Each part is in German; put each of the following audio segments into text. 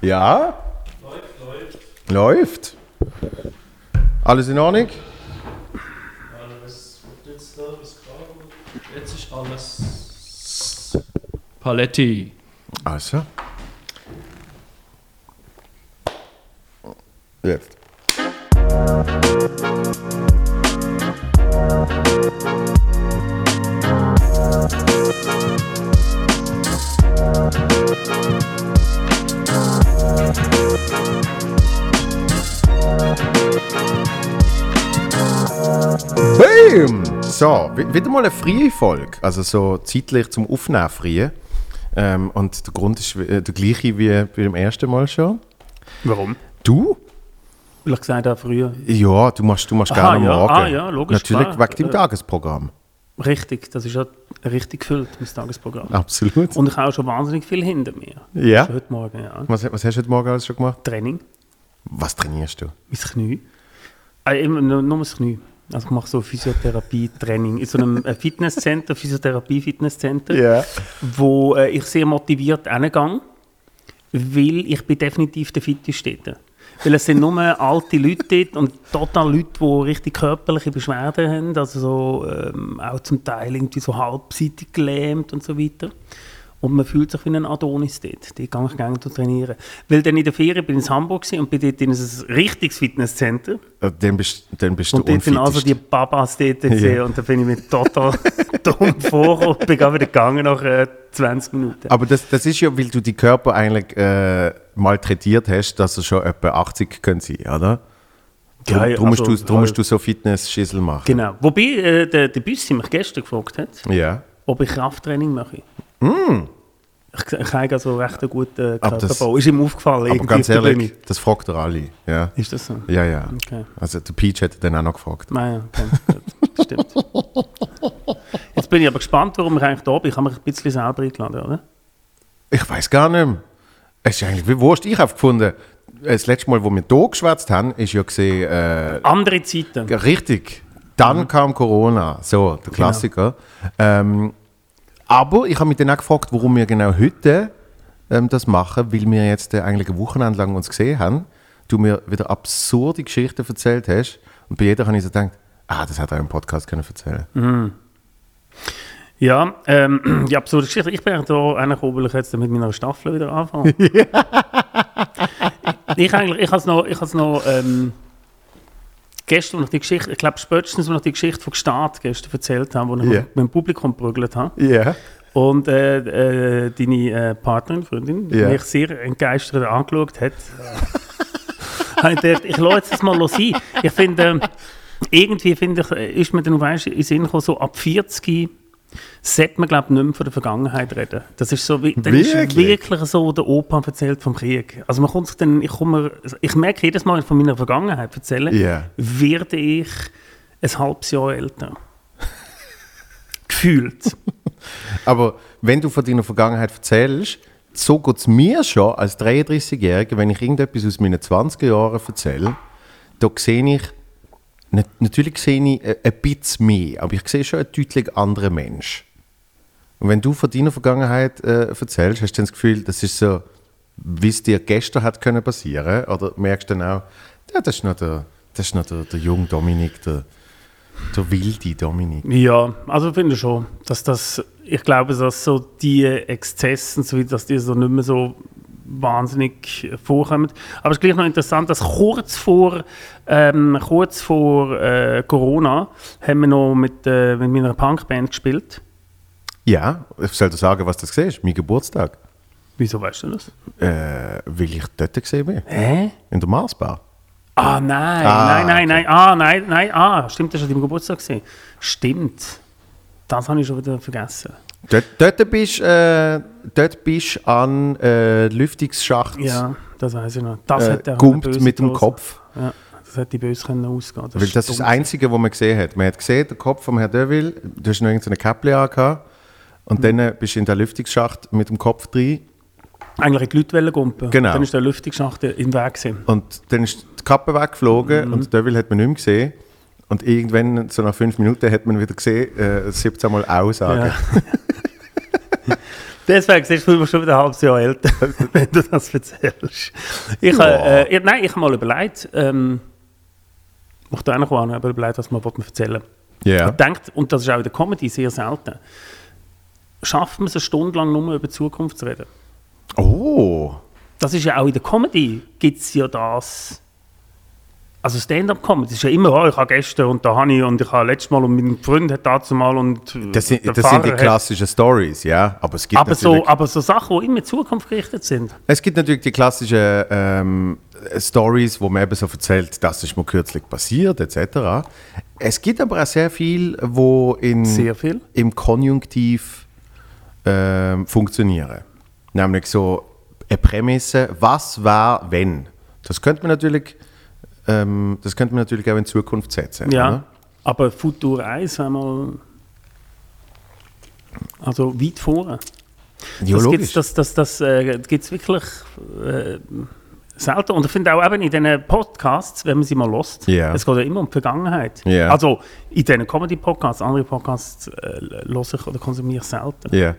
Ja? Läuft, läuft. Läuft. Alles in Ordnung? Alles wird jetzt da, was gerade. Jetzt ist alles Paletti. Also. Jetzt. Boom! So, wi- wieder mal eine freie Folge. Also so zeitlich zum Aufnehmen freie. Ähm, und der Grund ist äh, der gleiche wie beim ersten Mal schon. Warum? Du? Weil ich gesagt habe früher. Ja, du machst, du machst Aha, gerne ja. morgen. Ah, ja, logisch, Natürlich klar. wegen deinem Äh, Tagesprogramm. Richtig, das ist ja richtig gefüllt, mein Tagesprogramm. Absolut. Und ich habe auch schon wahnsinnig viel hinter mir. ja. Heute Morgen, ja. Was, was hast du heute Morgen alles schon gemacht? Training, Was trainierst du? mein Knie. Äh, immer nur, nur das Knie. Also ich mache so Physiotherapie-Training in so einem äh, Fitnesscenter, Physiotherapie-Fitnesscenter. Ja. wo äh, ich sehr motiviert hingehe, weil ich bin definitiv der Fitteste dort. Weil es sind nur alte Leute dort und total Leute, die richtig körperliche Beschwerden haben, also so, ähm, auch zum Teil irgendwie so halbseitig gelähmt und so weiter. Und man fühlt sich wie ein Adonis dort. Dort gehe ich gerne trainieren. Weil dann in der Ferien bin ich in Hamburg und bin dort in ein richtiges Fitnesscenter. Äh, Dann bist, dann bist Und du dort sind also die Babas dort gesehen und da bin ich mir total dumm vorgekommen und bin wieder gegangen nach äh, 20 Minuten. Aber das, das ist ja, weil du die Körper eigentlich äh, malträtiert hast, dass er schon etwa 80 können sein, oder? Drum, Ja, ja, drum, musst also, du, drum äh, musst du so Fitness-Schissel machen. Genau. Wobei äh, der, der Büssi mich gestern gefragt hat, Ja. ob ich Krafttraining mache. Ich, ich habe also recht einen guten das- Körperbau. Ist ihm aufgefallen. Aber ganz ehrlich, das fragt er alle. Ja, Ist das so? ja. ja. Okay. Also der Peach hat dann auch noch gefragt. Nein, okay. gut. Das stimmt. Jetzt bin ich aber gespannt, warum ich eigentlich da bin. Ich habe mich ein bisschen selber eingeladen, oder? Ich weiß gar nicht mehr. Es ist eigentlich wie wurscht. Ich habe gefunden, das letzte Mal, wo wir hier geschwätzt haben, ist ja gesehen, äh, Andere Zeiten. richtig. Dann Mhm. kam Corona, so, Genau. der Klassiker. Ähm, aber ich habe mich dann auch gefragt, warum wir genau heute ähm, das machen, weil wir jetzt äh, eigentlich ein Wochenende lang uns gesehen haben, du mir wieder absurde Geschichten erzählt hast und bei jeder habe ich so gedacht, ah, das hat er im Podcast können erzählen. Mhm. Ja, ähm, die absurde Geschichte. Ich bin da eigentlich weil ich jetzt mit meiner Staffel wieder anfange. ich eigentlich, ich habe es noch, ich has noch ähm, gestern, ich die Geschichte, ich glaube spätestens, ich die Geschichte von Gstaad gestern erzählt habe, wo ich Ja. mit dem Publikum geprügelt habe. Ja. Und äh, äh, deine äh, Partnerin, Freundin, die Ja. mich sehr entgeistert angeschaut hat, habe ich gedacht, ich lasse jetzt mal sein. Ich finde, ähm, irgendwie finde ich, äh, ist mir dann weißt, in Sinn gekommen, so ab 40 sollte man, glaube ich, nicht mehr von der Vergangenheit reden. Das ist so, wie, dann ist Wirklich? so, der Opa erzählt vom Krieg. Also man kommt sich dann, ich, komme, ich merke jedes Mal, wenn ich von meiner Vergangenheit erzähle, Ja. werde ich ein halbes Jahr älter. Gefühlt. Aber wenn du von deiner Vergangenheit erzählst, so geht es mir schon als 33-Jähriger, wenn ich irgendetwas aus meinen 20er Jahren erzähle, da sehe ich, natürlich sehe ich äh, ein bisschen mehr, aber ich sehe schon einen deutlich anderen Mensch. Und wenn du von deiner Vergangenheit äh, erzählst, hast du das Gefühl, das ist so, wie es dir gestern hat können passieren, oder merkst du dann auch, ja, das ist noch der, das ist noch der, der junge Dominik, der, der wilde Dominik. Ja, also ich finde schon, dass das, ich glaube, dass so die Exzesse und so dass die so nicht mehr so wahnsinnig vorkommen. Aber es ist gleich noch interessant, dass kurz vor, ähm, kurz vor äh, Corona haben wir noch mit, äh, mit meiner Punkband gespielt. Ja, ich soll dir sagen, was das ist, mein Geburtstag. Wieso weißt du das? Äh, weil ich dort gesehen bin. Hä? In der Marsbar. Ah, nein, Ah, nein, nein, okay. nein, ah, nein, nein, ah, stimmt, das war dein Geburtstag. Gewesen. Stimmt. Das habe ich schon wieder vergessen. Dort, dort bist du äh, dort bist an äh, Lüftungsschacht Ja, das weiß ich noch. Das äh, hat der gumpt mit dem Dose. Kopf. Ja, das hätte böse können ausgehen. Weil das ist das. Einzige, was man gesehen hat. Man hat gesehen, den Kopf von Herrn Deville, du hast noch irgendeine Käppli angehabt und Mhm. dann bist du in der Lüftungsschacht mit dem Kopf drin Eigentlich in die Leute gumpen. Genau. Dann ist der Lüftungsschacht im Weg gewesen. und dann ist die Kappe weggeflogen Mhm. und Deville hat man nicht mehr gesehen. Und irgendwann, so nach fünf Minuten, hat man wieder gesehen, äh, 17 Mal aussagen. Ja. Deswegen siehst du schon wieder ein halbes Jahr älter, wenn du das erzählst. Ich, äh, äh, nein, ich habe mal überlegt, ähm, ich da auch noch aber überlegt, was man erzählen Ja. Ich denke, und das ist auch in der Comedy sehr selten, schafft man es eine Stunde lang nur über die Zukunft zu reden. Oh. Das ist ja auch in der Comedy, gibt es ja das. Also Stand-up-Comedy ist ja immer, oh, ich habe gestern und da habe ich und ich habe letztes Mal und mein Freund hat dazu mal und Das sind, das sind die klassischen Stories, ja. Aber es gibt aber so, aber so Sachen, die immer in die Zukunft gerichtet sind. es gibt natürlich die klassischen ähm, Stories, wo man eben so erzählt, das ist mir kürzlich passiert, etc. Es gibt aber auch sehr viel, wo in, Sehr viel. im Konjunktiv ähm, funktionieren. Nämlich so eine Prämisse, was war, wenn. Das könnte man natürlich, ähm, das könnte man natürlich auch in Zukunft setzen. Ja, oder? aber Futur 1 wenn mal also weit vorne. Ja, das logisch. gibt's, das, das, das äh, gibt's wirklich äh, selten. Und ich finde auch eben in diesen Podcasts, wenn man sie mal lost, Ja. es geht ja immer um die Vergangenheit. Ja. Also in diesen Comedy-Podcasts, andere Podcasts äh, ich oder konsumiere ich selten. Ja.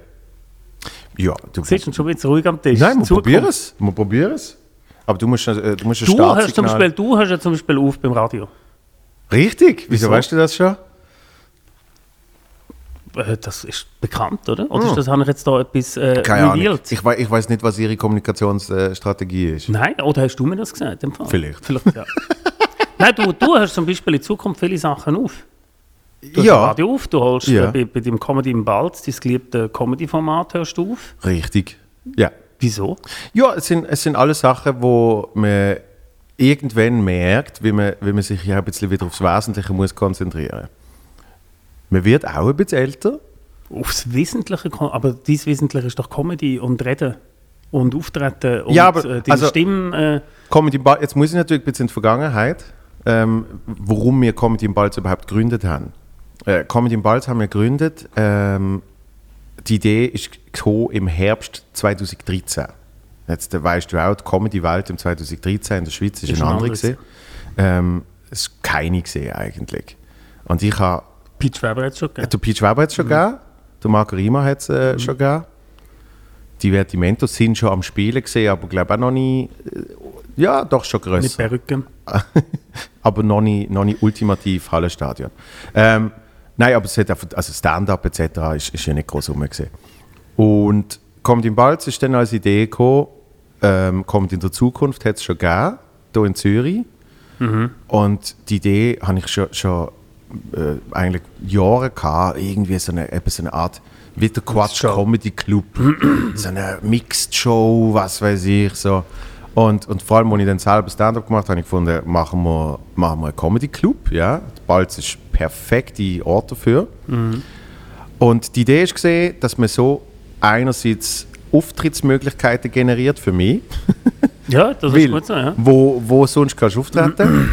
Ja, du Siehst du schon wieder ruhig am Tisch. Nein, wir probieren es. Wir probieren es. Aber du musst, äh, du musst ein Du hast, zum Startsignal- Beispiel, du hast ja zum Beispiel auf beim Radio. Richtig? Wieso Wieso? weißt du das schon? Äh, Das ist bekannt, oder? Oder ist das, habe ich jetzt da etwas äh, Hm. Keine Ahnung. Ich, ich weiß nicht, was ihre Kommunikationsstrategie ist. Nein, oder hast du mir das gesagt? im Fall? Vielleicht. Vielleicht, ja. Nein, du, du hast zum Beispiel in Zukunft viele Sachen auf. Du hast Ja. ein Radio auf, du holst Ja. äh, bei, bei dem Comedy im Balz, dein geliebte Comedy-Format hörst du auf. Richtig. Ja. Wieso? Ja, es sind, es sind alles Sachen, wo man irgendwann merkt, wie man, wie man sich ja ein bisschen wieder aufs Wesentliche muss konzentrieren Man wird auch ein bisschen älter. Aufs Wesentliche, aber dein Wesentliche ist doch Comedy und Reden und Auftreten und Ja, aber, äh, deine also- Stimme. Äh, Comedy Ball, jetzt muss ich natürlich ein bisschen in die Vergangenheit, ähm, warum wir Comedy im Balz überhaupt gegründet haben. Äh, Comedy im Balz haben wir gegründet. Ähm, die Idee ist im Herbst 2013. Jetzt äh, weißt du auch, die Comedy-Welt im 2013 in der Schweiz ist, Ist eine ein andere. gewesen. Ähm, es ist keine gesehen eigentlich. Und ich habe Pete Weber hat es schon gegeben. der Peach Weber hat es schon gegeben, der Marco Rima hat es äh, schon gegeben. Die Vertimentos sind schon am Spielen gesehen, aber glaube auch noch nie, äh, ja, doch schon Mit grösser. Perücken. aber noch nie, noch nie ultimativ Hallenstadion. Ähm, nein, aber es hat einfach, also Stand-up etc. ist, ist ja nicht groß rumgesehen. Und kommt im Balz ist dann als Idee gekommen, ähm, kommt in der Zukunft, hat es schon gegeben, hier in Zürich. Und die Idee habe ich schon, schon äh, eigentlich Jahre gehabt, irgendwie so eine, so eine Art wie der Quatsch. Comedy Club, so eine Mixed Show, was weiß ich so. Und, und vor allem, als ich dann selber Stand-up gemacht habe, habe ich gefunden, machen wir, machen wir einen Comedy Club, ja. Balz ist perfekte Ort dafür. Und die Idee ist gesehen, dass man so einerseits Auftrittsmöglichkeiten generiert für mich, Ja, das ist weil, gut so, ja. wo, wo sonst kannst du auftreten.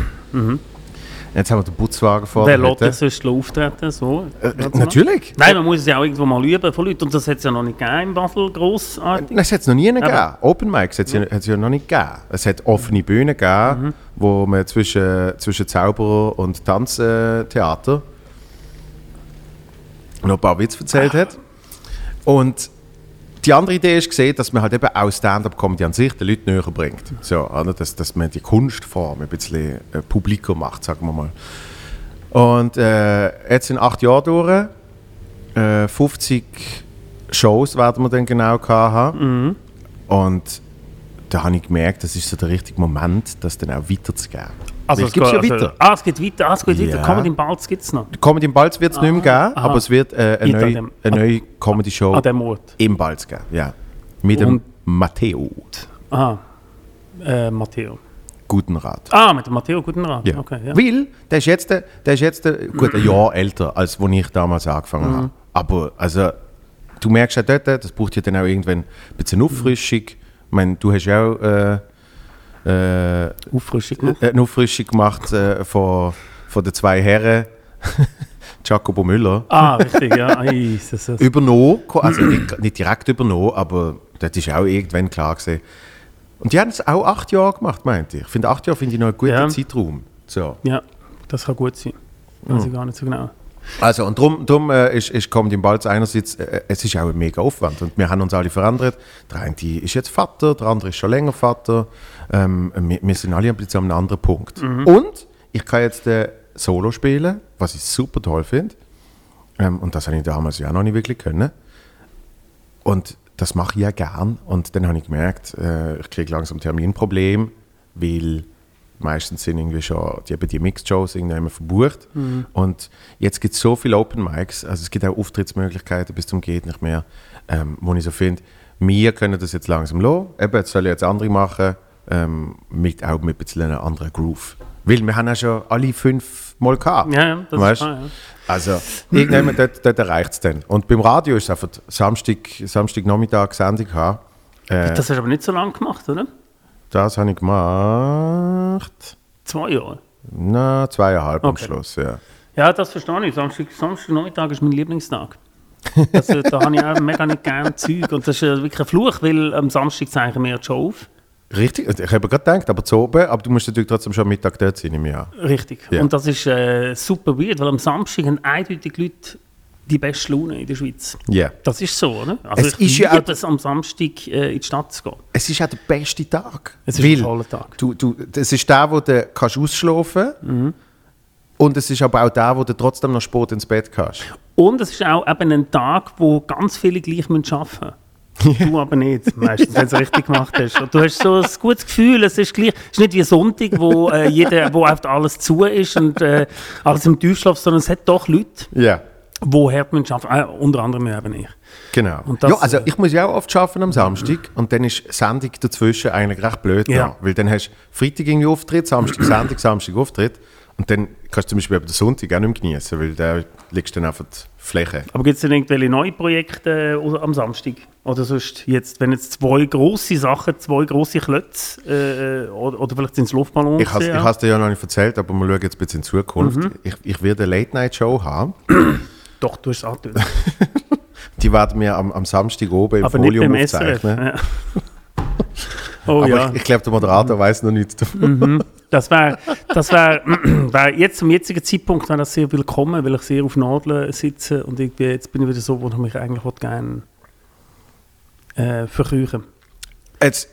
Jetzt haben wir den Putzwagen vor Wer der lässt sich sonst auftreten? So, Äh, Natürlich. Nein, man muss es ja auch irgendwo mal üben von Leuten. Und das hat es ja noch nicht gegeben in Basel, grossartig. Nein, Es hat es noch nie gegeben. Aber- Open Mics hat es ja, ja noch nicht gegeben. Es hat offene Bühnen gegeben, Mhm. wo man zwischen, zwischen Zauberer und Tanztheater noch ein paar Witze erzählt hat. Und die andere Idee ist gesehen, dass man halt eben auch Stand-up-Comedy an sich den Leuten näher bringt. So, oder? Dass, dass man die Kunstform ein bisschen äh, publiker macht, sagen wir mal. Und äh, jetzt sind acht Jahre durch. Äh, 50 Shows werden wir dann genau haben. Und da habe ich gemerkt, das ist so der richtige Moment, das dann auch weiterzugeben. Also, es geht, ja also, weiter. ah, es geht weiter. Ah, es geht Ja. weiter. Comedy im Balz gibt es noch. Comedy im Balz wird es nicht mehr geben, aha. aber es wird äh, eine, In neue, dem- eine neue Comedy-Show An dem Ort. im Balz geben. Ja. Mit dem Und- Matteo Aha. Äh, Matteo. Gutenrat. Ah, mit dem Matteo Gutenrat. Ja. Okay, ja. Weil der ist jetzt, der ist jetzt gut, ein Jahr älter, als wo ich damals angefangen Mhm. habe. Aber also, du merkst ja dort, das braucht ja dann auch irgendwann ein bisschen Auffrischung. Ich meine, du hast ja auch äh, äh, Auffrischung gemacht. eine Auffrischung gemacht äh, von, von den zwei Herren, Jacobo Müller. Ah, richtig, ja. Übernommen, also nicht, nicht direkt übernommen, aber das ist auch irgendwann klar gewesen. Und die haben es auch acht Jahre gemacht, meinte ich. Ich finde, acht Jahre finde ich noch einen guten Ja. Zeitraum. So. Ja, das kann gut sein. Weiß ich gar nicht so genau. Also, und darum, drum, äh, ist, ist Comedy im Balz einerseits, äh, es ist auch ein mega Aufwand und wir haben uns alle verändert. Der eine ist jetzt Vater, der andere ist schon länger Vater. Ähm, wir, wir sind alle ein bisschen an einem anderen Punkt. Und ich kann jetzt äh, Solo spielen, was ich super toll finde. Ähm, und das habe ich damals ja auch noch nicht wirklich können. Und das mache ich ja gern. Und dann habe ich gemerkt, äh, ich kriege langsam Terminproblem, weil meistens sind irgendwie schon die, eben die Mixed-Shows irgendwie verbucht. Und jetzt gibt es so viele Open Mics, also es gibt auch Auftrittsmöglichkeiten bis zum geht nicht mehr, ähm, wo ich so finde, wir können das jetzt langsam lassen. Eben, jetzt sollen jetzt andere machen, ähm, mit, auch mit ein bisschen einer anderen Groove. Weil wir haben ja schon alle fünf Mal gehabt. Ja, ja, das Weißt? ist klar, ja. Also, irgendwann dort, dort erreicht es dann. Und beim Radio ist es einfach Samstag, Samstagnachmittag Sendung haben. Äh, Das hast du aber nicht so lange gemacht, oder? Das habe ich gemacht. Zwei Jahre. Na, zweieinhalb am Okay. Schluss, ja. Ja, das verstehe ich. Samstag, Samstagnachmittag ist mein Lieblingstag. Das, äh, da habe ich auch mega nicht gerne Zeug. Und das ist äh, wirklich ein Fluch, weil am Samstag zeichnen wir die Show auf. Richtig, ich habe gerade gedacht, aber zu oben, aber du musst natürlich trotzdem schon am Mittag dort sein im Jahr. Richtig. Ja. Und das ist äh, super weird, weil am Samstag haben eindeutig Leute die beste Laune in der Schweiz. Ja. Das ist so, oder? Also Es ich ist ja auch- es, am Samstag äh, in die Stadt zu gehen. Es ist auch der beste Tag. Es ist ein toller Tag. Du, du, das ist der, wo du kannst ausschlafen Mhm. Und es ist aber auch der, wo du trotzdem noch spät ins Bett kannst. Und es ist auch eben ein Tag, wo ganz viele gleich müssen arbeiten müssen. Du aber nicht, meistens, wenn du es richtig gemacht hast. Und du hast so ein gutes Gefühl, es ist gleich, es ist nicht wie Sonntag, wo, äh, jeder, wo alles zu ist und äh, alles im Tiefschlaf, sondern es hat doch Leute, Ja. Die hart müssen arbeiten, äh, unter anderem eben ich. Genau. Das, ja, also äh, ich muss ja auch oft arbeiten am Samstag und dann ist Sendung dazwischen eigentlich recht blöd. Ja. da. Weil dann hast du Freitag irgendwie Auftritt, Samstag Sendung, Samstag Auftritt und dann kannst du zum Beispiel den Sonntag auch nicht mehr genießen, weil da liegst du dann auf der Fläche. Aber gibt es denn irgendwelche neue Projekte äh, am Samstag? Oder sonst jetzt, wenn jetzt zwei grosse Sachen, zwei grosse Klötze, äh, oder, oder vielleicht sind es Luftballons? Ich habe ja. es dir ja noch nicht erzählt, aber wir schauen jetzt ein bisschen in Zukunft. Mhm. Ich, ich werde eine Late-Night-Show haben. Doch, du hast es angetönt. Die werden wir am, am Samstag oben im Aber nicht Folium beim SRF. Ja. oh aber ja, ich, ich glaube, der Moderator weiß noch nichts davon. das wäre das wär, wär jetzt zum jetzigen Zeitpunkt wäre das sehr willkommen, weil ich sehr auf Nadeln sitze und ich bin, jetzt bin ich wieder so, wo ich mich eigentlich gerne äh, verkrüchen Jetzt,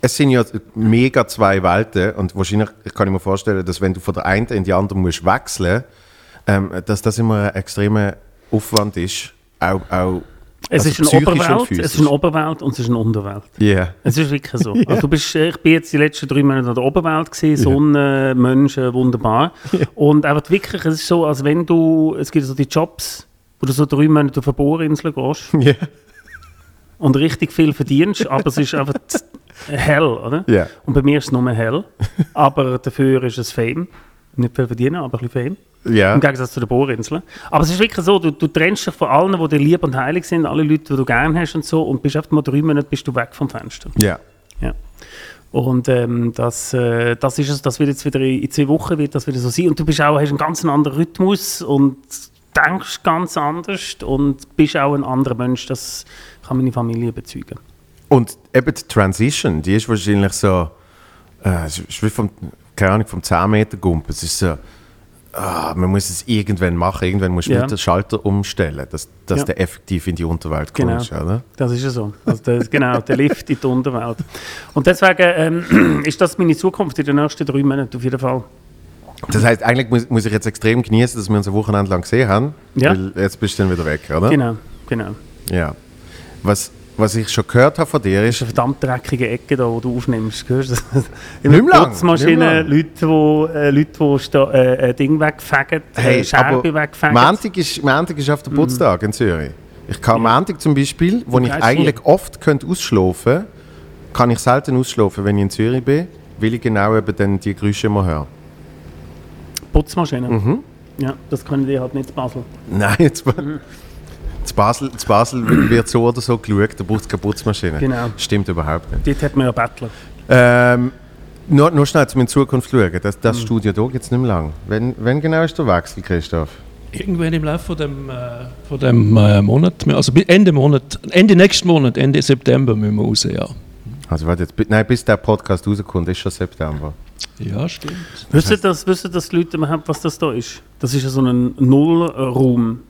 es sind ja mega zwei Welten und wahrscheinlich kann ich mir vorstellen, dass wenn du von der einen in die andere musst wechseln, ähm, dass das immer ein extremer Aufwand ist, auch, auch Es also ist Oberwelt, es ist eine Oberwelt und es ist eine Unterwelt. Yeah. Es ist wirklich so. Also du bist, ich bin jetzt die letzten drei Monate in der Oberwelt gesehen, Sonne, Menschen, wunderbar. Und einfach wirklich, es ist so, als wenn du, es gibt so die Jobs, wo du so drei Monate auf eine Bohrinsel gehst Yeah. und richtig viel verdienst, aber es ist einfach hell, oder? Ja. Und bei mir ist es nur hell, aber dafür ist es Fame. Nicht viel verdienen, aber ein bisschen Fame. Ja. Im Gegensatz zu den Bohrinseln. Aber es ist wirklich so, du, du trennst dich von allen, die dir lieb und heilig sind, alle Leute, die du gerne hast und so, und bist einfach mal drei Monate bist du weg vom Fenster. Ja. Ja. Und ähm, das, äh, das ist es, das wird jetzt wieder in, in zwei Wochen wird das wieder so sein. Und du bist auch, hast einen ganz anderen Rhythmus und denkst ganz anders und bist auch ein anderer Mensch. Das kann meine Familie bezeugen. Und eben die Transition, die ist wahrscheinlich so, äh, ist vom, keine Ahnung, vom 10 Meter Gump. Es ist so, ah, man muss es irgendwann machen, irgendwann musst du Ja. den Schalter umstellen, dass, dass Ja. du effektiv in die Unterwelt Genau. kommst, oder? Das ist ja so. Also das, genau, der Lift in die Unterwelt. Und deswegen ähm, ist das meine Zukunft in den nächsten drei Monaten auf jeden Fall. Das heißt, eigentlich muss, muss ich jetzt extrem genießen, dass wir uns ein Wochenende lang gesehen haben, Ja. weil jetzt bist du dann wieder weg, oder? Genau, genau. Ja. Was, was ich schon gehört habe von dir Das ist, ist eine verdammt dreckige Ecke, da, wo du aufnimmst. Hörst du das? Nicht mehr lang, Putzmaschine, nicht Leute, wo, äh, Leute, die äh, Ding wegfegen, hey, äh, Scherbe aber wegfegen. Montag ist, Montag ist auf der Putztag in Zürich. Ich kann Montag zum Beispiel, wo ich eigentlich oft könnte ausschlafen kann ich selten ausschlafen, wenn ich in Zürich bin, weil ich genau eben dann die Geräusche immer höre. Putzmaschine. Mhm. Ja, das können die halt nicht in Basel. Nein, jetzt, zu Basel, zu Basel wird so oder so geschaut, da braucht es keine Putzmaschine. Genau. Stimmt überhaupt nicht. Dort hat man ja Bettler. Ähm, nur, nur schnell zu in Zukunft schauen. Das, Mhm. das Studio hier gibt es nicht mehr lang. Wenn, wenn genau ist der Wechsel, Christoph? Irgendwann im Laufe von dem, äh, von dem äh, Monat, also bi- Ende Monat, Ende nächsten Monat, Ende September müssen wir raus, ja. Also warte jetzt, nein, bis der Podcast rauskommt, ist schon September. Ja, stimmt. Wisst ihr, das, wisst ihr, dass die Leute überhaupt, was das da ist? Das ist ja so ein Nullraum.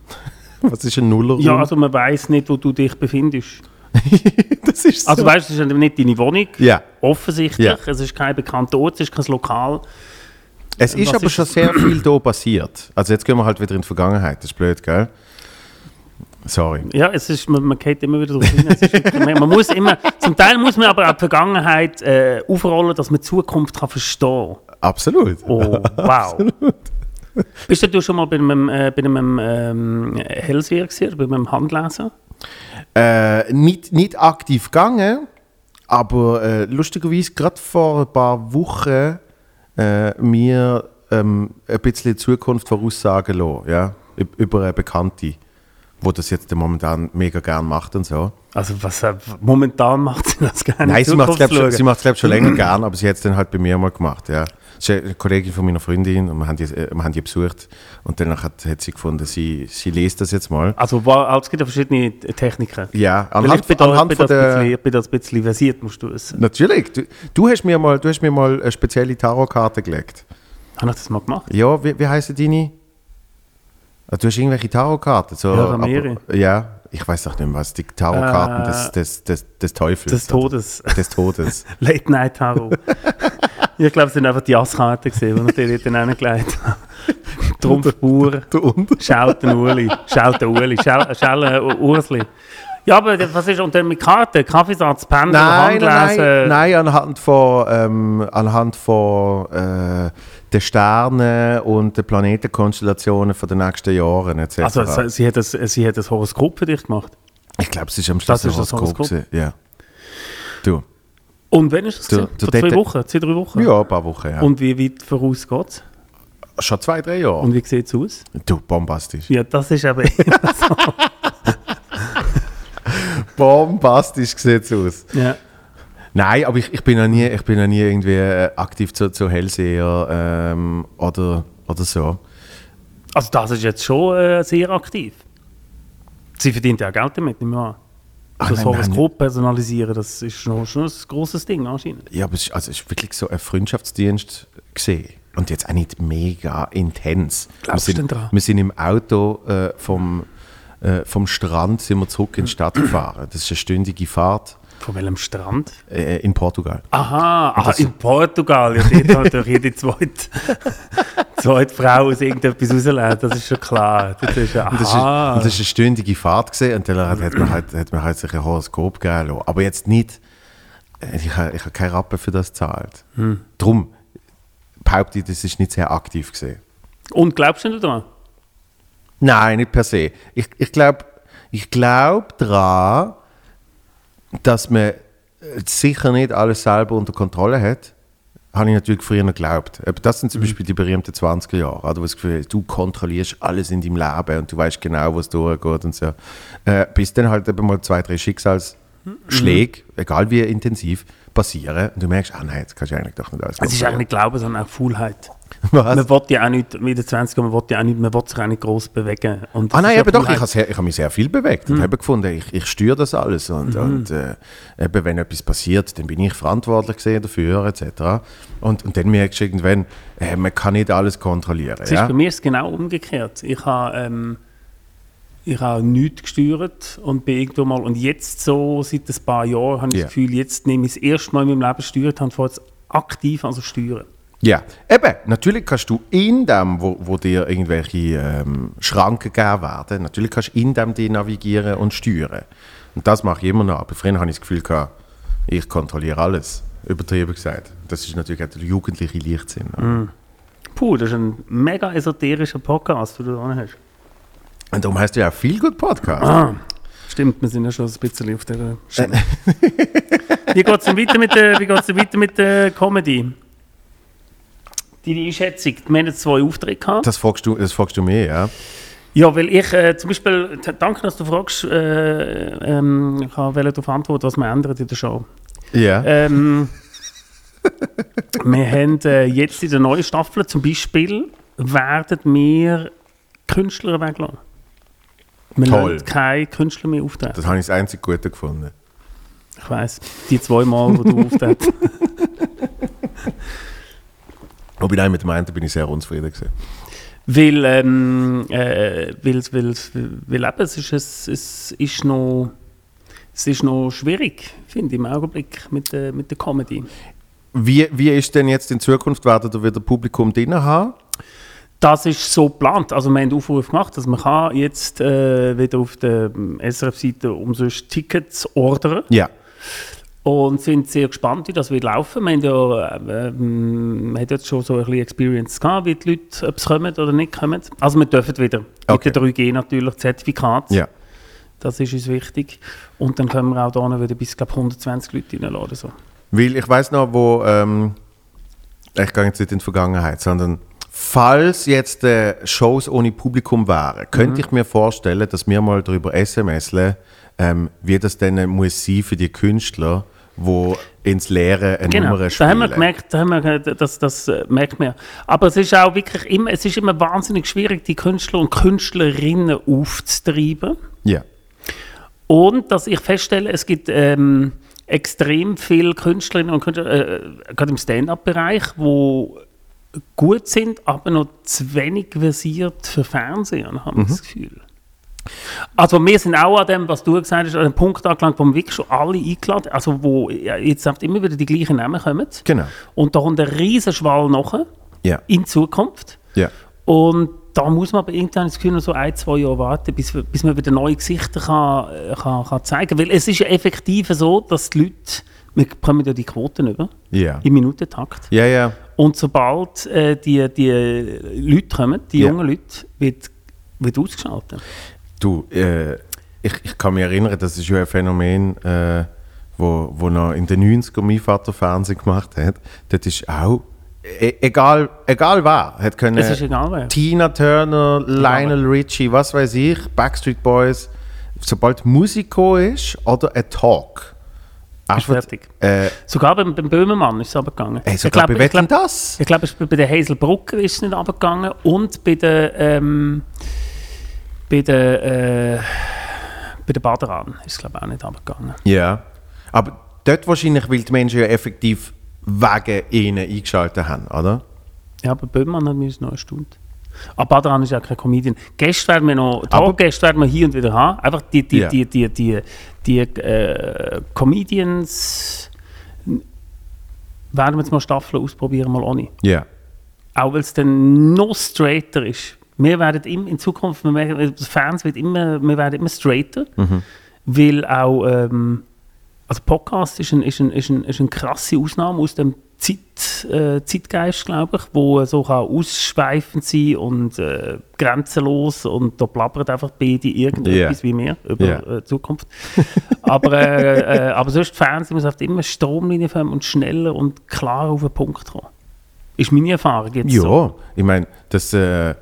Was ist ein Nuller? Ja, also man weiß nicht, wo du dich befindest. das ist so. Also weißt du, es ist nicht deine Wohnung, ja. offensichtlich. Ja. Es ist kein bekannter Ort, es ist kein Lokal. Es ist Was aber ist schon sehr viel da passiert. Also jetzt gehen wir halt wieder in die Vergangenheit. Das ist blöd, gell? Sorry. Ja, es ist, man, man geht immer wieder drauf hin. Wirklich, man, muss immer, zum Teil muss man aber auch die Vergangenheit äh, aufrollen, dass man die Zukunft kann verstehen Absolut. Oh, wow. Bist du schon mal bei einem, äh, bei einem ähm, Hellseher gewesen, oder bei einem Handleser? Äh, nicht, nicht aktiv gegangen, aber äh, lustigerweise gerade vor ein paar Wochen äh, mir ähm, ein bisschen Zukunft voraussagen lassen, ja? Üb- über eine Bekannte, wo das jetzt momentan mega gern macht und so. Also was äh, momentan macht sie das gerne. Nein, sie macht es Zukunft glaub, schon, glaub, schon länger gern, aber sie hat es dann halt bei mir mal gemacht. Ja. Sie ist eine Kollegin von meiner Freundin und wir haben die, äh, wir haben die besucht und dann hat, hat sie gefunden, sie, sie liest das jetzt mal. Also wa- also es gibt ja verschiedene Techniken. Ja, anhand, ich bin da, anhand bin von das ein bisschen, der... ich bin das ein bisschen versiert, musst du wissen. Natürlich, du, du, hast mir mal, du hast mir mal eine spezielle Tarotkarte gelegt. Habe ich das mal gemacht? Ja, wie, wie heißen deine? Ah, Du hast irgendwelche Tarotkarten? So, Ja, da mehrere. ja, ich weiß doch nicht mehr was. Die Tarotkarten Äh, des, des, des, des Teufels. Des? Todes. Des Todes. Late Night Tarot. ich glaube, es sind einfach die Asskarten gesehen, die ich dort hingelegt habe. Trumpfbauer, den Uli, schaut den Uli, schaut äh, Ursli. Ja, aber was ist, und dann mit Karten, Kaffeesatz, Pendel, Nein, nein, Handlesen? nein, nein, anhand von, ähm, anhand von äh, den Sternen und den Planetenkonstellationen den nächsten Jahren etc. Also sie, sie, hat das, sie hat das Horoskop für dich gemacht. ich glaube, es ist am Schluss Das ein das Horoskop. Horoskop? gewesen, Ja. Du? Und wann ist das? Du- du Vor zwei Wochen, zwei, drei Wochen? Ja, ein paar Wochen, ja. Und wie weit voraus geht es? Schon zwei, drei Jahre. Und wie sieht es aus? du, bombastisch. Ja, das ist immer so. Bombastisch sieht es aus. ja. Nein, aber ich, ich bin ja nie, ich bin ja nie irgendwie äh, aktiv zu, zu Hellseher ähm, oder, oder so. Also das ist jetzt schon äh, sehr aktiv. Sie verdient ja auch Geld damit, nicht mehr. Ah, Das. Horoskop personalisieren, das ist schon, schon ein grosses Ding anscheinend. Ja, aber es ist, also es ist wirklich so ein Freundschaftsdienst gesehen. Und jetzt auch nicht mega intens. Glaubst wir du sind, denn dran? Wir sind im Auto äh, vom, äh, vom Strand sind wir zurück in die Stadt gefahren. Das ist eine stündige Fahrt Von welchem Strand? äh, in Portugal. Aha, aha in Portugal. Ja, dort hat doch jede zweite, zweite Frau aus irgendetwas rauslässt. Das ist schon klar. Das ist, ja- Und das, ist, aha. und das ist eine stündige Fahrt gesehen und dann hat, man halt, hat man halt sich ein Horoskop gegeben lassen. Aber jetzt nicht, äh, ich habe ich hab keinen Rappen für das gezahlt. Hm. Drum behaupte ich, das ist nicht sehr aktiv gesehen. Und glaubst du daran? Nein, nicht per se. Ich, ich glaube ich glaub daran, dass man äh, sicher nicht alles selber unter Kontrolle hat. Habe ich natürlich früher noch geglaubt. Das sind zum Beispiel die berühmten 20er Jahre, oder, wo das Gefühl hast, du kontrollierst alles in deinem Leben und du weißt genau, was durchgeht und so. Äh, bis dann halt eben mal zwei, drei Schicksalsschläge, egal wie intensiv, passieren und du merkst, ah nein, jetzt kannst du eigentlich doch nicht alles Es ist eigentlich Glauben, sondern auch Faulheit. Was? Man will ja auch nicht, in den 20 man will ja auch nicht, man will sich auch nicht groß bewegen. Und Ah nein, ist eben doch, ich habe ich habe mich sehr viel bewegt und habe gefunden, ich, ich steuere das alles und, und äh, eben, wenn etwas passiert, dann bin ich verantwortlich gesehen dafür etc. Und, und dann merkst du irgendwann, äh, man kann nicht alles kontrollieren. Es ist Ja? bei mir ist es genau umgekehrt. Ich habe ähm, ich habe nichts gesteuert und bin irgendwo mal und jetzt so seit ein paar Jahren habe ich Ja. das Gefühl, jetzt nehme ich das erste Mal in meinem Leben gesteuert und fange jetzt aktiv zu steuern. Ja, eben, natürlich kannst du in dem, wo, wo dir irgendwelche ähm, Schranken gegeben werden, natürlich kannst du in dem die navigieren und steuern. Und das mache ich immer noch. Aber früher habe ich das Gefühl gehabt, ich kontrolliere alles. Übertrieben gesagt. Das ist natürlich auch der jugendliche Leichtsinn. Mhm. Puh, das ist ein mega esoterischer Podcast, den du da hast. Und darum heißt du ja auch viel gut Podcast. Ah, stimmt, wir sind ja schon ein bisschen auf der Schiene. wie geht es denn weiter mit der, wie geht's denn weiter mit der Comedy? Deine Einschätzung, wir haben jetzt zwei Aufträge gehabt. Das fragst du, das fragst du mir, ja? Ja, weil ich äh, zum Beispiel, danke, dass du fragst, äh, ähm, ich wollte darauf antworten, was wir ändern in der Show. Ja. Ähm, wir haben äh, jetzt in der neuen Staffel zum Beispiel, werden wir Künstler weglassen. Wir Toll. keine Künstler mehr auftreten. Das habe ich das einzig Gute gefunden. Ich weiss, die zwei Mal, wo du auftrittst. Wobei nein, mit dem einen bin ich sehr unzufrieden gewesen. Weil, ähm, äh, weil, weil, weil eben, es ist, es, es ist noch, es ist noch schwierig, finde ich, im Augenblick mit der, mit der Comedy. Wie, wie ist denn jetzt in Zukunft, werden da wieder Publikum drin haben? Das ist so geplant. Also wir haben einen Aufruf gemacht, dass man kann jetzt äh, wieder auf der SRF-Seite umsonst Tickets ordern Ja. Und sind sehr gespannt, wie das wird laufen. Haben ja äh, ähm, wir haben jetzt schon so ein bisschen Experience gehabt, wie die Leute, ob sie kommen oder nicht kommen. Also wir dürfen wieder. Okay. Mit der 3G natürlich, Zertifikat. Ja. Das ist uns wichtig. Und dann können wir auch da wieder bis glaub, 120 Leute reinladen. So. Weil ich weiß noch, wo, ähm, ich gehe jetzt nicht in die Vergangenheit, sondern falls jetzt äh, Shows ohne Publikum wären, könnte ich mir vorstellen, dass wir mal darüber SMSle, ähm, wie das dann muss sein für die Künstler, die ins Leere eine Genau, Nummer da spielen. haben wir gemerkt, da haben wir, das, das äh, merkt man. Aber es ist auch wirklich immer, es ist immer wahnsinnig schwierig, die Künstler und Künstlerinnen aufzutreiben. Ja. Und dass ich feststelle, es gibt ähm, extrem viele Künstlerinnen und Künstler, äh, gerade im Stand-up-Bereich, die gut sind, aber noch zu wenig versiert für Fernsehen, habe ich das Gefühl. Also wir sind auch an dem, was du gesagt hast, an dem Punkt angelangt, wo wir wirklich schon alle eingeladen also wo jetzt immer wieder die gleichen Namen kommen. Genau. Und da kommt ein riesen Schwall nachher Ja. in Zukunft. Ja. Und da muss man aber irgendwann das Gefühl so ein, zwei Jahre warten, bis, bis man wieder neue Gesichter kann, äh, kann, kann zeigen kann. Weil es ist ja effektiv so, dass die Leute, wir bekommen ja die Quoten über, Ja. im Minutentakt. Ja, ja. Und sobald äh, die, die Leute kommen, die jungen Leute, wird, wird ausgeschaltet. Du, äh, ich, ich kann mich erinnern, das ist ja ein Phänomen, äh, wo, wo noch in den 90ern mein Vater Fernsehen gemacht hat. Das ist auch, e egal, egal wer, hat können ist egal. Tina Turner, Lionel Richie, was weiß ich, Backstreet Boys, sobald Musik gekommen ist oder ein Talk. einfach, fertig. Äh, Sogar beim, beim Böhmermann ist es runtergegangen. ey, Ich sogar glaub- ich glaub- Wetten das? Ich glaube, ist bei der Hazel Brucker ist es nicht runtergegangen und bei der, ähm, bei der, äh, bei der Baderan ist es glaube ich auch nicht runtergegangen. Ja. Aber dort wahrscheinlich, weil die Menschen ja effektiv wegen ihnen eingeschaltet haben, oder? Ja, aber Böhmermann hat mich noch erstaunt. Aber Baderan ist ja kein Comedian. Gäste werden wir noch, Talkgäste werden wir hier und wieder haben. Einfach die, die, Ja. die, die, die, die äh, Comedians werden wir jetzt mal Staffeln ausprobieren, mal ohne. Ja. Auch weil es dann noch straighter ist. Wir werden immer in Zukunft, wir werden, die Fans wird immer, wir werden immer straighter, weil auch, ähm, also Podcast ist, ein, ist, ein, ist, ein, ist eine krasse Ausnahme aus dem Zeit, äh, Zeitgeist, glaube ich, wo so kann ausschweifend sein und äh, grenzenlos und da plappert einfach beide irgendetwas Ja. wie wir über Ja. äh, Zukunft. aber, äh, äh, aber sonst Fernsehen muss oft immer Stromlinienförmig und schneller und klarer auf den Punkt kommen. Ist meine Erfahrung jetzt Ja, so. ich meine, das, äh,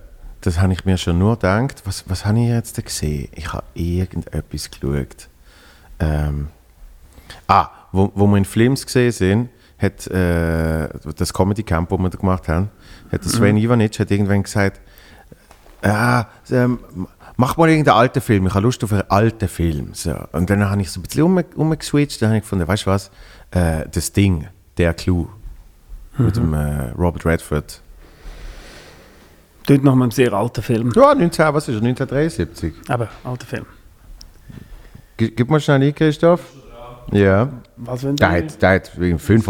das habe ich mir schon nur gedacht. Was, was habe ich jetzt gesehen? Ich habe irgendetwas geschaut. Ähm, ah, wo, wo wir in Films gesehen sind, hat äh, das Comedy Camp, das wir da gemacht haben, hat Sven Ivanic hat irgendwann gesagt, ah, ähm, mach mal irgendeinen alten Film, ich habe Lust auf einen alten Film. So. Und dann habe ich so ein bisschen um, umgeswitcht, dann habe ich gefunden, weißt du was, äh, das Ding, der Clou, mit dem äh, Robert Redford. Tut noch mal einen sehr alten Film. Ja, 19, was ist er, 1973. Aber alter Film. G gib mal schnell ein, Christoph. Ja. Was wenn Der hat, der hat wegen fünf...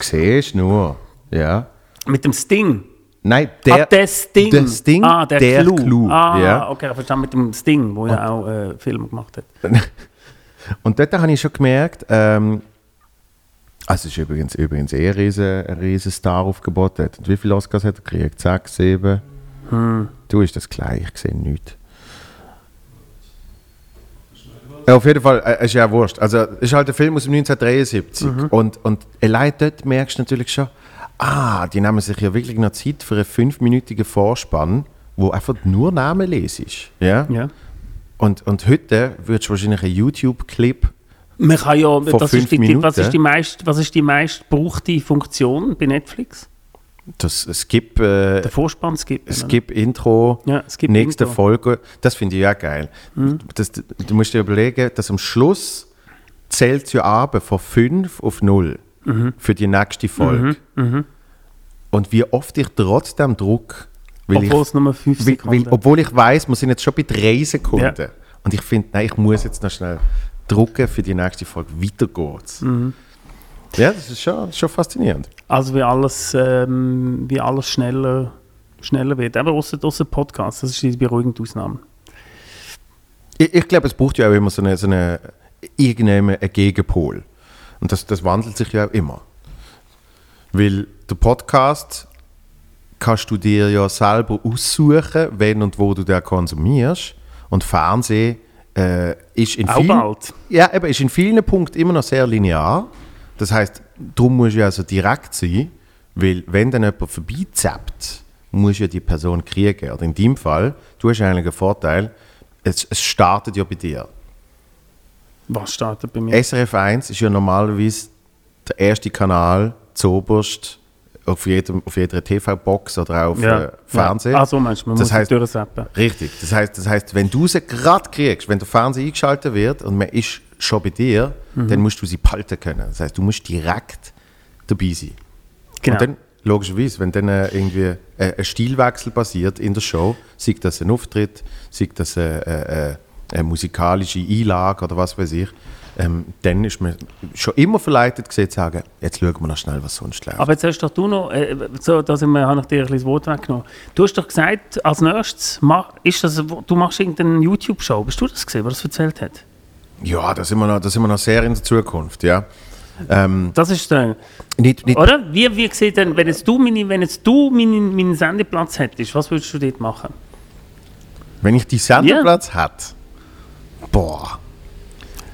Siehst du nur. Ja. Mit dem Sting. Nein, der... ah, der Sting. der Sting, ah, der, der Clou. Clou, Ah, ja. okay, verstehe mit dem Sting, wo ja auch äh, Filme gemacht hat. Und dort habe ich schon gemerkt, ähm, also es ist übrigens, übrigens eh ein riesen, ein riesen Star-Aufgebot. dort. Und wie viele Oscars hat er gekriegt? Sechs, sieben? Du ist das gleich, ich sehe nichts. Ja, auf jeden Fall, äh, es ist ja wurscht. Also, es ist halt ein Film aus dem 1973. Und, und allein dort merkst du natürlich schon, ah, die nehmen sich ja wirklich noch Zeit für einen fünfminütigen Vorspann, wo einfach nur Namen lesest. Ja? Ja. Und, und heute würdest du wahrscheinlich einen YouTube-Clip Man kann ja, fünf ist die, was, ist die meist, was ist die meist gebrauchte Funktion bei Netflix? Das Skip, äh, Der Vorspann skippen. Skip Intro, Ja, Skip nächste Intro. Folge, das finde ich ja geil. Das, du musst dir überlegen, dass am Schluss zählt es ja ab von 5 auf 0 für die nächste Folge. und wie oft ich trotzdem druck, Obwohl es nur 5 weil, weil, Sekunden obwohl ich weiß, wir sind jetzt schon bei drei Sekunden. Und ich finde, nein, ich muss jetzt noch schnell drucken für die nächste Folge. Weiter geht's. Mhm. Ja, das ist schon, schon faszinierend. Also wie alles, ähm, wie alles schneller, schneller wird. Aber außer, außer Podcast, das ist die beruhigende Ausnahme. Ich, ich glaube, es braucht ja auch immer so eine, so eine irgendeinen einen Gegenpol. Und das, das wandelt sich ja auch immer. Weil der Podcast kannst du dir ja selber aussuchen, wenn und wo du den konsumierst. Und Fernsehen äh, ist in Auch vielen, bald. Ja, eben, ist in vielen Punkten immer noch sehr linear. Das heißt, darum musst du ja so direkt sein, weil wenn dann jemand vorbeizappt, musst du ja die Person kriegen. Oder in deinem Fall, du hast eigentlich einen Vorteil, es, es startet ja bei dir. Was startet bei mir? SRF 1 ist ja normalerweise der erste Kanal zuoberst auf, jedem, auf jeder TV-Box oder auf äh, Fernsehen. Ja. Ah, so meinst du, man Das muss es durchsetzen. Richtig. Das heißt, das heißt, wenn du sie gerade kriegst, wenn der Fernseher eingeschaltet wird und man ist schon bei dir, Mhm. dann musst du sie behalten können. Das heißt, du musst direkt dabei sein. Genau. Und dann, logischerweise, wenn dann äh, irgendwie äh, ein Stilwechsel passiert in der Show, sei das ein Auftritt, sei das äh, äh, eine musikalische Einlage oder was weiß ich, ähm, dann ist man schon immer verleitet gewesen, zu sagen, jetzt schauen wir noch schnell, was sonst läuft. Aber jetzt hast doch du noch, äh, so, da sind wir, habe ich dir ein bisschen das Wort weggenommen. Du hast doch gesagt, als nächstes, ma, ist das, du machst irgendeine YouTube-Show. Bist du das gesehen, was das erzählt hat? ja, da sind, wir noch, da sind wir noch sehr in der Zukunft, ja. Ähm, Das ist streng. nicht, nicht, Oder? Wie, wie sieht denn, wenn jetzt du, meine, wenn jetzt du meinen, meinen Sendeplatz hättest, was würdest du dort machen? Wenn ich die Sendeplatz hätte, boah,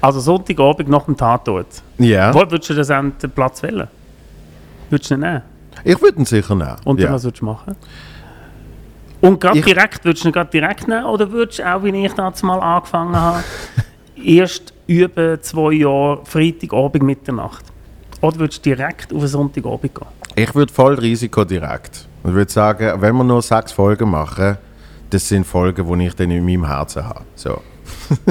Also Sonntagabend nach dem Tatort. ja, Wo würdest du den Sendeplatz wählen? Würdest du ihn nehmen? ich würde ihn sicher nehmen. Und dann ja. was würdest du machen? Und gerade Ich- direkt, würdest du ihn gerade direkt nehmen oder würdest du auch, wie ich das mal angefangen habe, erst über zwei Jahre Freitagabend Mitternacht? Oder würdest du direkt auf einen Sonntagabend gehen? Ich würde voll Risiko direkt. Und würde sagen, wenn wir nur sechs Folgen machen, das sind Folgen, die ich dann in meinem Herzen habe. So.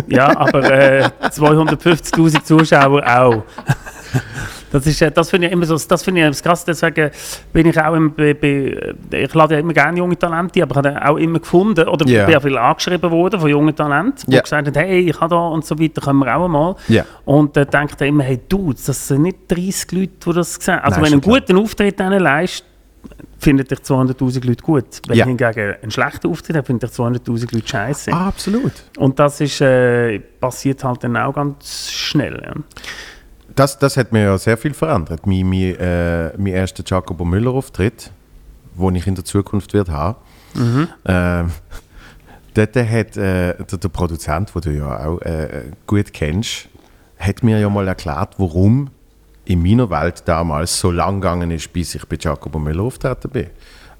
Ja, aber äh, 250'000 Zuschauer auch. Das, ist, äh, das finde ich immer so, das finde ich krass, deswegen bin ich auch immer, bei, bei, ich lade ja immer gerne junge Talente, aber ich habe auch immer gefunden, oder Ja. bin auch viel angeschrieben worden von jungen Talenten, die Ja. gesagt haben, hey, ich habe da und so weiter, können wir auch mal. Ja. Und dann denkt er immer, hey, du, das sind nicht 30 Leute, die das sehen. Also Nein, wenn du einen klar. guten Auftritt denen leist, findet dich 200'000 Leute gut. Wenn Ja. hingegen einen schlechten Auftritt hat, findet dich 200'000 Leute scheiße. Ah, absolut. Und das ist, äh, passiert halt dann auch ganz schnell. Ja. Das, das hat mir ja sehr viel verändert. Mein, mein, äh, mein erster Jacobo Müller-Auftritt, den ich in der Zukunft wird haben. Ähm, dort hat äh, der, der Produzent, den du ja auch äh, gut kennst, hat mir ja mal erklärt, warum in meiner Welt damals so lang gegangen ist, bis ich bei Jacobo Müller auftreten bin.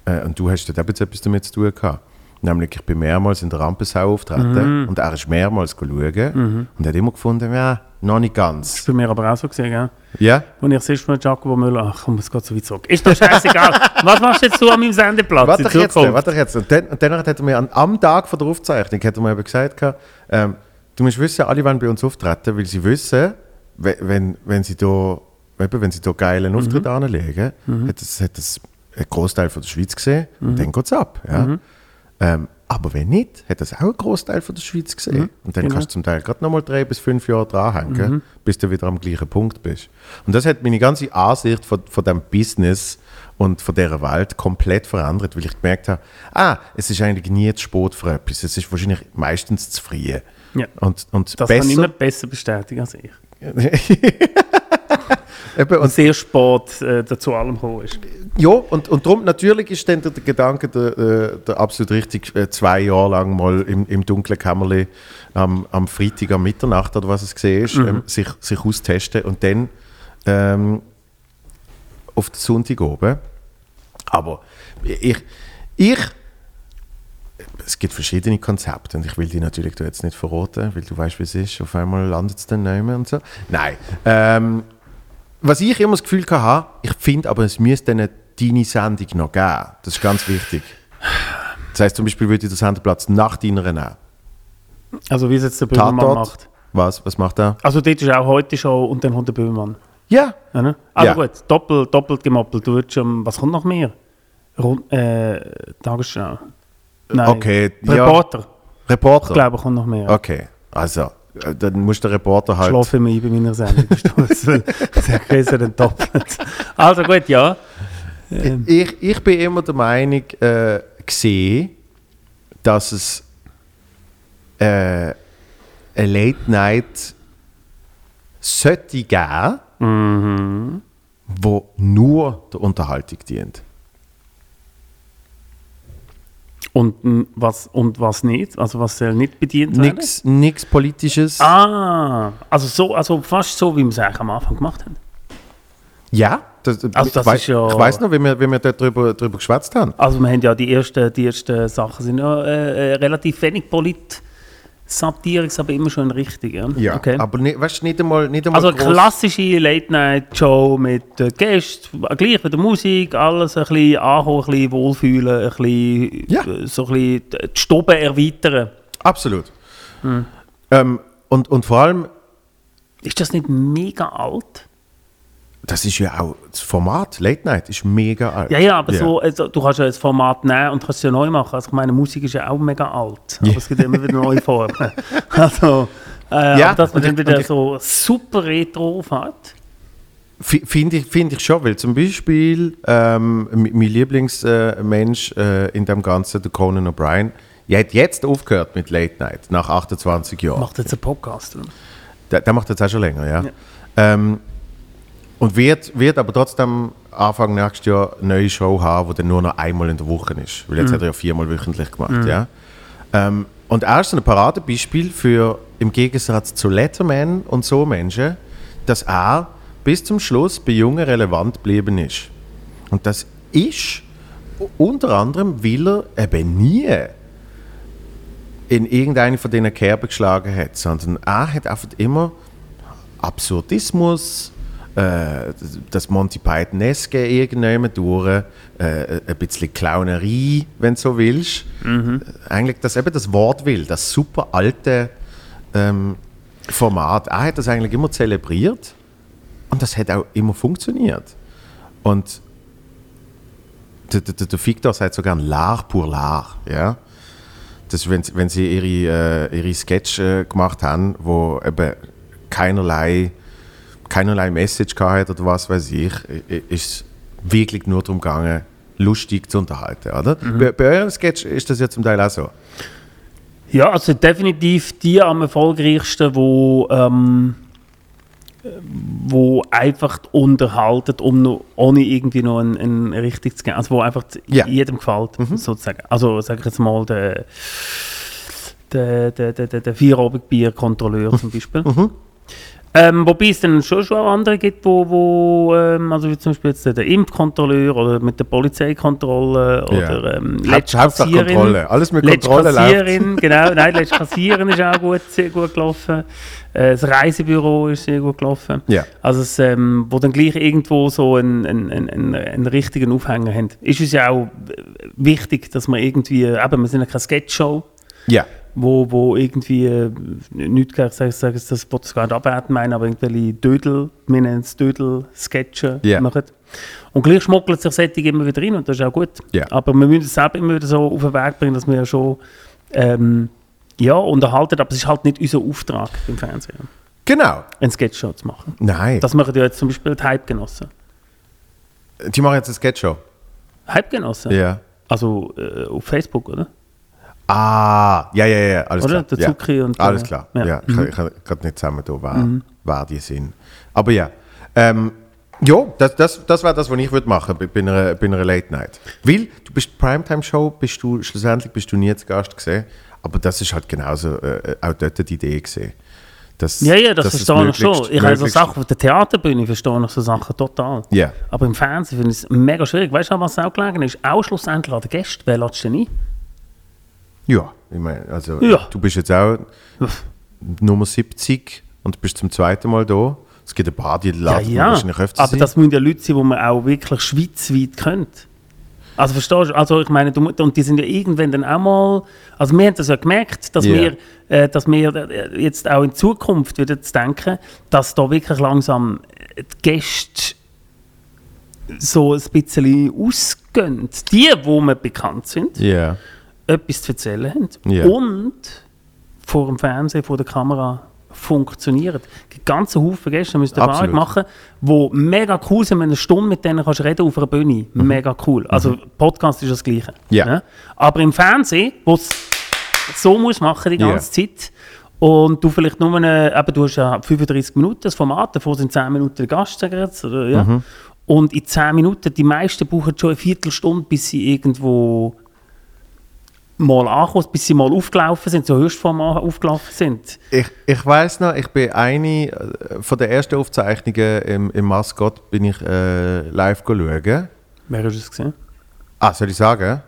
Äh, und du hast dort eben etwas damit zu tun gehabt. Nämlich, ich bin mehrmals in der Rampensau auftreten und er ist mehrmals schauen und hat immer gefunden, ja, noch nicht ganz. Das war bei mir aber auch so gesehen, gell? Ja? Und ich sehe von Giacomo Müller, ach komm, es geht so weit zurück. Ist doch scheißegal. Was machst du jetzt du an meinem Sendeplatz Warte jetzt, warte doch jetzt. Und dann, und danach hat er mir an, am Tag von der Aufzeichnung hat er mir eben gesagt, ähm, du musst wissen, alle wollen bei uns auftreten, weil sie wissen, we- wenn, wenn sie da eben, wenn sie da geilen Auftritt anlegen, hat das, hat das ein Großteil von der Schweiz gesehen und dann geht es ab. Ja? Ähm, aber wenn nicht, hat das auch ein Großteil von der Schweiz gesehen. Und dann genau. kannst du zum Teil gerade nochmal drei bis fünf Jahre dranhängen, bis du wieder am gleichen Punkt bist. Und das hat meine ganze Ansicht von, von dem Business und von dieser Welt komplett verändert, weil ich gemerkt habe, ah, es ist eigentlich nie zu spät für etwas. Es ist wahrscheinlich meistens zu früh. Ja. Und, und Das kann besser, niemand besser bestätigen als ich. eben, Und sehr spät äh, dazu allem gekommen ist. ja, und, und darum, natürlich ist dann der, der Gedanke, der, der, der absolut richtig, äh, zwei Jahre lang mal im, im dunklen Kämmerli am, am Freitag am Mitternacht oder was es gesehen ist, ähm, sich, sich austesten und dann ähm, auf den Sonntag oben. Aber ich, ich, es gibt verschiedene Konzepte und ich will die natürlich jetzt nicht verraten, weil du weißt, wie es ist. Auf einmal landet es dann nicht mehr und so. Nein. Ähm, was ich immer das Gefühl hatte, ich finde aber, es müsste eine deine Sendung noch geben. Das ist ganz wichtig. Das heißt zum Beispiel, würde ich den Sendeplatz nach deiner nehmen. Also wie es jetzt der Böhmermann Tatort. macht. Was? Was macht er? Also dort ist auch heute schon und dann kommt der Böhmermann. Ja. Ja, ne? Also Ja. gut, doppelt, doppelt gemoppelt. Du würdest schon, was kommt noch mehr? Rund, äh, Tagesschau. Nein. Okay, ja. Reporter. Reporter? Ich glaube, kommt noch mehr. Okay, also, dann muss der Reporter halt... Schlafe immer ein bei meiner Sendung. du? Sehr größer denn doppelt. Also gut, ja. Ähm, Ich, ich bin immer der Meinung, äh, gesehen, dass es äh, eine Late Night sollte geben, Mhm. wo nur der Unterhaltung dient. Und, was, und was nicht? Also was soll nicht bedient werden? Nichts Politisches. Ah, also, so, also fast so, wie wir es eigentlich am Anfang gemacht haben. Ja, das, Also das ich, wei- ist ja- ich weiß noch, wie wir, wie wir dort drüber, drüber geschwätzt haben. Also wir haben ja die ersten, die ersten Sachen sind ja äh, äh, relativ wenig polit satirisch, aber immer schon richtig. Ja, okay. aber nicht, weißt, nicht einmal, nicht einmal Also gross- klassische Late-Night-Show mit äh, Gästen, gleich mit der Musik, alles ein bisschen ankommen, ein bisschen wohlfühlen, ein bisschen, Ja. äh, so ein bisschen die Stube erweitern. Absolut. Hm. Ähm, und, und vor allem, Ist das nicht mega alt? Das ist ja auch das Format, Late Night, ist mega alt. Ja, ja, aber So, also, du kannst ja das Format nehmen und kannst es ja neu machen. Also ich meine, Musik ist ja auch mega alt. Aber Ja. es gibt immer wieder neue Formen. also, äh, Ja, dass man dann wieder ich- so super retro hat. Finde ich, find ich schon, weil zum Beispiel ähm, mein Lieblingsmensch äh, in dem Ganzen, der Conan O'Brien, er hat jetzt aufgehört mit Late Night, nach 28 Jahren. Macht jetzt einen Podcast. oder? Der, der macht jetzt auch schon länger, ja. Ja. Ähm, und wird, wird aber trotzdem Anfang nächstes Jahr eine neue Show haben, die dann nur noch einmal in der Woche ist. Weil jetzt hat er ja viermal wöchentlich gemacht, ja. Ähm, und er ist ein Paradebeispiel für, im Gegensatz zu Letterman und so Menschen, dass er bis zum Schluss bei Jungen relevant geblieben ist. Und das ist unter anderem, weil er eben nie in irgendeine von diesen Kerben geschlagen hat, sondern er hat einfach immer Absurdismus, äh, das Monty Python-eske irgendjemand durch, äh, ein bisschen Clownerie, wenn du so willst. Äh, Eigentlich das, eben das Wort will, das super alte ähm, Format. Er hat das eigentlich immer zelebriert und das hat auch immer funktioniert. Und der, der, der Victor sagt so gern Lar pour Lar, ja. Das, wenn, wenn sie ihre, äh, ihre Sketch äh, gemacht haben, wo eben keinerlei, keinerlei Message gehabt oder was weiß ich, ist es wirklich nur darum gegangen, lustig zu unterhalten, oder? Bei, bei eurem Sketch ist das ja zum Teil auch so. Ja, also definitiv die am erfolgreichsten, wo, ähm, wo einfach unterhalten, um noch, ohne irgendwie noch ein, ein richtig zu geben. Also wo einfach Ja. jedem gefällt, sozusagen. Also sag ich jetzt mal der der, der, der, der, Vierabendbier-Kontrolleur zum Beispiel. Ähm, wobei es dann schon, schon andere gibt, wo, wo ähm, also wie zum Beispiel jetzt der Impfkontrolleur oder mit der Polizeikontrolle oder ähm, Haupt- Hauptsache. Alles mit Kontrolle läuft. Kassiererin, genau. Nein, letzte Kassiererin ist auch gut, sehr gut gelaufen. Äh, das Reisebüro ist sehr gut gelaufen. Ja. Also, es, ähm, wo dann gleich irgendwo so einen, einen, einen, einen, richtigen Aufhänger haben. Ist uns ja auch äh, wichtig, dass wir irgendwie, eben, wir sind ja keine Sketchshow, Ja. Wo, wo irgendwie, äh, nicht ich sage, sage das wollte ich gar nicht abwerten meinen, aber irgendwelche Dödel, wir nennen es Dödel-Sketche Ja. machen. Und gleich schmuggelt sich Sättig immer wieder rein und das ist auch gut. Ja. Aber wir müssen es selber immer wieder so auf den Weg bringen, dass wir ja schon ähm, ja, unterhalten, aber es ist halt nicht unser Auftrag beim Fernsehen, Genau. eine Sketchshow zu machen. Nein. Das machen ja jetzt zum Beispiel die Hypegenossen. Die machen jetzt eine Sketchshow. Hypegenossen? Ja. Also äh, auf Facebook, oder? Ah, ja, ja, ja, alles Oder? klar. Der ja. Zucchi und, Alles klar, ja. ja. Ich, ich kann gerade nicht zusammen wer, wer die sind. Aber ja, ähm, ja, das, das, das wäre das, was ich würde machen bei, bei, einer, bei einer Late Night. Weil, du bist Primetime-Show, bist du, schlussendlich bist du nie zu Gast gesehen, aber das ist halt genauso äh, auch dort die Idee gesehen. Dass, Ja, ja, das verstehe ich schon. Ich habe so Sachen auf der Theaterbühne, verstehe ich so Sachen total. Ja. Aber im Fernsehen finde ich es mega schwierig. Weißt du, was auch gelegen ist? Auch schlussendlich an den Gästen. Wer lässt denn ein? Ja, ich meine, also Ja. du bist jetzt auch Nummer 70 und bist zum zweiten Mal da. Es gibt ein paar, die Ja, laden ja. wahrscheinlich öfter Aber das müssen ja Leute sein, die man auch wirklich schweizweit kennt. Also verstehst du? Also ich meine, du, und die sind ja irgendwann dann auch mal... Also wir haben das ja gemerkt, dass Ja. wir, äh, dass wir äh, jetzt auch in Zukunft wieder zu denken, dass da wirklich langsam äh, die Gäste so ein bisschen ausgehen gehen, die, wo mir bekannt sind, Ja. Etwas zu erzählen haben Ja. und vor dem Fernsehen, vor der Kamera funktionieren. Es gibt ganze Haufen Gäste, ihr Erfahrung machen, die mega cool sind, wenn du eine Stunde mit denen kannst reden auf einer Bühne. Mega cool. Also Podcast ist das Gleiche. Mhm. Ja. ne? Aber im Fernsehen, wo es so muss machen die ganze Zeit und du vielleicht nur eine, eben, du hast ja 35 Minuten das Format, davor sind 10 Minuten der Gast, sagen jetzt, oder, ja. Mhm. Und in 10 Minuten, die meisten brauchen schon eine Viertelstunde, bis sie irgendwo mal ankommen, bis sie mal aufgelaufen sind, so Höchstformat aufgelaufen sind. Ich, ich weiß noch, ich bin eine äh, von den ersten Aufzeichnungen im, im Mascot bin ich äh, live schauen. Wer hast es gesehen? Ah, soll ich sagen?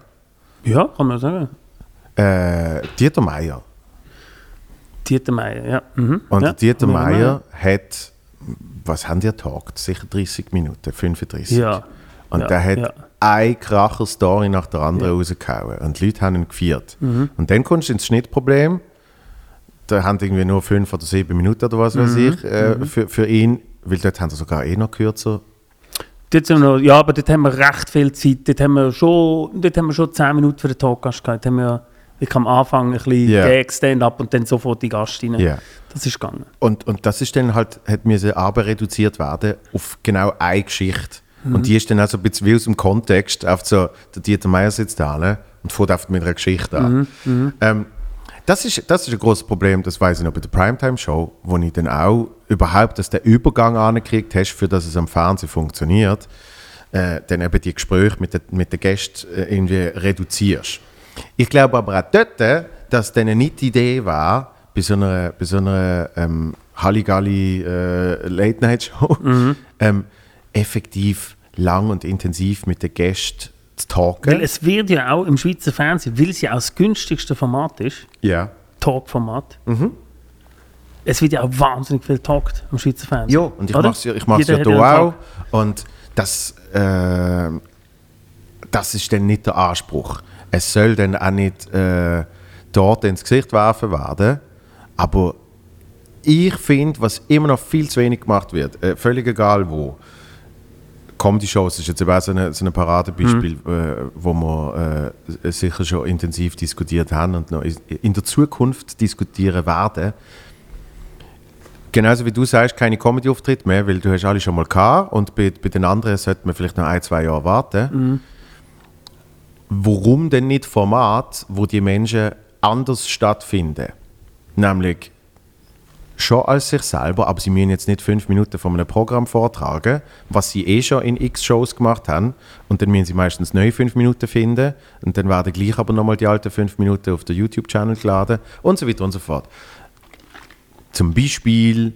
Ja, kann man sagen. Äh, Dieter Meier. Dieter Meier, ja. Mhm. Und ja. Dieter Meier hat, was haben die getagt? Sicher 30 Minuten, 35. Ja. Und ja, der hat ja. Eine Kracher-Story nach der anderen rausgehauen. Und die Leute haben ihn gefeiert. Mhm. Und dann kommst du ins Schnittproblem. Da haben irgendwie nur fünf oder sieben Minuten oder was Mhm. weiß ich äh, für, für ihn. Weil dort haben sie sogar eh noch kürzer. Dort sind wir noch, ja, aber dort haben wir recht viel Zeit. Dort haben wir schon, dort haben wir schon 10 Minuten für den Talkgast gehabt. Dort haben wir ich am Anfang ein bisschen Ja. Gag, Stand-up und dann sofort die Gast rein. Ja. Das ist gegangen. Und, und das ist dann halt, hat müssen aber reduziert werden auf genau eine Geschichte. Und die ist dann auch so ein bisschen wie aus dem Kontext, auf so, der Dieter Meier sitzt da ne, und fährt einfach mit einer Geschichte an. Ähm, das, ist, das ist ein großes Problem, das weiß ich noch bei der Primetime-Show, wo ich dann auch überhaupt, dass der Übergang angekriegt hast, für dass es am Fernsehen funktioniert, äh, dann eben die Gespräche mit den, mit den Gästen äh, irgendwie reduzierst. Ich glaube aber auch dort, dass dann nicht die Idee war, bei so einer, bei so einer ähm, Halligalli äh, Late-Night-Show ähm, effektiv lang und intensiv mit den Gästen zu talken. Weil es wird ja auch im Schweizer Fernsehen, weil es ja auch das günstigste Format ist, ja. Talk-Format, Mhm. es wird ja auch wahnsinnig viel talkt im Schweizer Fernsehen. Ja, und ich mache es ja, ich mach's Jeder ja hier auch. Talk. Und das, äh, das ist dann nicht der Anspruch. Es soll dann auch nicht äh, dort ins Gesicht werfen werden. Aber ich finde, was immer noch viel zu wenig gemacht wird, äh, völlig egal wo, Comedy-Shows ist jetzt eben auch so ein so ein Paradebeispiel, äh, wo wir äh, sicher schon intensiv diskutiert haben und noch in der Zukunft diskutieren werden. Genauso wie du sagst, keine Comedy-Auftritte mehr, weil du hast alle schon mal gehabt und bei, bei den anderen sollte man vielleicht noch ein, zwei Jahre warten. Warum denn nicht Format, wo die Menschen anders stattfinden? Nämlich schon als sich selber, aber sie müssen jetzt nicht fünf Minuten von einem Programm vortragen, was sie eh schon in x Shows gemacht haben. Und dann müssen sie meistens neue fünf Minuten finden und dann werden gleich aber nochmal die alten fünf Minuten auf den YouTube-Channel geladen und so weiter und so fort. Zum Beispiel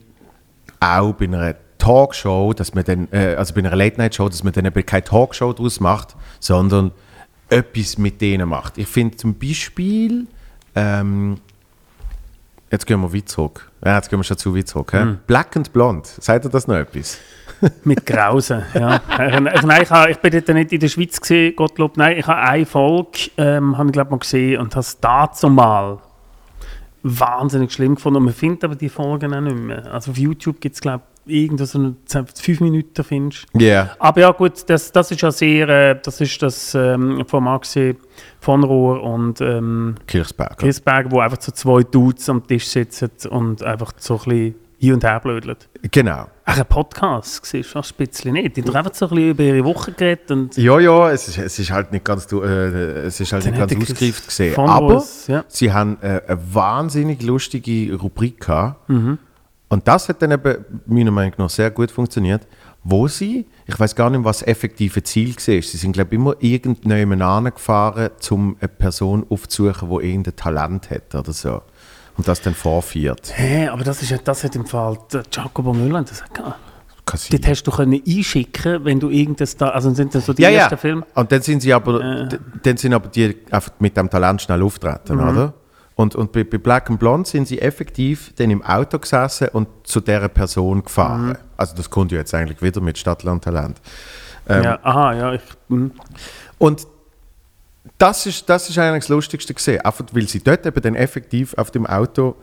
auch bei einer Talkshow, dass man dann, äh, also bei einer Late-Night-Show, dass man dann eben keine Talkshow daraus macht, sondern etwas mit denen macht. Ich finde zum Beispiel, ähm, jetzt gehen wir weit zurück. Ja, jetzt gehen wir schon zu weit zurück. hä? Black and Blonde, sagt ihr das noch etwas? Mit Grausen, ja. Also nein, ich, habe, ich bin dort nicht in der Schweiz gesehen, Gottlob. Nein, ich habe eine Folge, ähm, habe ich glaube mal gesehen und habe es dazu mal wahnsinnig schlimm gefunden. Und man findet aber die Folgen auch nicht mehr. Also auf YouTube gibt es glaube ich irgendwo so eine 10, fünf Minuten findest. Ja. Yeah. Aber ja gut, das, das ist ja sehr, äh, das ist das ähm, Format gewesen von Rohr und ähm, Kirchsberger. Chrisberg, wo einfach so zwei Dudes am Tisch sitzen und einfach so ein bisschen hin und her blödeln. Genau. Ach, ein Podcast siehst du ein bisschen nicht. Die haben doch einfach so ein bisschen über ihre Woche geredet und Ja, ja, es ist, es ist halt nicht ganz, äh, es ist halt nicht ganz ausgereift gesehen. von Aber ja. sie haben äh, eine wahnsinnig lustige Rubrik gehabt. Mhm. Und das hat dann eben meiner Meinung nach sehr gut funktioniert, wo sie, ich weiß gar nicht, was das effektive Ziel war. Sie sind, glaube ich, immer irgendjemand gefahren, um eine Person aufzusuchen, die irgendein Talent hat oder so. Und das dann vorführt. Hä, aber das, ist, ja- das hat im Fall Jacobo Müller das hat. Kann sein. Dort hast du können einschicken, wenn du irgendein Star, also sind das so die ja, ja. ersten Filme. Und dann sind sie aber, Äh. dann sind aber die einfach mit dem Talent schnell auftreten, Mhm. oder? Und, und bei, bei Black and Blonde sind sie effektiv dann im Auto gesessen und zu dieser Person gefahren. Mhm. Also das kommt ja jetzt eigentlich wieder mit Stadtland Talent. Ähm, ja, aha, ja, ich, hm. Und das ist, das ist eigentlich das Lustigste gesehen, einfach weil sie dort eben dann effektiv auf dem Auto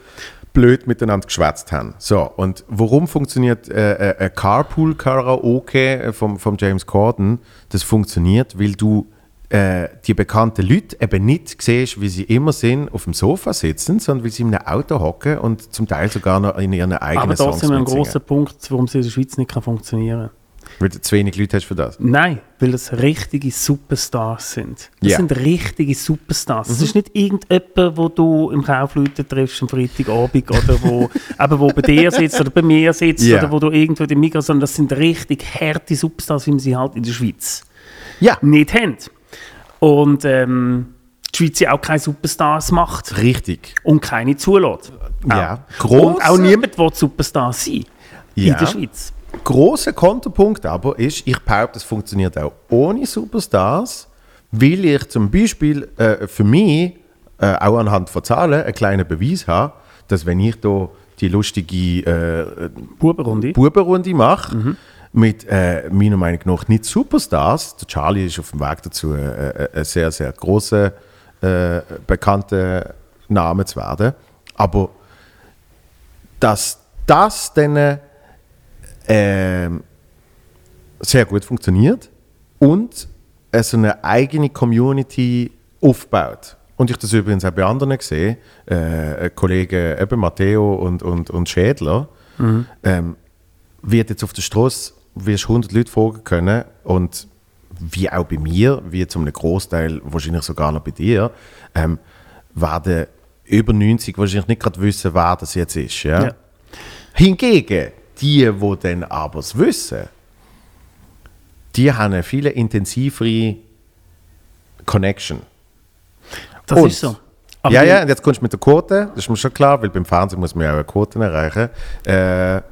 blöd miteinander geschwätzt haben. So, und warum funktioniert äh, äh, ein Carpool-Karaoke vom, vom James Corden? Das funktioniert, weil du äh, die bekannten Leute eben nicht siehst, wie sie immer sind, auf dem Sofa sitzen, sondern wie sie in einem Auto hocken und zum Teil sogar noch in ihren eigenen Aber da Songs sind wir ein großer Punkt, warum es in der Schweiz nicht kann funktionieren kann. Weil du zu wenig Leute hast für das. Nein, weil das richtige Superstars sind. Das Ja. sind richtige Superstars. Das ist nicht irgendjemand, wo du im Kaufleuten triffst am Freitagabend oder wo, eben, wo bei dir sitzt oder bei mir sitzt Ja. oder wo du irgendwo im Migros, sondern das sind richtig harte Superstars, wie man sie halt in der Schweiz Ja, nicht haben. Und ähm, die Schweiz ja auch keine Superstars macht richtig. und keine zulässt. Ja. Und auch niemand will Superstar sein Ja. in der Schweiz. Großer Konterpunkt aber ist, ich behaupte, es funktioniert auch ohne Superstars, weil ich zum Beispiel äh, für mich äh, auch anhand von Zahlen einen kleinen Beweis habe, dass wenn ich da die lustige äh, Bubenrunde. Bubenrunde mache, mit äh, meiner Meinung nach nicht Superstars, der Charlie ist auf dem Weg dazu, äh, äh, ein sehr, sehr großer, äh, bekannter Name zu werden, aber dass das dann ähm, sehr gut funktioniert und äh, so eine eigene Community aufbaut. Und ich das übrigens auch bei anderen sehe, äh, Kollegen eben Matteo und, und, und Schädler, ähm, wird jetzt auf der Straße, wirst 100 Leute fragen können und wie auch bei mir, wie zum einem Großteil wahrscheinlich sogar noch bei dir, ähm, werden über 90 wahrscheinlich nicht gerade wissen, wer das jetzt ist. Ja? Ja. Hingegen, die, die dann aber es wissen, die haben eine viel intensivere Connection. Das Und- ist so. Aber ja, ja, und jetzt kommst du mit der Quote, das ist mir schon klar, weil beim Fernsehen muss man ja auch eine Quote erreichen. Äh,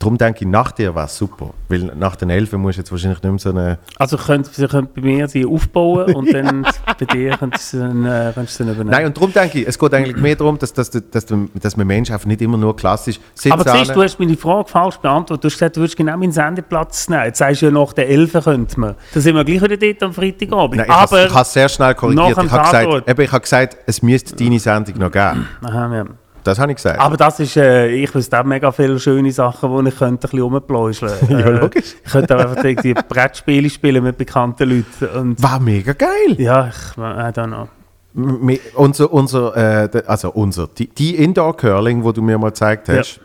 darum denke ich, nach dir war es super, weil nach den Elfen musst du jetzt wahrscheinlich nicht mehr so eine... Also könnt, sie können bei mir sie aufbauen und dann bei dir könnt ihr sie dann, äh, sie dann übernehmen. Nein, und darum denke ich, es geht eigentlich mehr darum, dass, dass, dass, dass man Menschen einfach nicht immer nur klassisch sitzt. aber siehst, du hast meine Frage falsch beantwortet. Du hast gesagt, du würdest genau meinen Sendeplatz nehmen. Jetzt sagst du ja, nach der 11 könnte man. Dann sind wir gleich wieder dort am Freitagabend. Nein, ich habe aber, es sehr schnell korrigiert. Ich habe gesagt, eben, ich habe gesagt, es müsste deine Sendung noch geben. Aha, ja. Das habe ich gesagt. aber das ist, äh, ich wüsste auch mega viele schöne Sachen, wo ich könnte ein bisschen rumpläuscheln Ja, Äh, logisch. Ich könnte auch einfach irgendwie Brettspiele spielen mit bekannten Leuten. Und, war mega geil. ja, ich, I don't know. Mi- Unser, unser, äh, also unser, die, die Indoor Curling, wo du mir mal gezeigt Ja. hast,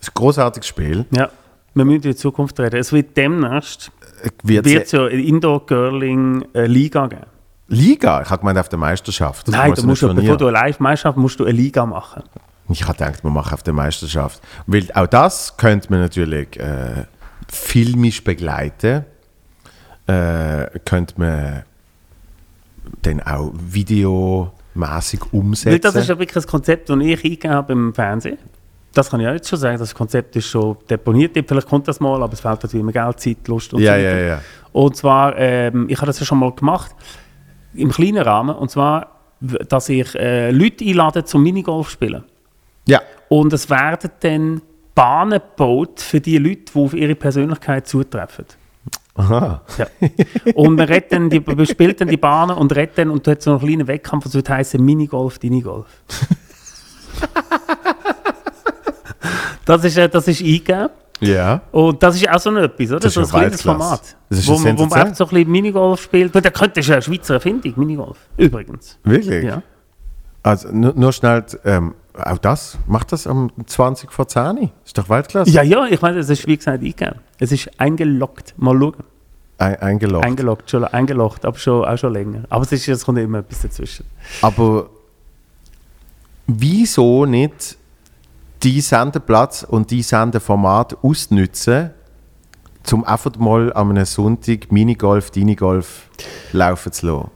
ist ein großartiges Spiel. Ja, wir müssen in die Zukunft reden. Es wird demnächst Äh, Wird es ja Indoor-Curling-Liga geben. Liga? Ich habe gemeint auf der Meisterschaft. Nein, du musst, ja, bevor du eine Live-Meisterschaft musst du eine Liga machen. Ich habe gedacht, wir machen auf der Meisterschaft. Weil auch das könnte man natürlich äh, filmisch begleiten. Äh, könnte man dann auch videomäßig umsetzen. Weil das ist ja wirklich ein Konzept, das ich eingegeben habe im Fernsehen. Das kann ich auch jetzt schon sagen, das Konzept ist schon deponiert. Vielleicht kommt das mal, aber es fehlt natürlich immer Geld, Zeit, Lust und ja, so ja, weiter. ja. Und zwar, ähm, ich habe das ja schon mal gemacht, im kleinen Rahmen. Und zwar, dass ich äh, Leute einlade zum Minigolf spielen. Ja, Und es werden dann Bahnen gebaut für die Leute, die auf ihre Persönlichkeit zutreffen. aha. Ja. Und man, redet dann die, man spielt dann die Bahnen und redet dann und hat so einen kleinen Wettkampf, das wird heißen Minigolf, Dinigolf. das ist, äh, das ist eingegeben. Ja. Und das ist auch so etwas, oder? Das ist so ein ja kleines. Format. Das ist wo, man- wo man einfach so ein bisschen Minigolf spielt. Der könnte, ist ja eine Schweizer Erfindung, Minigolf. Übrigens. Wirklich? Ja. Also nur, nur schnell, ähm, auch das, macht das am 20 vor 10? Ist doch Weltklasse. ja, ja, ich meine, es ist wie gesagt eingegeben. Es ist eingeloggt. Mal schauen. Ein, eingeloggt. Eingeloggt, schon, eingeloggt, aber schon, auch schon länger. Aber es, ist, es kommt immer etwas dazwischen. Aber wieso nicht die Sendeplatz und die Sendeformat ausnutzen, um einfach mal an einem Sonntag Minigolf, Dinigolf laufen zu lassen?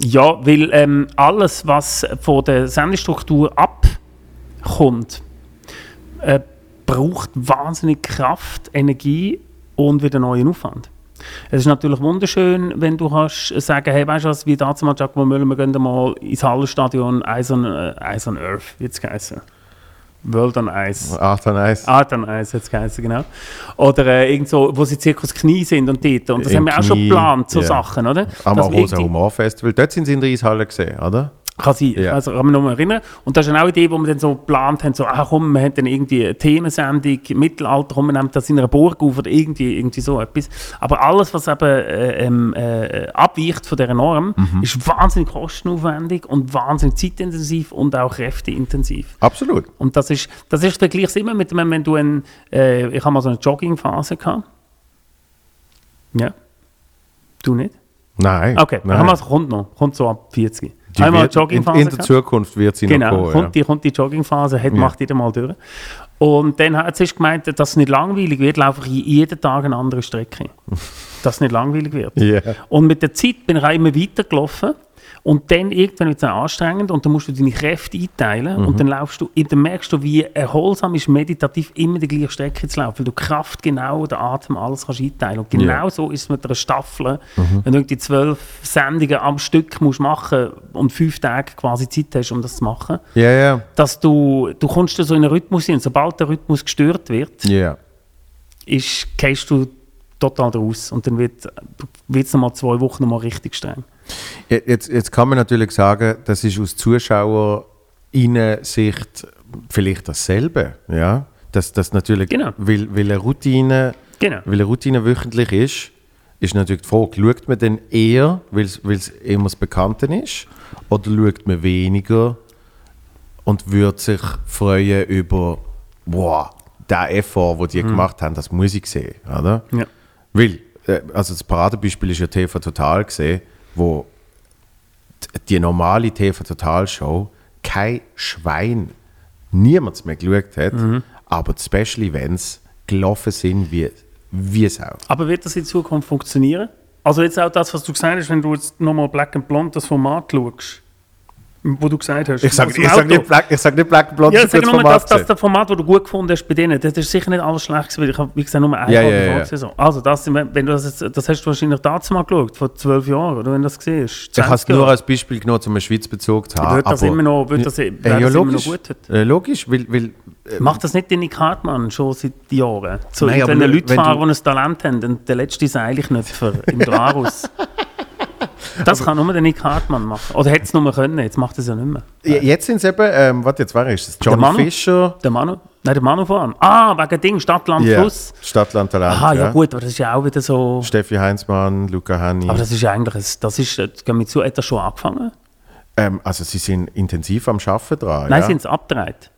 Ja, weil ähm, alles, was von der Sendestruktur abkommt, äh, braucht wahnsinnig Kraft, Energie und wieder neuen Aufwand. Es ist natürlich wunderschön, wenn du kannst sagen, hey, weißt du was, wie damals mal Giacomo Müller, wir gehen mal ins Hallenstadion Ice on, äh, Ice on Earth, wie es geheißen. World on Ice. Ach, dann nice. Art on Ice hat es geheißen, genau. Oder äh, irgendwo, wo sie Zirkus Knie sind und dort. Und das Im haben wir auch schon geplant, so ja. Sachen, oder? Am Rosa Humor Festival. Dort sind sie in der Eishalle gesehen, oder? Kann sein, Ja. also kann mich noch erinnern. Und das ist eine Idee, wo wir dann so geplant haben, so, ah komm, wir haben dann irgendwie eine Themensendung, Mittelalter, komm, wir nehmen das in einer Burg auf oder irgendwie, irgendwie so etwas. Aber alles, was eben äh, ähm, äh, abweicht von dieser Norm, Mhm. ist wahnsinnig kostenaufwendig und wahnsinnig zeitintensiv und auch kräfteintensiv. Absolut. Und das ist, das ist vergleichs immer mit dem, wenn du ein, äh, ich habe mal so eine Joggingphase gehabt. Ja. Du nicht? Nein. Okay, nein. haben wir, kommt noch, kommt so ab 40. Die Einmal Joggingphase in, in der. Zukunft wird sie Genau, noch kommen. kommt, die, kommt die Joggingphase, hat, Ja. macht jeder mal durch. Und dann hat sie gemeint, dass es nicht langweilig wird, laufe ich jeden Tag eine andere Strecke. dass es nicht langweilig wird. Ja. Und mit der Zeit bin ich auch immer weiter gelaufen. Und dann irgendwann wird es anstrengend und dann musst du deine Kräfte einteilen Mhm. und dann laufst du, dann merkst du, wie erholsam ist meditativ immer die gleiche Strecke zu laufen, weil du Kraft genau, den Atem, alles kannst einteilen. Und genau Ja. Mhm. so ist es mit einer Staffel, wenn du die zwölf Sendungen am Stück musst machen und fünf Tage quasi Zeit hast, um das zu machen, Ja, ja. dass du, du kommst so in einen Rhythmus hin. Sobald der Rhythmus gestört wird, Ja. ist, gehst du total raus und dann wird es nochmal zwei Wochen nochmal richtig streng. Jetzt, jetzt kann man natürlich sagen, das ist aus Zuschauerinnen-Sicht vielleicht dasselbe. Ja? Dass das natürlich, Genau. weil, weil, eine Routine, Genau. weil eine Routine wöchentlich ist, ist natürlich die Frage, schaut man denn eher, weil es immer das Bekannte ist, oder schaut man weniger und würde sich freuen über, wow, der Effort, den die gemacht haben, das muss ich sehen. Oder? Ja. Weil, äh, also das Paradebeispiel ist ja TV Total gesehen, wo die normale TV Total Show kein Schwein, niemand mehr geschaut hat, aber die Special Events gelaufen sind wie, wie Sau. Aber wird das in Zukunft funktionieren? Also jetzt auch das, was du gesagt hast, wenn du jetzt nochmal Black and Blonde das Format schaust, wo du gesagt hast. Ich sage ich sag nicht, Black, ich sag nicht Black Blonde Ja, ist sag ein nur, dass, Format. das Format, das du gut gefunden hast bei denen, das ist sicher nicht alles schlecht gewesen, weil ich habe, wie gesagt, nur eine Ja, ja, ja. vorgesehen, so. Also das, wenn wenn du das, jetzt, das hast du wahrscheinlich dazu mal geschaut, vor zwölf Jahren, oder wenn du das hast. ich habe es 20 nur als Beispiel genommen, um einen Schweizbezug zu haben. Wird das immer noch, wird das, Äh, wäre ja, das immer noch gut heute? Äh, logisch, weil, weil Macht das nicht Danny Cartman schon seit Jahren? So Nein, aber Leute wenn fahren, die ein Talent haben, und der letzte Seilknöpfer im Glarus. Das kann nur Danny Cartman machen. Oder hätte es nur können, jetzt macht es ja nicht mehr. Ja, Jetzt sind es eben, ähm, warte, jetzt war ist es Johnny Manu? Fischer. Der Manu? Nein, der Manu voran. Ah, wegen Ding, Stadt, Land, Ja, Fluss. Stadtland Talent. Aha, ja. gut, aber das ist ja auch wieder so... Steffi Heinzmann, Luca Hanni. Aber das ist ja eigentlich, ein- das ist, das geht mir zu, hat das schon angefangen? Ähm, also sie sind intensiv am Arbeiten dran. Nein, ja? sind sie abgedreht.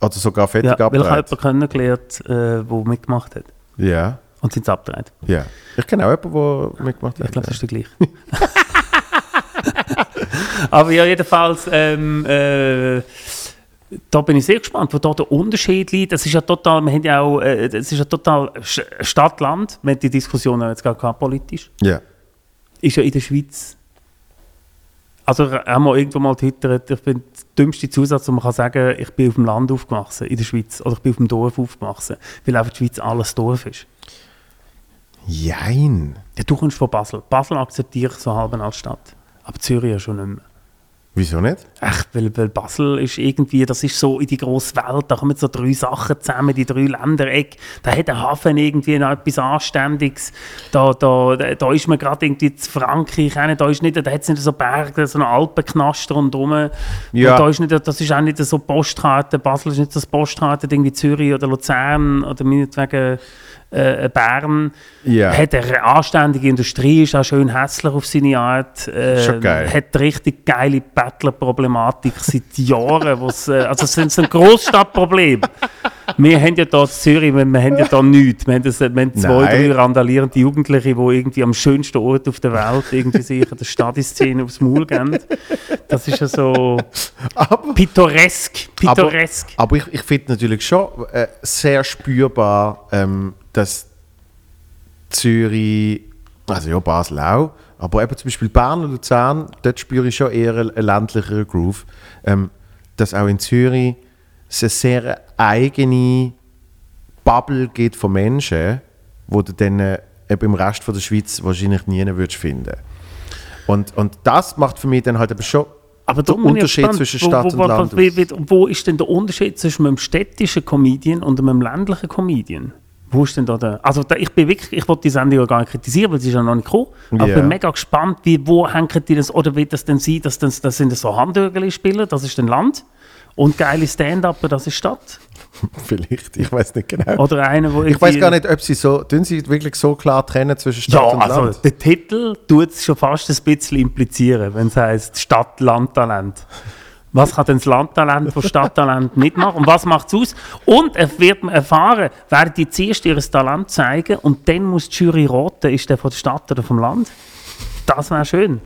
Oder sogar fertig Ja, weil ich habe abgedreht. jemanden kennengelernt, äh, der mitgemacht hat. Ja, Und sind sie abgedreht. ja. Ich kenne auch jemanden, der mitgemacht hat. Ich glaube, das ist der gleiche. Aber ja, jedenfalls, ähm, äh, da bin ich sehr gespannt, wo da der Unterschied liegt. Das ist ja total, wir haben ja auch, äh, das ist ja total Stadt-Land, wir haben die Diskussion jetzt gerade gehabt, politisch, ja. ist ja in der Schweiz, also haben wir irgendwo mal getwittert, ich bin der dümmste Zusatz, wo man kann sagen, ich bin auf dem Land aufgewachsen, in der Schweiz, oder ich bin auf dem Dorf aufgewachsen, weil einfach die Schweiz alles Dorf ist. Jein. Ja, du kommst von Basel. Basel akzeptiere ich so halb als Stadt. Aber Zürich ja schon nicht mehr. Wieso nicht? Echt, weil, weil Basel ist irgendwie, das ist so in die grosse Welt, da kommen so drei Sachen zusammen, die drei Ländereck. Da hat der Hafen irgendwie noch etwas Anständiges. Da, da, da, ist man gerade irgendwie zu Frankreich, da ist nicht, da hat es nicht so Berge, so einen Alpenknaster rundherum. Ja. Und da ist nicht, das ist auch nicht so Postkarte, Basel ist nicht so das Postkarte, irgendwie Zürich oder Luzern oder meinetwegen äh, Bern. Ja. Hat eine anständige Industrie, ist auch schön hässlich auf seine Art. Äh, Schon geil. Hat richtig geile Bettlerproblematik seit Jahren. äh, also es sind so ein Großstadtproblem. Wir haben ja hier in Zürich, wir, wir haben ja da nichts. Wir haben, das, wir haben zwei, Nein. drei randalierende Jugendliche, die irgendwie am schönsten Ort auf der Welt irgendwie sich in der Stadiszene aufs Maul geben. Das ist ja so Aber, pittoresk. Pittoresk. aber, aber ich, ich finde natürlich schon äh, sehr spürbar, ähm, dass Zürich, also ja, Basel auch, aber eben zum Beispiel Bern und Luzern, dort spüre ich schon eher einen, einen ländlicheren Groove. Ähm, dass auch in Zürich es eine sehr eigene Bubble gibt von Menschen, wo du dann äh, im Rest von der Schweiz wahrscheinlich nie würdest finden. Und, und das macht für mich dann halt eben schon Aber der ich Unterschied gespannt, zwischen wo- Stadt wo, und wo, Land. Wie, wie, wo ist denn der Unterschied zwischen einem städtischen Comedian und einem ländlichen Comedian? Wo ist denn da der... Also da, ich bin wirklich, ich wollte die Sendung ja gar nicht kritisieren, weil sie ist ja noch nicht gekommen. Aber ich Ja. bin mega gespannt, wie, wo hängen die das, oder wird das denn sein, dass das, das sind so Handhögeli-Spieler, das ist dann Land. Und geile Stand-Upper, das ist Stadt. Vielleicht, ich weiß nicht genau. Oder einer, wo ich weiß gar nicht, ob sie so, tun sie wirklich so klar trennen zwischen Stadt Ja, und also Land? der Titel tut es schon fast ein bisschen implizieren, wenn es heisst Stadt-Land-Talent. Was kann denn das Landtalent von Stadttalent nicht machen? Und was macht es aus? Und er wird man erfahren, werden die zuerst ihr Talent zeigen und dann muss die Jury raten, ist der von der Stadt oder vom Land? Das wäre schön.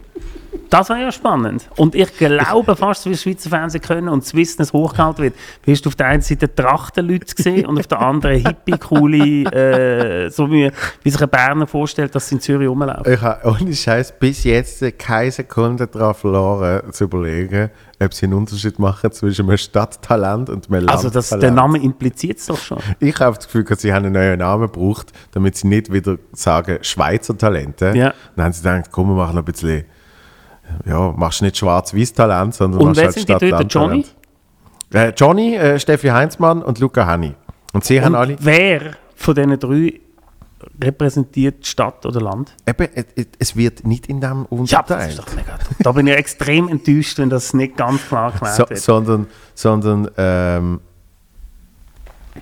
Das wäre ja spannend. Und ich glaube fast, wie das Schweizer Fernsehen können und das Wissen es hochgehalten wird. Wie hast du auf der einen Seite Trachtenleute gesehen und auf der anderen hippie-coole, äh, so wie, wie sich ein Berner vorstellt, dass sie in Zürich rumlaufen. Ich habe ohne Scheiß bis jetzt keine Sekunde daran verloren, zu überlegen, ob sie einen Unterschied machen zwischen einem Stadttalent und einem Also das, der Name impliziert es doch schon. Ich habe das Gefühl, dass sie einen neuen Namen gebraucht, damit sie nicht wieder sagen Schweizer Talente. Ja. Dann haben sie gedacht, komm, wir machen ein bisschen, ja, machst nicht schwarz-weiß Talent, sondern Und machst wer halt sind die drei? Der Stadt-Land-Talent. Äh, Johnny, äh, Steffi Heinzmann und Luca Hanni. Und sie haben alle, Und wer von diesen drei repräsentiert Stadt oder Land? eben, es, wird nicht in dem Ja, das unterteilt. ist doch mega. Da bin ich extrem enttäuscht, wenn das nicht ganz klar geklärt So, wird. sondern, sondern ähm,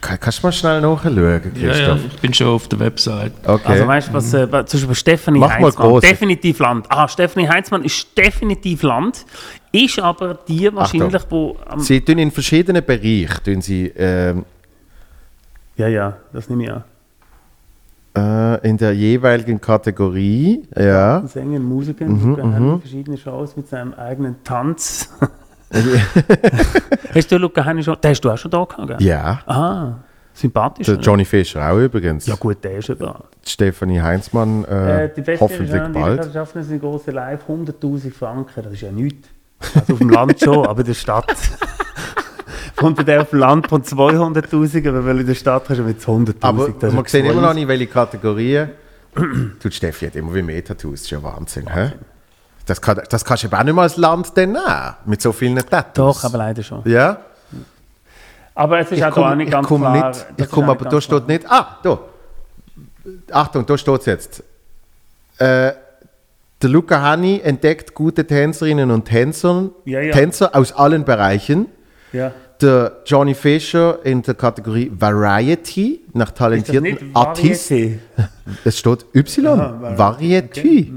kannst du mal schnell nachschauen, Ja, ja, Christoph? ich bin schon auf der Website. Okay. Also weißt du, was, äh, zum Beispiel Stephanie Mach mal Heinzmann, groß. definitiv Land. Ah, Stephanie Heinzmann ist definitiv Land, ist aber die wahrscheinlich, wo am, sie tun in verschiedenen Bereichen, tun sie, ähm, Ja, ja, das nehme ich an. äh, in der jeweiligen Kategorie, ja. Sänger, Musiker, Mhm, Henny, verschiedene Shows mit seinem eigenen Tanz. hast du Luca Henny schon, den hast du auch schon da gehabt, gell? Ja. Ah, sympathisch. Der oder? Johnny Fischer auch übrigens. Ja gut, der ist ja da. Stefanie Heinzmann äh, Äh, die beste hoffentlich die bald. das schaffen, sind große Live, 100'000 Franken, das ist ja nichts. Also auf dem Land schon, aber in der Stadt. Kommt der auf dem Land von 200'000, aber weil in der Stadt kannst du mit 100'000. Aber man sieht immer noch nicht, welche Kategorien. Tut Steffi hat immer wie mehr Tattoos, das ist ja Wahnsinn. Hä? Das, kann, das kannst du eben auch nicht mal als Land dann nehmen, mit so vielen Tattoos. Doch, aber leider schon. Ja? Aber es ist Ich auch da komme nicht ganz komm klar. nicht, ich komme auch aber da steht nicht. Ah, da. Achtung, da steht es jetzt. Äh, der Luca Hanni entdeckt gute Tänzerinnen und Tänzer, Ja, ja. Tänzer aus allen Bereichen. Ja. Der Johnny Fischer in der Kategorie Variety nach talentierten Artisten. Es steht Y. Aha, Vari- Variety.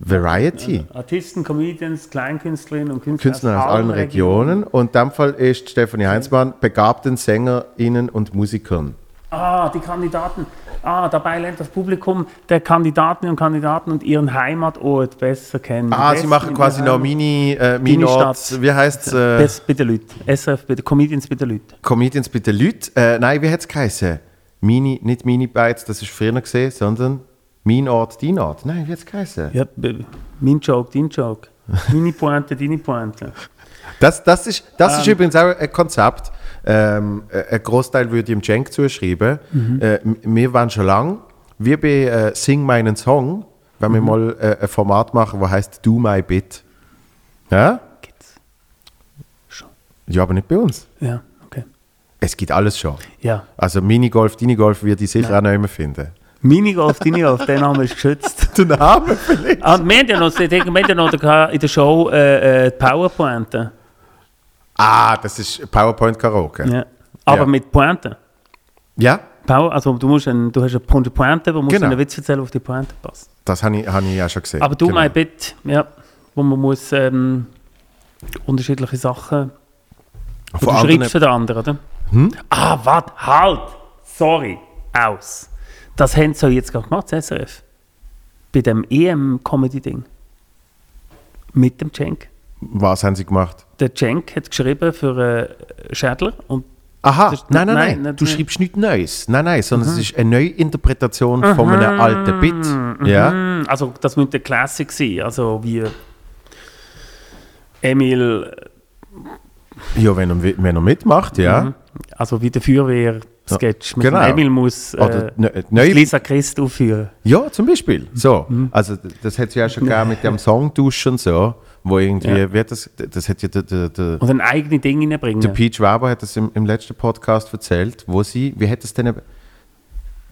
Variety. Artisten, Comedians, Kleinkünstlerinnen und Künstler, Künstler aus allen Regionen. Und in dem Fall ist Stefanie Heinzmann begabten SängerInnen und Musikern. Ah, die Kandidaten. Ah, dabei lernt das Publikum der Kandidatinnen und Kandidaten und ihren Heimatort besser kennen. Ah, sie machen quasi noch Mini, äh, Mini-Ort, Stadt. wie heißt es? Äh, Best Leuten. SRF bei den Comedians bei den Leuten. Comedians bitte Leute. Äh, nein, wie hat es geheißen? Mini, nicht Mini-Bites, das ist früher gesehen, sondern Mein Ort, dein Ort. Nein, wie hat es geheißen? Ja, mein Joke, dein Joke. Meine Pointe, deine Pointe. Das, das ist, das Ähm. ist übrigens auch ein Konzept. Ähm, äh, ein Großteil würde ich dem Cenk zuschreiben. Mhm. Äh, wir waren schon lange, wir bei äh, Sing meinen Song, wenn Mhm. wir mal äh, ein Format machen, das heißt Do My Bit. Ja? Gibt's. Ja, aber nicht bei uns. Ja, okay. Es gibt alles schon. Ja. Also Minigolf, Dinigolf würde ich sicher auch noch immer finden. Minigolf, Dinigolf, der Name ist geschützt. Der Name vielleicht? Ah, wir haben ja noch, wir haben ja noch in der Show äh, äh, die Powerpointe. Ah, das ist PowerPoint Karaoke. Ja. Aber Ja. mit Pointe. Ja, Power, also du, musst ein, du hast eine Pointe, wo musst Genau. einen Witz erzählen, auf die Pointe passt. das habe ich, hab ich ja schon gesehen. Aber du, Genau. mein Bit, ja, wo man muss ähm, unterschiedliche Sachen. Von du schreibst für den anderen, oder? Hm? Ah, warte, halt! Sorry, aus. Das haben sie ja jetzt gerade gemacht, das SRF. Bei dem EM-Comedy-Ding. Mit dem Cenk. Was haben sie gemacht? Der Cenk hat geschrieben für äh, Schädler und Aha, ist- nein, nein, nein, nein, du nein. schreibst nichts Neues. Nein, nein, sondern es ist eine Neuinterpretation von einem alten Bit. Ja? Mm, Also das müsste ein Classic sein, also wie Emil, ja, wenn er, wenn er mitmacht, ja. Mhm. also wie der Feuerwehr-Sketch mit genau. Emil muss äh, ne- Lisa Christ aufführen. Ja, zum Beispiel. So, Mhm. also das hat es ja auch schon gegeben mit dem Song Duschen so, wo irgendwie, Ja. hat das, das hat ja der, der, der, Und ein eigenes Ding reinbringen. der Peach Weber hat das im, im letzten Podcast erzählt, wo sie, wie hat das denn,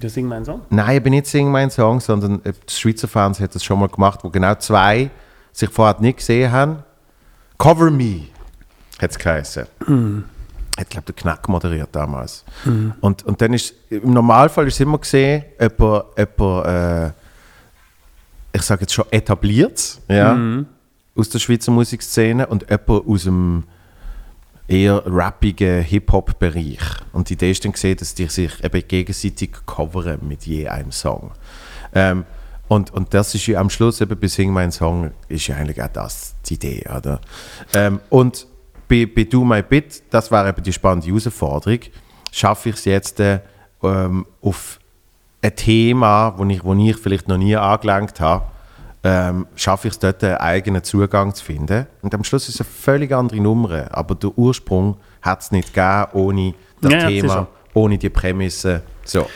Du singst meinen Song? Nein, ich bin nicht Sing mein Song, sondern äh, die Schweizer Fans hat das schon mal gemacht, wo genau zwei sich vorher nicht gesehen haben. Cover Me hat es geheißen. Hat, glaube der Knack moderiert damals. Und, und dann ist, im Normalfall ist immer gesehen, jemand, jemand äh, ich sage jetzt schon etabliert, ja, aus der Schweizer Musikszene und jemand aus dem eher rappigen Hip-Hop-Bereich. Und die Idee ist dann gesehen, dass die sich eben gegenseitig covern mit je einem Song. Ähm, und, und das ist ja am Schluss eben bei Sing mein Song ist ja eigentlich auch das die Idee, oder? Ähm, und bei, bei Do My Bit, das war eben die spannende Herausforderung, schaffe ich es jetzt äh, ähm, auf ein Thema, wo ich, wo ich vielleicht noch nie angelangt habe, ähm, schaffe ich es dort einen eigenen Zugang zu finden. Und am Schluss ist es eine völlig andere Nummer, aber der Ursprung hat es nicht gegeben ohne das Ja, das Thema, so. ohne die Prämisse. So.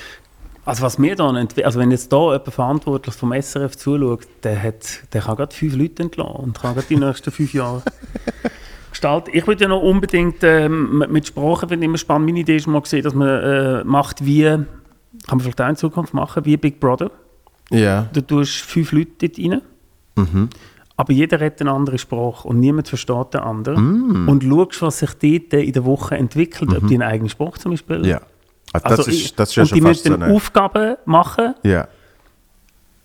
Also was mir dann, also wenn jetzt da jemand verantwortlich vom SRF zuschaut, der, hat, der kann gerade fünf Leute entlassen und kann gerade die nächsten fünf Jahre gestalten. Ich würde ja noch unbedingt ähm, mit- mit Sprache, finde ich immer spannend, meine Idee ist mal gesehen, dass man äh, macht wie, kann man vielleicht auch in Zukunft machen, wie Big Brother. Ja. Du tust fünf Leute dort rein, Mhm. aber jeder redet eine andere Sprache und niemand versteht den anderen. Und schaust, was sich dort in der Woche entwickelt, ob die eine eigene Sprache zum Beispiel ja. Also also das, ich- ist, das ist ja und schon die fast so müssen eine... Aufgaben machen Ja.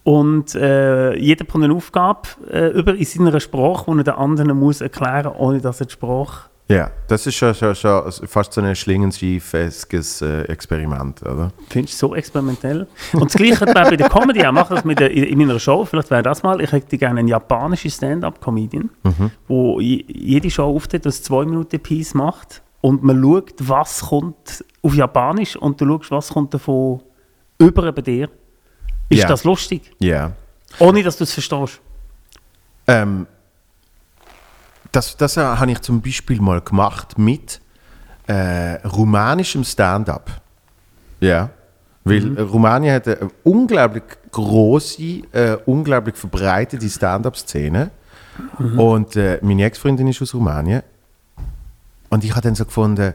Und äh, jeder bekommt eine Aufgabe äh, über in seiner Sprache, die er den anderen muss erklären ohne dass er die Sprache... ja, das ist schon, schon, schon fast so ein schlingensiefeskes äh, Experiment, oder? Findest du so experimentell? Und das Gleiche bei der Comedy auch machen, das mit der, in, in meiner Show, vielleicht wäre das mal, ich hätte gerne eine japanische Stand-Up-Comedian, wo je- jede Show auftritt, das zwei Minuten Piece macht und man schaut, was kommt auf Japanisch und du schaust, was kommt davon über bei dir. Ist Ja. das lustig? Ja. Ohne, dass du es verstehst. Ähm, das das äh, habe ich zum Beispiel mal gemacht mit äh, rumanischem Stand-up. Ja. Weil äh, Rumänien hat eine unglaublich große, äh, unglaublich verbreitete Stand-up-Szene. Und äh, meine Ex-Freundin ist aus Rumänien. Und ich habe dann so gefunden,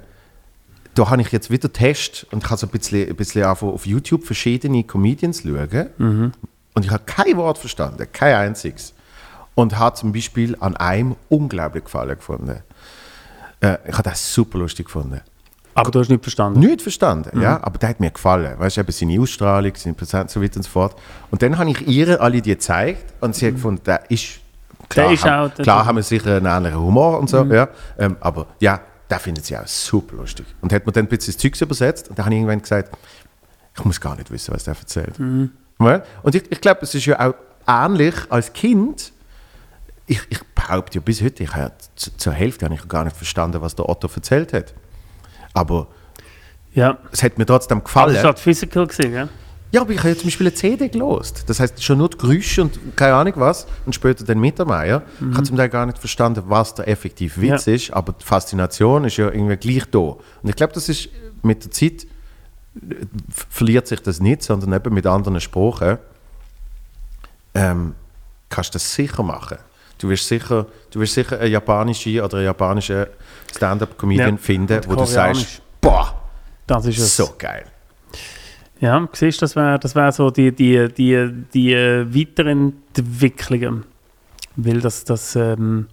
da habe ich jetzt wieder Test und ich habe so ein bisschen, ein bisschen auf YouTube verschiedene Comedians schauen. Und ich habe kein Wort verstanden, kein einziges. Und habe zum Beispiel an einem unglaublich gefallen gefunden. Äh, ich habe das super lustig gefunden. Aber du hast nicht verstanden. Nicht verstanden, ja, aber der hat mir gefallen. Weißt du, eben seine Ausstrahlung, seine Präsenz, so weiter und so fort. Und dann habe ich ihr alle die gezeigt und sie hat gefunden, der ist. Klar, Der ist haben, auch- klar haben wir sicher einen anderen Humor und so, ja. Ähm, aber ja, der findet sie auch super lustig. Und hat mir dann ein bisschen das Zeugs übersetzt und dann habe ich irgendwann gesagt, ich muss gar nicht wissen, was der erzählt. Weil- Und ich, ich glaube, es ist ja auch ähnlich als Kind. Ich, ich behaupte ja bis heute, ich habe zu, zur Hälfte habe ich gar nicht verstanden, was der Otto erzählt hat. Aber Ja. es hat mir trotzdem gefallen. es hat Physical gesehen, ja? Ja, aber ich habe ja zum Beispiel eine CD gelost. Das heißt schon nur die Geräusche und keine Ahnung was. Und später den Mittermeier. Ich habe zum Teil gar nicht verstanden, was der effektiv Witz Ja. ist, aber die Faszination ist ja irgendwie gleich da. Und ich glaube, das ist mit der Zeit äh, verliert sich das nicht, sondern eben mit anderen Sprachen ähm, kannst du das sicher machen. Du wirst sicher, du wirst sicher eine japanische oder einen japanischen Stand-up-Comedian Ja. finden, wo du sagst, boah, Das ist es. so geil. Ja, siehst du, das wäre das wär so die, die, die, die Weiterentwicklungen. Weil das, das ähm,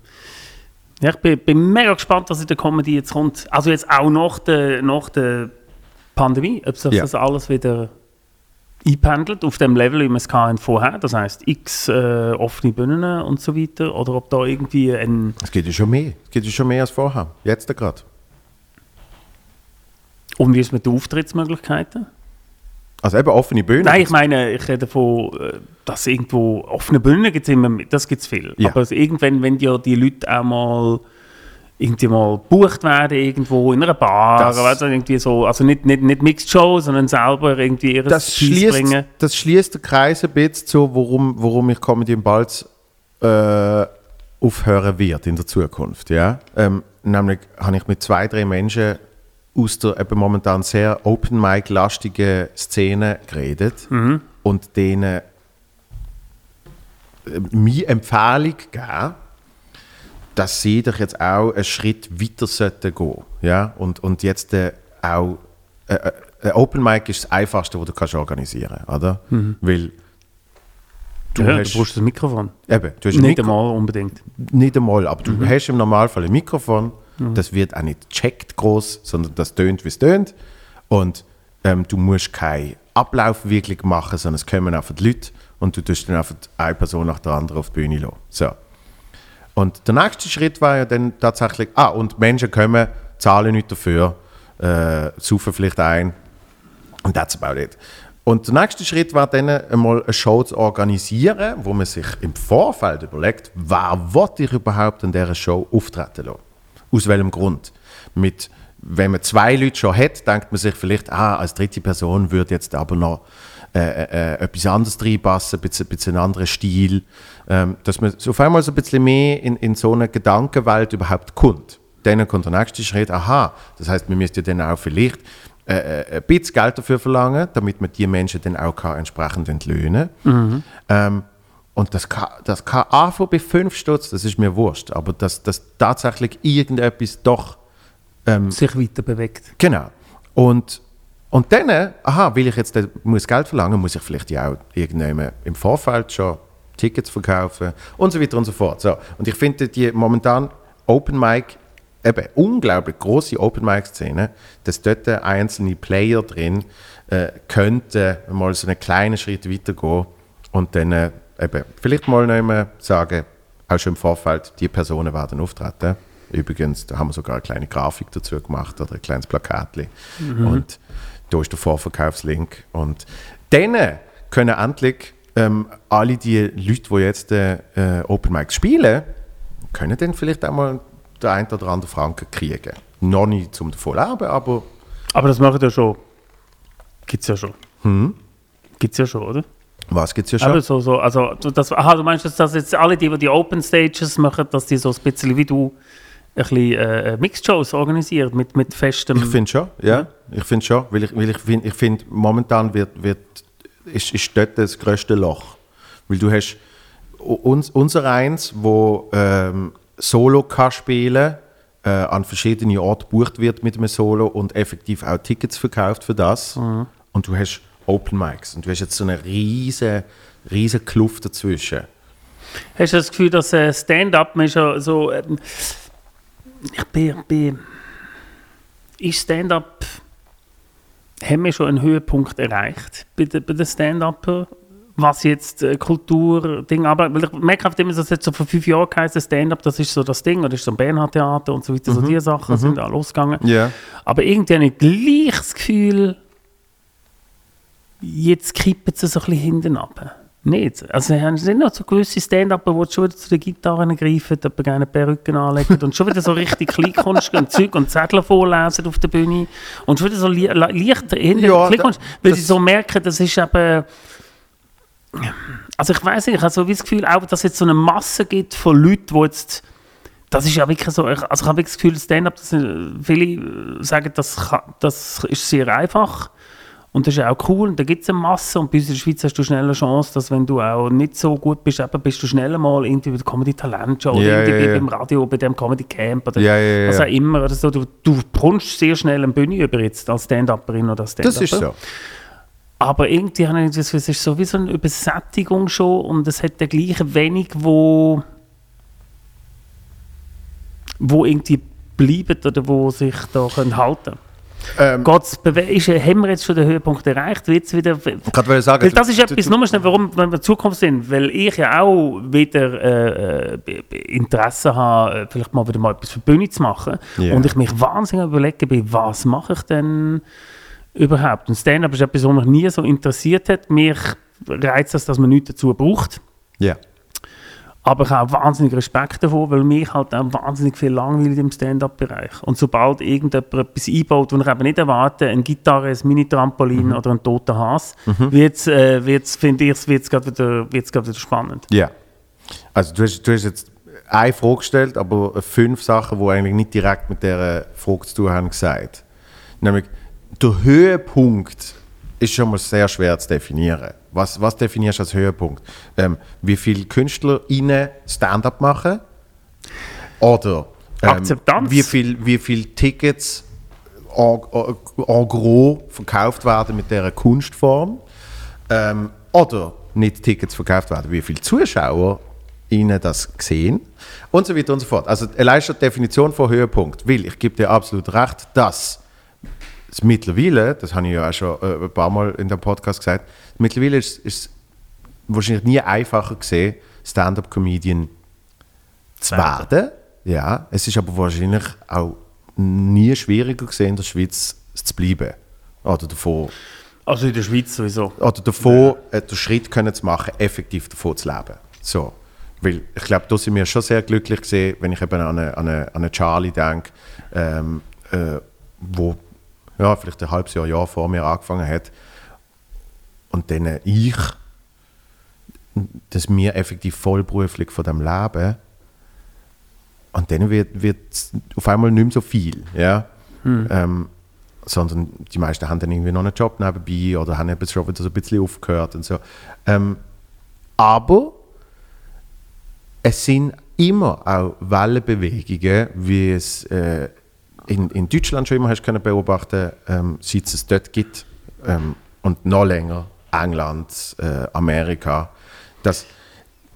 ja, ich bin, bin mega gespannt, was in der Comedy jetzt kommt. Also jetzt auch nach der, nach der Pandemie, ob sich Ja. das alles wieder einpendelt auf dem Level, wie wir es hatten vorher. Das heißt x äh, offene Bühnen und so weiter. Oder ob da irgendwie ein... Es geht ja schon mehr. Es geht ja schon mehr als vorher. Jetzt gerade. Und wie ist es mit den Auftrittsmöglichkeiten? Also eben offene Bühne. Nein, ich meine, ich rede davon, äh, dass irgendwo offene Bühnen gibt es immer, das gibt es viel. Ja. Aber es- irgendwann, wenn ja die Leute auch mal irgendwie mal gebucht werden irgendwo in einer Bar, Das- weißt irgendwie so, also nicht, nicht, nicht Mixed Show, sondern selber irgendwie ihres das schließt, bringen. das schließt den Kreis ein bisschen zu, warum, warum ich Comedy im Balz äh, aufhören wird in der Zukunft. Ja? Ähm, nämlich habe ich mit zwei, drei Menschen aus der eben momentan sehr Open-Mic-lastigen Szene geredet und denen äh, meine Empfehlung gegeben, dass sie doch jetzt auch einen Schritt weiter sollten gehen ja? und, und jetzt äh, auch äh, äh, ein Open Mic ist das Einfachste, was du kannst organisieren oder? Weil du ja, hast... du brauchst das Mikrofon. eben, du hast ein Nicht Mikro- einmal unbedingt. Nicht einmal, aber du hast im Normalfall ein Mikrofon, das wird auch nicht gecheckt groß, sondern das tönt, wie es tönt. Und ähm, du musst keinen Ablauf wirklich machen, sondern es kommen einfach die Leute und du tust dann einfach eine Person nach der anderen auf die Bühne lassen. So. Und der nächste Schritt war ja dann tatsächlich, ah, und Menschen kommen, zahlen nicht dafür, äh, saufen vielleicht ein und that's about it. Und der nächste Schritt war dann einmal eine Show zu organisieren, wo man sich im Vorfeld überlegt, wer will ich überhaupt an dieser Show auftreten lassen? Aus welchem Grund? Mit, wenn man zwei Leute schon hat, denkt man sich vielleicht, ah, als dritte Person würde jetzt aber noch äh, äh, etwas anderes reinpassen, ein bisschen, ein bisschen einen anderen Stil, ähm, dass man auf einmal so ein bisschen mehr in, in so eine Gedankenwelt überhaupt kommt. Dann kommt der nächste Schritt, aha, das heißt, man müsste dann auch vielleicht äh, äh, ein bisschen Geld dafür verlangen, damit man die Menschen dann auch kann entsprechend entlöhnen ähm, und das kann, das kann anfangen bei 5 Stutz, das ist mir wurscht, aber dass, dass tatsächlich irgendetwas doch Sich weiter bewegt. Genau. Und, und dann, aha, will ich jetzt muss Geld verlangen, muss ich vielleicht ja auch irgendjemand im Vorfeld schon Tickets verkaufen und so weiter und so fort. So. Und ich finde die momentan Open Mic, eben unglaublich große Open Mic Szene, dass dort einzelne Player drin äh, könnten mal so einen kleinen Schritt weitergehen und dann äh, eben vielleicht mal noch einmal sagen, auch schon im Vorfeld, die Personen werden auftreten. Übrigens, da haben wir sogar eine kleine Grafik dazu gemacht oder ein kleines Plakatli. Und da ist der Vorverkaufslink. Und dann können endlich ähm, alle die Leute, die jetzt äh, Open Mics spielen, können dann vielleicht auch mal den einen oder anderen Franken kriegen. Noch nicht zum davon leben, aber Aber das machen ja schon. Gibt's ja schon. Gibt's ja schon, oder? Was gibt es ja schon? Aber so, so, also, du- das, aha, du meinst, dass das jetzt alle, die, die Open Stages machen, dass die so ein bisschen wie du ein bisschen äh, Mixed-Shows organisieren mit, mit festem... Ich finde schon, ja. Ich finde schon, weil ich, weil ich finde, ich find, momentan wird, wird, ist, ist dort das grösste Loch. Weil du hast uns, unser Eins, wo ähm, Solo kann spielen äh, an verschiedene Orte gebucht wird mit einem Solo und effektiv auch Tickets verkauft für das. Und du hast Open Mics und du hast jetzt so eine riesige, riesige Kluft dazwischen. Hast du das Gefühl, dass äh, Stand-up ist ja so. Ähm, ich bin, bin. Ist Stand-up. Haben wir schon einen Höhepunkt erreicht bei den, bei den Stand-Upper? Was jetzt äh, Kultur, Ding, aber weil ich merke oft immer, dass jetzt so vor fünf Jahren geheißen Stand-up, das ist so das Ding, oder ist so ein Bernhard-Theater und so weiter, so diese Sachen sind da losgegangen. Ja. Aber irgendwie habe ich gleich das Gefühl, jetzt kippen sie so ein bisschen hinten ab. Nicht. Also es sind noch so gewisse Stand-Upper, die schon wieder zu den Gitarren greifen, jemand gerne Perücken anlegen und schon wieder so richtig Kleinkunst und Zeug und Zettel vorlesen auf der Bühne und schon wieder so li leicht hinter Ja, Kleinkunst, weil sie so merken, das ist eben... Also ich weiß nicht, ich habe so das Gefühl, auch, dass es jetzt so eine Masse gibt von Leuten, die jetzt das ist ja wirklich so, ich- also ich habe wirklich das Gefühl, Stand-up, sind- viele äh, sagen, das, kann, das ist sehr einfach und das ist auch cool und da gibt es eine Masse und bei uns in der Schweiz hast du schnell eine Chance, dass wenn du auch nicht so gut bist, eben bist du schneller mal irgendwie bei der Comedy Talent Show oder irgendwie ja, ja. beim Radio, bei dem Comedy Camp oder was auch immer. Oder so. Du, du brunst sehr schnell eine Bühne über jetzt als Stand-Upperin oder als Stand-Upper. Das ist so. Aber irgendwie habe ich das es ist so wie so eine Übersättigung schon und es hat dann gleich wenig, wo, wo irgendwie bleiben oder wo sich da können halten Ähm, Geht's ist, haben wir jetzt schon den Höhepunkt erreicht? Wird's wieder, ich kann sagen, weil das ist etwas, nur schnell, warum, wenn wir in Zukunft sind, weil ich ja auch wieder äh, äh, Interesse habe, äh, vielleicht mal wieder mal etwas für die Bühne zu machen. Ja. Und ich mich wahnsinnig überlegen bin, was mache ich denn überhaupt? Und Stand-up ist etwas, was mich nie so interessiert hat. Mich reizt das, dass man nichts dazu braucht. Ja. Aber ich habe auch wahnsinnig Respekt davor, weil mich halt auch wahnsinnig viel langweilt im Stand-up-Bereich. Und sobald irgendjemand etwas einbaut, was ich eben nicht erwarte, eine Gitarre, ein Mini-Trampolin oder ein toter Hase, wird's, äh, wird's, finde ich, wird es gerade wieder, wird's grad wieder spannend. Ja. Also du hast, du hast jetzt eine Frage gestellt, aber fünf Sachen, die eigentlich nicht direkt mit dieser Frage zu tun haben, gesagt. Nämlich, der Höhepunkt ist schon mal sehr schwer zu definieren. Was, was definierst du als Höhepunkt? Ähm, wie viele KünstlerInnen Stand-up machen? Oder ähm, Akzeptanz. wie viel, wie viel Tickets en, en gros verkauft werden mit dieser Kunstform. Ähm, oder nicht Tickets verkauft werden, wie viele Zuschauer ihnen das sehen und so weiter und so fort. Also allein schon die Definition von Höhepunkt, weil ich gebe dir absolut recht, dass mittlerweile, das habe ich ja auch schon äh, ein paar Mal in dem Podcast gesagt, mittlerweile ist es wahrscheinlich nie einfacher gesehen, Stand-up-Comedian zu werden. Ja, es ist aber wahrscheinlich auch nie schwieriger gesehen, in der Schweiz zu bleiben. Oder davon, Also in der Schweiz sowieso. oder davon äh, den Schritt können zu machen, effektiv davon zu leben. So. Weil ich glaube, da sind wir schon sehr glücklich gesehen, wenn ich eben an eine, an eine, an eine Charlie denke, ähm, äh, wo ja, vielleicht ein halbes Jahr, Jahr vor mir angefangen hat. Und dann ich, dass wir effektiv vollberuflich von dem leben. Und dann wird, wird auf einmal nicht mehr so viel. Ja? Ähm, sondern die meisten haben dann irgendwie noch einen Job nebenbei oder haben eben schon wieder so ein bisschen aufgehört und so. Ähm, aber es sind immer auch Wellenbewegungen, wie es äh, in, in Deutschland schon immer hast können beobachten, ähm, seit es dort gibt ähm, und noch länger England, äh, Amerika, dass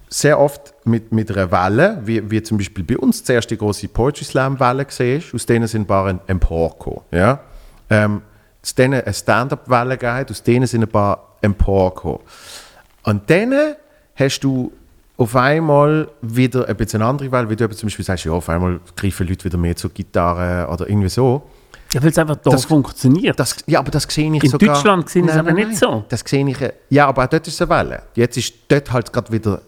sehr oft mit, mit einer Welle, wie, wie zum Beispiel bei uns zuerst die große Poetry Slam Welle gesehen aus denen sind ein paar emporgekommen. Ja? Ähm, aus denen eine Stand-up-Welle gegeben, aus denen sind ein paar emporgekommen. Und dann hast du auf einmal wieder ein bisschen eine andere Welle, wie du zum Beispiel sagst, ja, auf einmal greifen Leute wieder mehr zur Gitarre oder irgendwie so. Ja, weil es einfach da Das- funktioniert. Das, ja, aber das sehe ich In sogar... Deutschland sehen sie es aber nein, nicht so. Das sehe ich... Ja, aber auch dort ist es eine Welle. Jetzt ist dort halt gerade wieder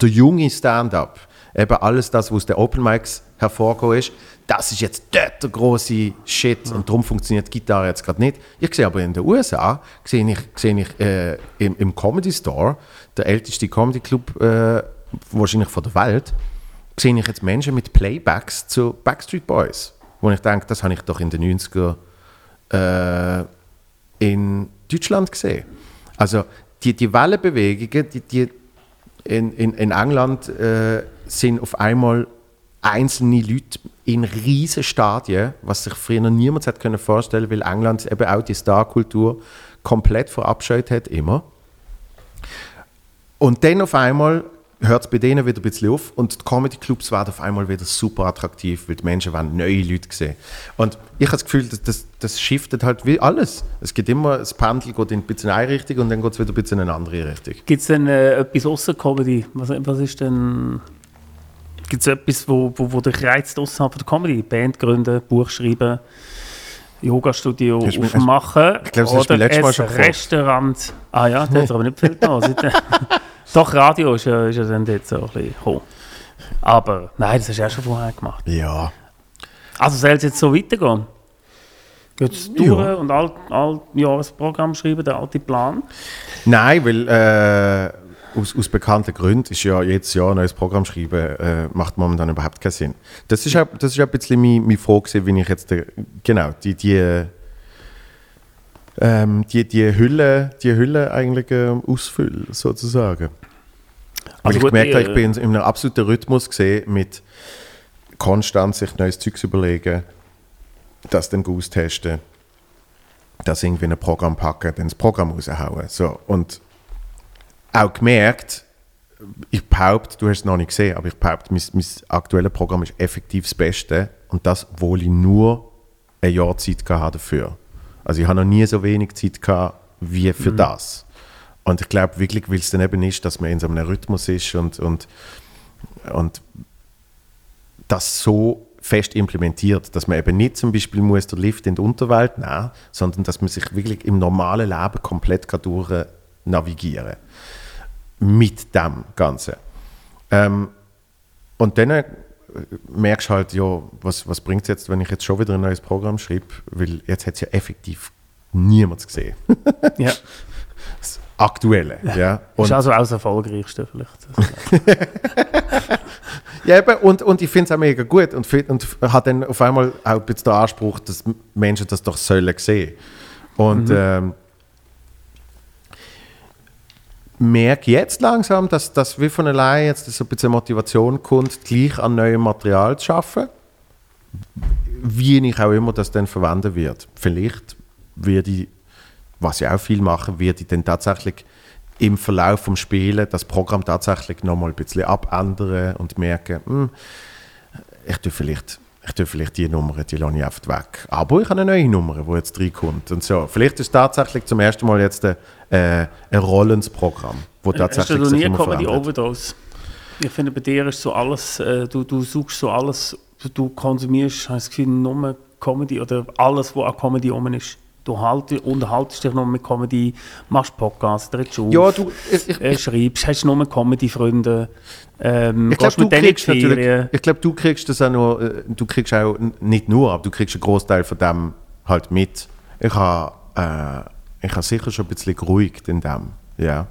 der junge Stand-up. Eben alles das, was aus den Open Mics hervorgekommen ist, das ist jetzt der große Shit und darum funktioniert die Gitarre jetzt gerade nicht. Ich sehe aber in den USA, sehe ich, sehe ich äh, im, im Comedy Store, der älteste Comedy Club äh, wahrscheinlich von der Welt, sehe ich jetzt Menschen mit Playbacks zu Backstreet Boys. Wo ich denke, das habe ich doch in den 90er äh, in Deutschland gesehen. Also die, die Wellenbewegungen, die, die in, in, in England äh, sind auf einmal einzelne Leute in riesen Stadien, was sich früher niemand hat können vorstellen, weil England eben auch die Starkultur komplett verabscheut hat immer. Und dann auf einmal hört es bei denen wieder ein bisschen auf und die Comedy-Clubs werden auf einmal wieder super attraktiv, weil die Menschen wollen neue Leute sehen. Und ich habe das Gefühl, dass das, das shiftet halt wie alles. Es geht immer, das Pendel geht in ein bisschen eine Richtung und dann geht es wieder ein bisschen in eine andere Richtung. Gibt es denn äh, etwas außer Comedy? Was, was ist denn. Gibt es etwas, wo, wo, wo dich reizt außerhalb der Comedy? Band gründen, Buch schreiben, Yoga-Studio aufmachen? Ich das mir oder ein. Restaurant. Ah ja, da hat aber nicht viel da. Doch, Radio ist ja, ist ja dann dort so ein bisschen gekommen. Aber nein, das hast du auch schon vorher gemacht. Ja. Also soll es jetzt so weitergehen? Jetzt Ja. durch und all, all Jahresprogramm schreiben, der alte Plan? Nein, weil äh, aus, aus bekannten Gründen ist ja jedes Jahr ein neues Programm schreiben, äh, macht momentan überhaupt keinen Sinn. Das ist, auch, das ist auch ein bisschen meine, meine Frage, wie ich jetzt, äh, genau, die, die, ähm, die, die Hülle, die Hülle eigentlich ähm, ausfülle, sozusagen. Weil Also ich gut, gemerkt habe, ich bin in einem absoluten Rhythmus gesehen mit konstant sich neues Zeugs überlegen, das dann austesten, das irgendwie in ein Programm packen, dann das Programm raushauen. So. Und auch gemerkt, ich behaupte, du hast es noch nicht gesehen, aber ich behaupte, mein, mein aktuelles Programm ist effektiv das Beste und das, obwohl ich nur ein Jahr Zeit habe dafür. Also ich habe noch nie so wenig Zeit gehabt wie für das. Und ich glaube wirklich, weil es dann eben ist, dass man in so einem Rhythmus ist und, und, und das so fest implementiert, dass man eben nicht zum Beispiel muss der Lift in die Unterwelt nehmen, sondern dass man sich wirklich im normalen Leben komplett kann durch navigieren mit dem Ganzen. Ähm, und dann äh, merkst du halt, ja, was, was bringt es jetzt, wenn ich jetzt schon wieder ein neues Programm schreibe, weil jetzt hat es ja effektiv niemand gesehen. Ja. Das Aktuelle. Ja. Und ist also auch das Erfolgreichste vielleicht. ja, eben, und, und ich finde es auch mega gut und, und hat dann auf einmal auch ein bisschen den Anspruch, dass Menschen das doch sollen sehen. Und ähm, merke jetzt langsam, dass das wie von allein jetzt so ein bisschen Motivation kommt, gleich an neuem Material zu schaffen. wie ich auch immer das dann verwenden wird. Vielleicht werde ich, was ich auch viel mache, werde ich dann tatsächlich im Verlauf vom Spielen das Programm tatsächlich nochmal ein bisschen abändern und merken, hm, ich tue vielleicht ich tue vielleicht die Nummer, die lasse ich einfach weg. Aber ich habe eine neue Nummer, die jetzt reinkommt. Und so. Vielleicht ist es tatsächlich zum ersten Mal jetzt ein, äh, ein Rollensprogramm, wo tatsächlich Hast du nie Comedy. Overdose? Ich finde, bei dir ist so alles, äh, du, du suchst so alles, du konsumierst, ich das Gefühl, nur Comedy oder alles, was an Comedy rum ist. Du halt, unterhaltest dich nur mit Comedy, machst Podcasts, trittst auf, Ja, du, ich, ich, äh, schreibst, hast nur Comedy-Freunde, ähm, Ich glaube, gehst du kriegst natürlich, ich glaube, du kriegst das auch nur, äh, du kriegst auch nicht nur, aber du kriegst einen Großteil von dem halt mit. Ich habe, äh, ich habe sicher schon ein bisschen geruhigt in dem, ja.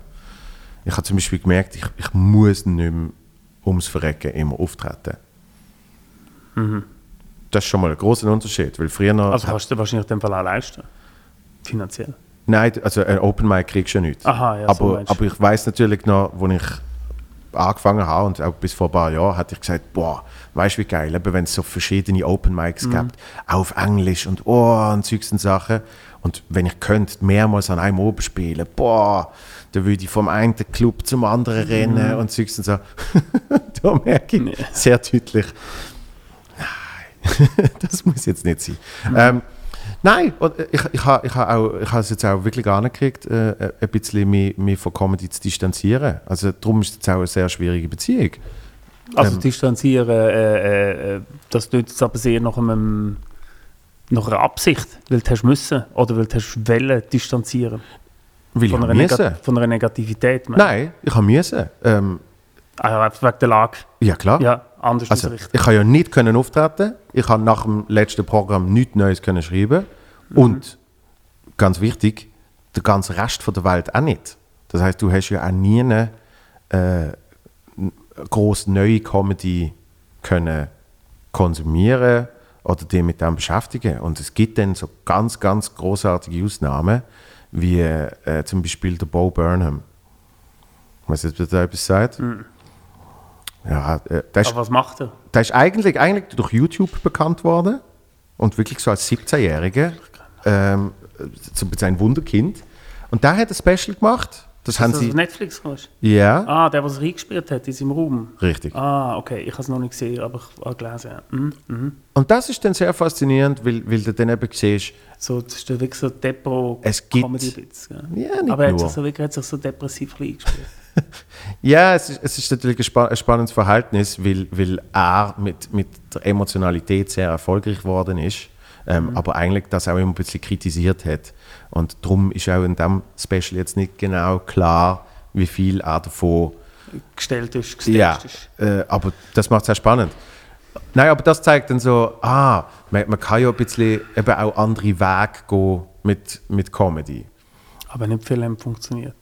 Ich habe zum Beispiel gemerkt, ich, ich muss nicht mehr ums Verrecken immer auftreten. Das ist schon mal ein großer Unterschied, weil früher noch, Mhm. Also kannst du wahrscheinlich den Fall auch leisten, finanziell. Nein, also ein Open Mic kriegst du ja nicht. Aha, ja, so aber, du. aber ich weiß natürlich noch, als ich angefangen habe und auch bis vor ein paar Jahren, hatte ich gesagt, boah, weißt du wie geil, wenn es so verschiedene Open Mics Mhm. gibt, auch auf Englisch und oh, und Zeugs und Sachen. Und wenn ich könnte, mehrmals an einem oben spielen, boah, dann würde ich vom einen Club zum anderen Mhm. rennen und Zeugs und so. da merke ich sehr deutlich, nein, das muss jetzt nicht sein. Ähm, nein, ich, ich habe ich ha auch, ich es jetzt auch wirklich angekriegt, äh, ein bisschen mich, mich von Comedy zu distanzieren. Also darum ist es jetzt auch eine sehr schwierige Beziehung. Also Ähm, distanzieren, äh, äh, das tut jetzt aber sehr nach, einem, nach einer Absicht, weil du hast müssen oder weil du hast wollen distanzieren Weil von einer, müssen. Von einer Negativität. meine Nein, ich habe müssen. Ähm. Ah, wegen der Lage. ja klar. Ja, anders Also, ausrichten. ich habe ja nicht können auftreten. Ich habe nach dem letzten Programm nichts Neues können schreiben. Und ganz wichtig, der ganze Rest von der Welt auch nicht. Das heißt, du hast ja auch nie eine äh, groß neue Comedy können konsumieren oder dich mit dem beschäftigen. Und es gibt dann so ganz, ganz großartige Ausnahmen, wie äh, zum Beispiel der Bo Burnham. Weißt du, ob der etwas sagt? Ja, äh, ist Aber was macht er? der ist eigentlich, eigentlich durch YouTube bekannt worden und wirklich so als 17-Jähriger. Ähm, so ein Wunderkind. Und der hat ein Special gemacht. Das haben Dass du sie. auf Netflix kommst? Ja, Ah, der, was er reingespielt hat in seinem Raum. richtig. Ah, okay. Ich habe es noch nicht gesehen, aber ich habe gelesen. Mhm. Mhm. Und das ist dann sehr faszinierend, weil, weil du dann eben siehst, So, das ist dann wirklich so Depro Es gibt- Comedy Bits. Ja. Ja, nicht aber er hat nur. sich so, wirklich, hat sich so depressiv eingespielt. ja, es ist, es ist natürlich ein, spa ein spannendes Verhältnis, weil, weil er mit, mit der Emotionalität sehr erfolgreich geworden ist, ähm, aber eigentlich das auch immer ein bisschen kritisiert hat. Und darum ist auch in diesem Special jetzt nicht genau klar, wie viel er davon Gestellt ist, gestellt Ja, ist. äh, aber das macht es sehr spannend. Nein, aber das zeigt dann so, ah, man, man kann ja ein bisschen eben auch andere Wege gehen mit, mit Comedy. Aber nicht viel haben funktioniert.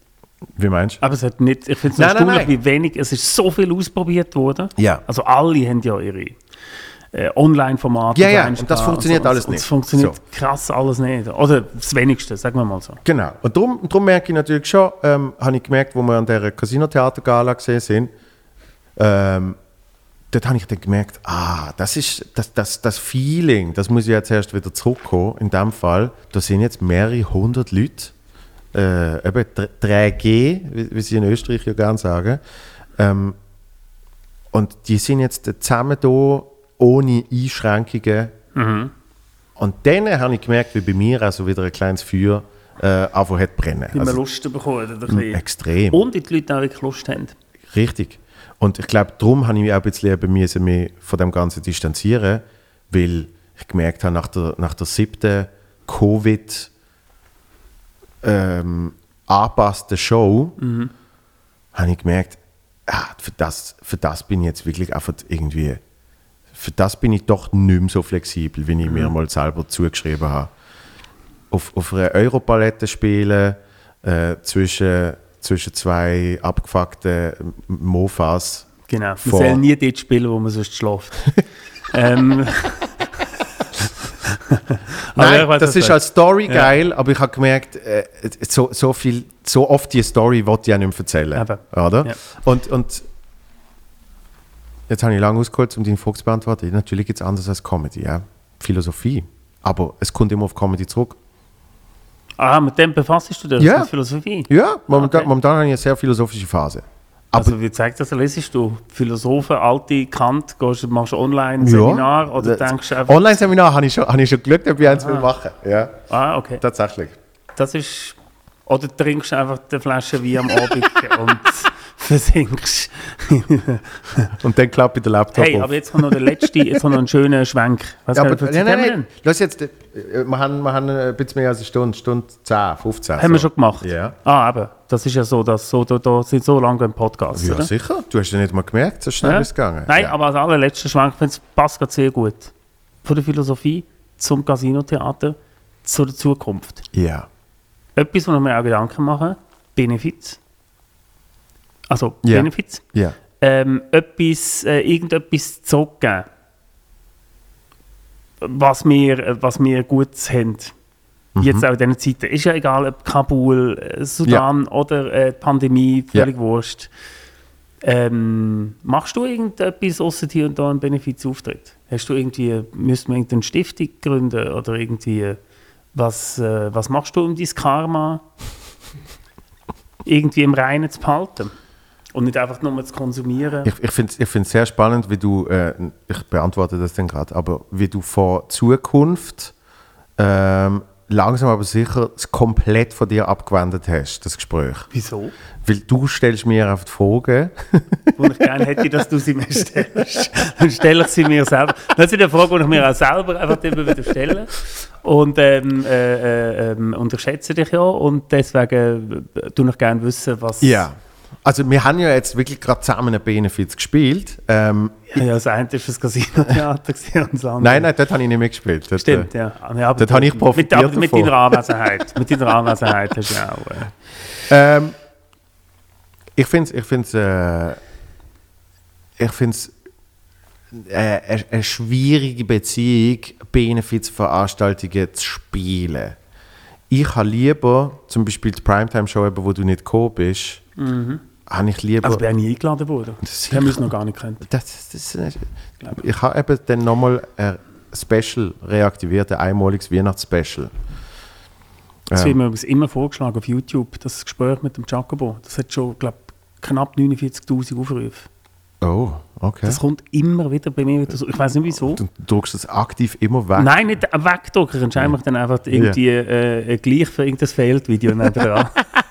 Wie meinst du? Aber es hat nicht, ich finde es Nein, nein, erstaunlich, nein. wie wenig, es ist so viel ausprobiert worden. Ja. Also alle haben ja ihre äh, Online-Formate. Ja, ja, und das funktioniert so. alles nicht. Es funktioniert So. krass alles nicht. Oder das Wenigste, sagen wir mal so. Genau. Und darum, darum merke ich natürlich schon, ähm, habe ich gemerkt, wo wir an der Casino-Theater-Gala gesehen sind, ähm, dort habe ich dann gemerkt, ah, das ist das, das, das Feeling, das muss ich jetzt erst wieder zurückkommen. In dem Fall, da sind jetzt mehrere hundert Leute, äh, eben 3G, wie, sie in Österreich ja gerne sagen. Ähm, und die sind jetzt zusammen da, ohne Einschränkungen. Und dann habe ich gemerkt, wie bei mir also wieder ein kleines Feuer äh, anfangen hat zu brennen. Wie man Also, Lust bekommen oder extrem. Und die Leute auch wirklich Lust haben. Richtig. Und ich glaube, darum habe ich mich auch ein bisschen eben müssen mich von dem Ganzen distanzieren, weil ich gemerkt habe, nach der, nach der siebten Covid ähm, angepassten Show, habe ich gemerkt, ah, für, das, für das bin ich jetzt wirklich einfach irgendwie, für das bin ich doch nicht mehr so flexibel, wie ich mir mal selber zugeschrieben habe. Auf, auf einer Europalette spielen, äh, zwischen, zwischen zwei abgefuckten Mofas. Genau. Man soll nie dort spielen, wo man sonst schläft. ähm, Nein, weiss, das ist als Story geil, aber ich habe gemerkt, äh, so, so, viel, so oft die Story wollte ich auch nicht mehr erzählen. Eben. Oder? Ja. Und, und jetzt habe ich lange ausgeholt, um deine Frage zu beantworten. Natürlich gibt es anders als Comedy. Ja? Philosophie. Aber es kommt immer auf Comedy zurück. Ah, mit dem befasst du dich, Ja. mit Philosophie? Ja, momentan, okay. momentan habe ich eine sehr philosophische Phase. Aber Also wie zeigt das, lesest du Philosophen, alte Kant, gehst, machst du online ein Seminar oder denkst du einfach, Online-Seminar habe ich, schon, habe ich schon geschaut, ob ich eins will machen. Ja, ah, okay, tatsächlich. das ist, oder trinkst du einfach die Flasche Wein am Abend und versinkst. Und dann klappt der Laptop Hey, auf. aber jetzt kommt noch der letzte, jetzt kommt noch ein schöner Schwenk. Was ja, aber, nein, nein, nein. Lass jetzt, äh, wir, haben, wir haben ein bisschen mehr als eine Stunde, Stunde 10, 15. Haben wir so. schon gemacht? Ja. Ah, eben. Das ist ja so, dass so, da, da sind so lange im Podcast, Ja, oder? sicher. Du hast ja nicht mal gemerkt, so schnell Ja? ist es gegangen. Nein, ja. aber als allerletzter Schwank, ich finde es passt gerade sehr gut. Von der Philosophie zum Casino-Theater zu der Zukunft. Ja. Etwas, wo mir auch Gedanken mache, Benefits. Also Ja. Benefits. Ja. Ähm, etwas, äh, irgendetwas zurückgeben. Was wir, äh, was wir gut haben. Mhm. Jetzt auch in diesen Zeiten. Ist ja egal, ob Kabul, äh, Sudan oder äh, Pandemie, völlig wurscht. Ähm, machst du irgendetwas außer hier und da einen Benefizauftritt? Hast du irgendwie, müssten wir irgendeine Stiftung gründen oder irgendwie, was, äh, was machst du um dein Karma irgendwie im Reinen zu behalten? Und nicht einfach nur zu konsumieren? Ich, ich finde es sehr spannend, wie du, äh, ich beantworte das dann gerade, aber wie du von Zukunft ähm, langsam aber sicher es komplett von dir abgewendet hast, das Gespräch. Wieso? Weil du stellst mir auf die Fragen. Wo ich gerne hätte, dass du sie mir stellst. Dann stelle ich sie mir selber. Das ist eine Frage, die ich mir auch selber einfach immer wieder stelle. Und ähm, äh, äh, ähm, unterschätze dich ja und deswegen äh, tue ich gerne wissen, was... Ja. Also wir haben ja jetzt wirklich gerade zusammen einen Benefits gespielt. Ähm, Ja, das eine war das Casino-Theater und das andere... nein, nein, dort habe ich nicht mitgespielt. Dort, Stimmt, äh, ja. ja aber Dort habe ich profitiert mit, mit deiner Anwesenheit. mit deiner Anwesenheit hast du ja auch... Äh, Ähm, ich finde es ich find's, äh, ich äh, eine, eine schwierige Beziehung, Benefizveranstaltungen zu spielen. Ich habe lieber, zum Beispiel die Primetime-Show, wo du nicht gekommen bist, habe ich lieber... also ich bin nie eingeladen worden. Das Das haben wir es noch gar nicht gekannt. das, das, das, ich habe eben dann nochmal ein Special reaktiviert, ein einmaliges Weihnachtsspecial. Das Ähm, wird mir übrigens immer vorgeschlagen auf YouTube, das Gespräch mit dem Jacobo. Das hat schon, glaube knapp 49'000 Aufrufe. oh, okay. Das kommt immer wieder bei mir wieder so. Ich weiß nicht wieso. du drückst es aktiv immer weg. Nein, nicht wegdrucken. Kannst einfach dann einfach irgendwie äh, gleich für irgendein Failed-Video nebenan.